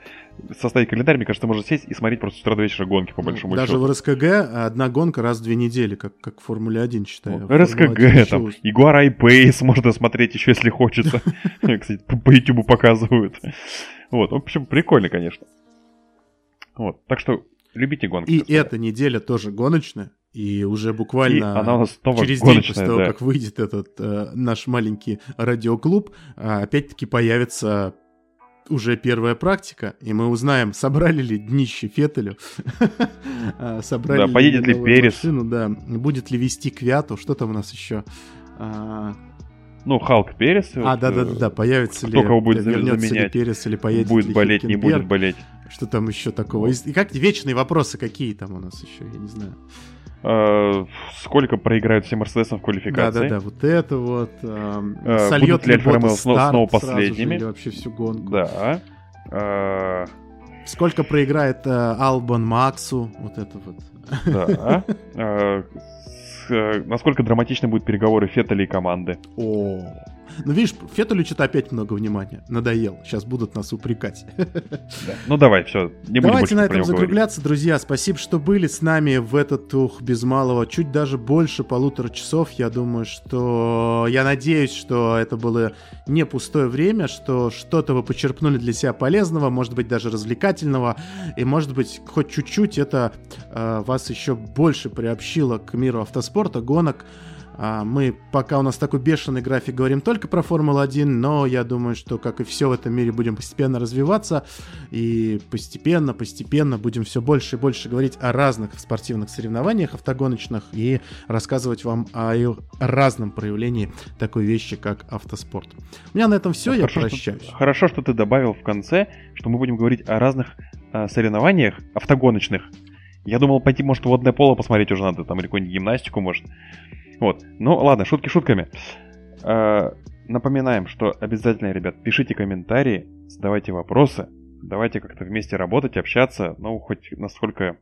составить календарь, мне кажется, можно сесть и смотреть просто с утра до вечера гонки, по Ну, большому Даже счету. в РСКГ одна гонка раз в две недели, как, как в Формуле 1, считаю. Формула РСКГ, 1 еще там, уж- Ягуар Айпейс можно смотреть еще, если хочется. Кстати, по- YouTube показывают. Вот, в общем, прикольно, конечно. Вот, так что любите гонки. И эта неделя тоже гоночная. И уже буквально И она у нас снова через день после того, да. как выйдет этот э, наш маленький радиоклуб, а, опять-таки появится уже первая практика, и мы узнаем, собрали ли днище Феттелю, собрали Да, поедет ли Перес. машину, да, будет ли вести Квяту, что там у нас еще? А, Ну, Халк Перес. а, вот, да, да, да, да, появится кто ли, кого будет вернется ли. Перес или поедет Будет ли болеть, не будет болеть. Что там еще такого? И как вечные вопросы какие там у нас еще, я не знаю. Э, Сколько проиграют все Мерседесом в квалификации? да, да, вот это вот. эм, Э, сольет ли Альфа Ромео Ботас сно- старт снова сразу же последними? Или вообще всю гонку. Да. Э, Сколько проиграет э, Албан Максу? Вот это вот. Да. Э, с, э, Насколько драматичны будут переговоры Феттеля и команды? О. Ну, видишь, Феттелю что-то опять много внимания. Надоел. Сейчас будут нас упрекать. Да. Ну давай, все, не будем Давайте на этом говорить. закругляться, друзья. Спасибо, что были с нами в этот ух без малого чуть даже больше полутора часов. Я думаю, что я надеюсь, что это было не пустое время, что что-то вы почерпнули для себя полезного, может быть даже развлекательного, и может быть хоть чуть-чуть это э, вас еще больше приобщило к миру автоспорта, гонок. А, Мы пока у нас такой бешеный график говорим только про Формулу-1, но я думаю, что, как и все в этом мире, будем постепенно развиваться и постепенно, постепенно будем все больше и больше говорить о разных спортивных соревнованиях автогоночных и рассказывать вам о разном проявлении такой вещи, как автоспорт. У меня на этом все, я Хорошо, что- прощаюсь. Хорошо, что ты добавил в конце, что мы будем говорить о разных э, соревнованиях автогоночных. Я думал пойти, может, водное поло посмотреть уже надо, там, или какую-нибудь гимнастику, может. Вот. Ну, ладно, шутки шутками. Э, напоминаем, что обязательно, ребят, пишите комментарии, задавайте вопросы, давайте как-то вместе работать, общаться, ну, хоть насколько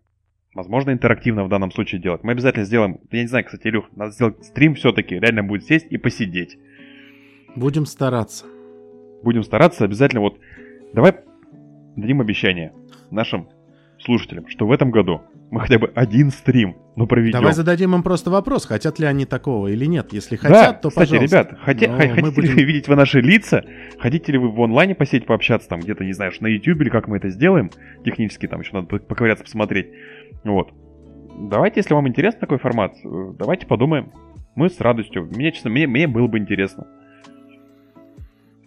возможно интерактивно в данном случае делать. Мы обязательно сделаем, я не знаю, кстати, Илюх, надо сделать стрим все-таки, реально будет сесть и посидеть Будем стараться. будем стараться обязательно вот давай дадим обещание нашим слушателям, что в этом году мы хотя бы один стрим, ну проведем. Давай зададим им просто вопрос, хотят ли они такого или нет. Если да, хотят, то кстати, пожалуйста. ребят, хотя- хотите будем- ли видеть вы наши лица? Хотите ли вы в онлайне посидеть, пообщаться там где-то, не знаю, на YouTube или как мы это сделаем? Технически там еще надо по- поковыряться, посмотреть. Вот. Давайте, если вам интересен такой формат, э, давайте подумаем. Мы с радостью. Мне, честно, мне, мне было бы интересно.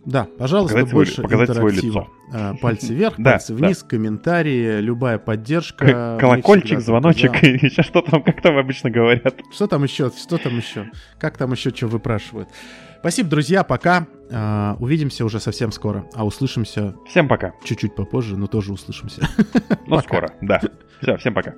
Да, пожалуйста, Показать свое- больше показать свое интерактива. лицо. А, Пальцы вверх, Да, пальцы вниз, комментарии, любая поддержка. К- Колокольчик, звоночек и еще что там, как там обычно говорят. Что там еще? Что там еще? Как там еще что выпрашивают? Спасибо, друзья, пока. А, увидимся уже совсем скоро. А услышимся Всем пока. чуть-чуть попозже, но тоже услышимся. Ну, скоро, да. Все, всем пока.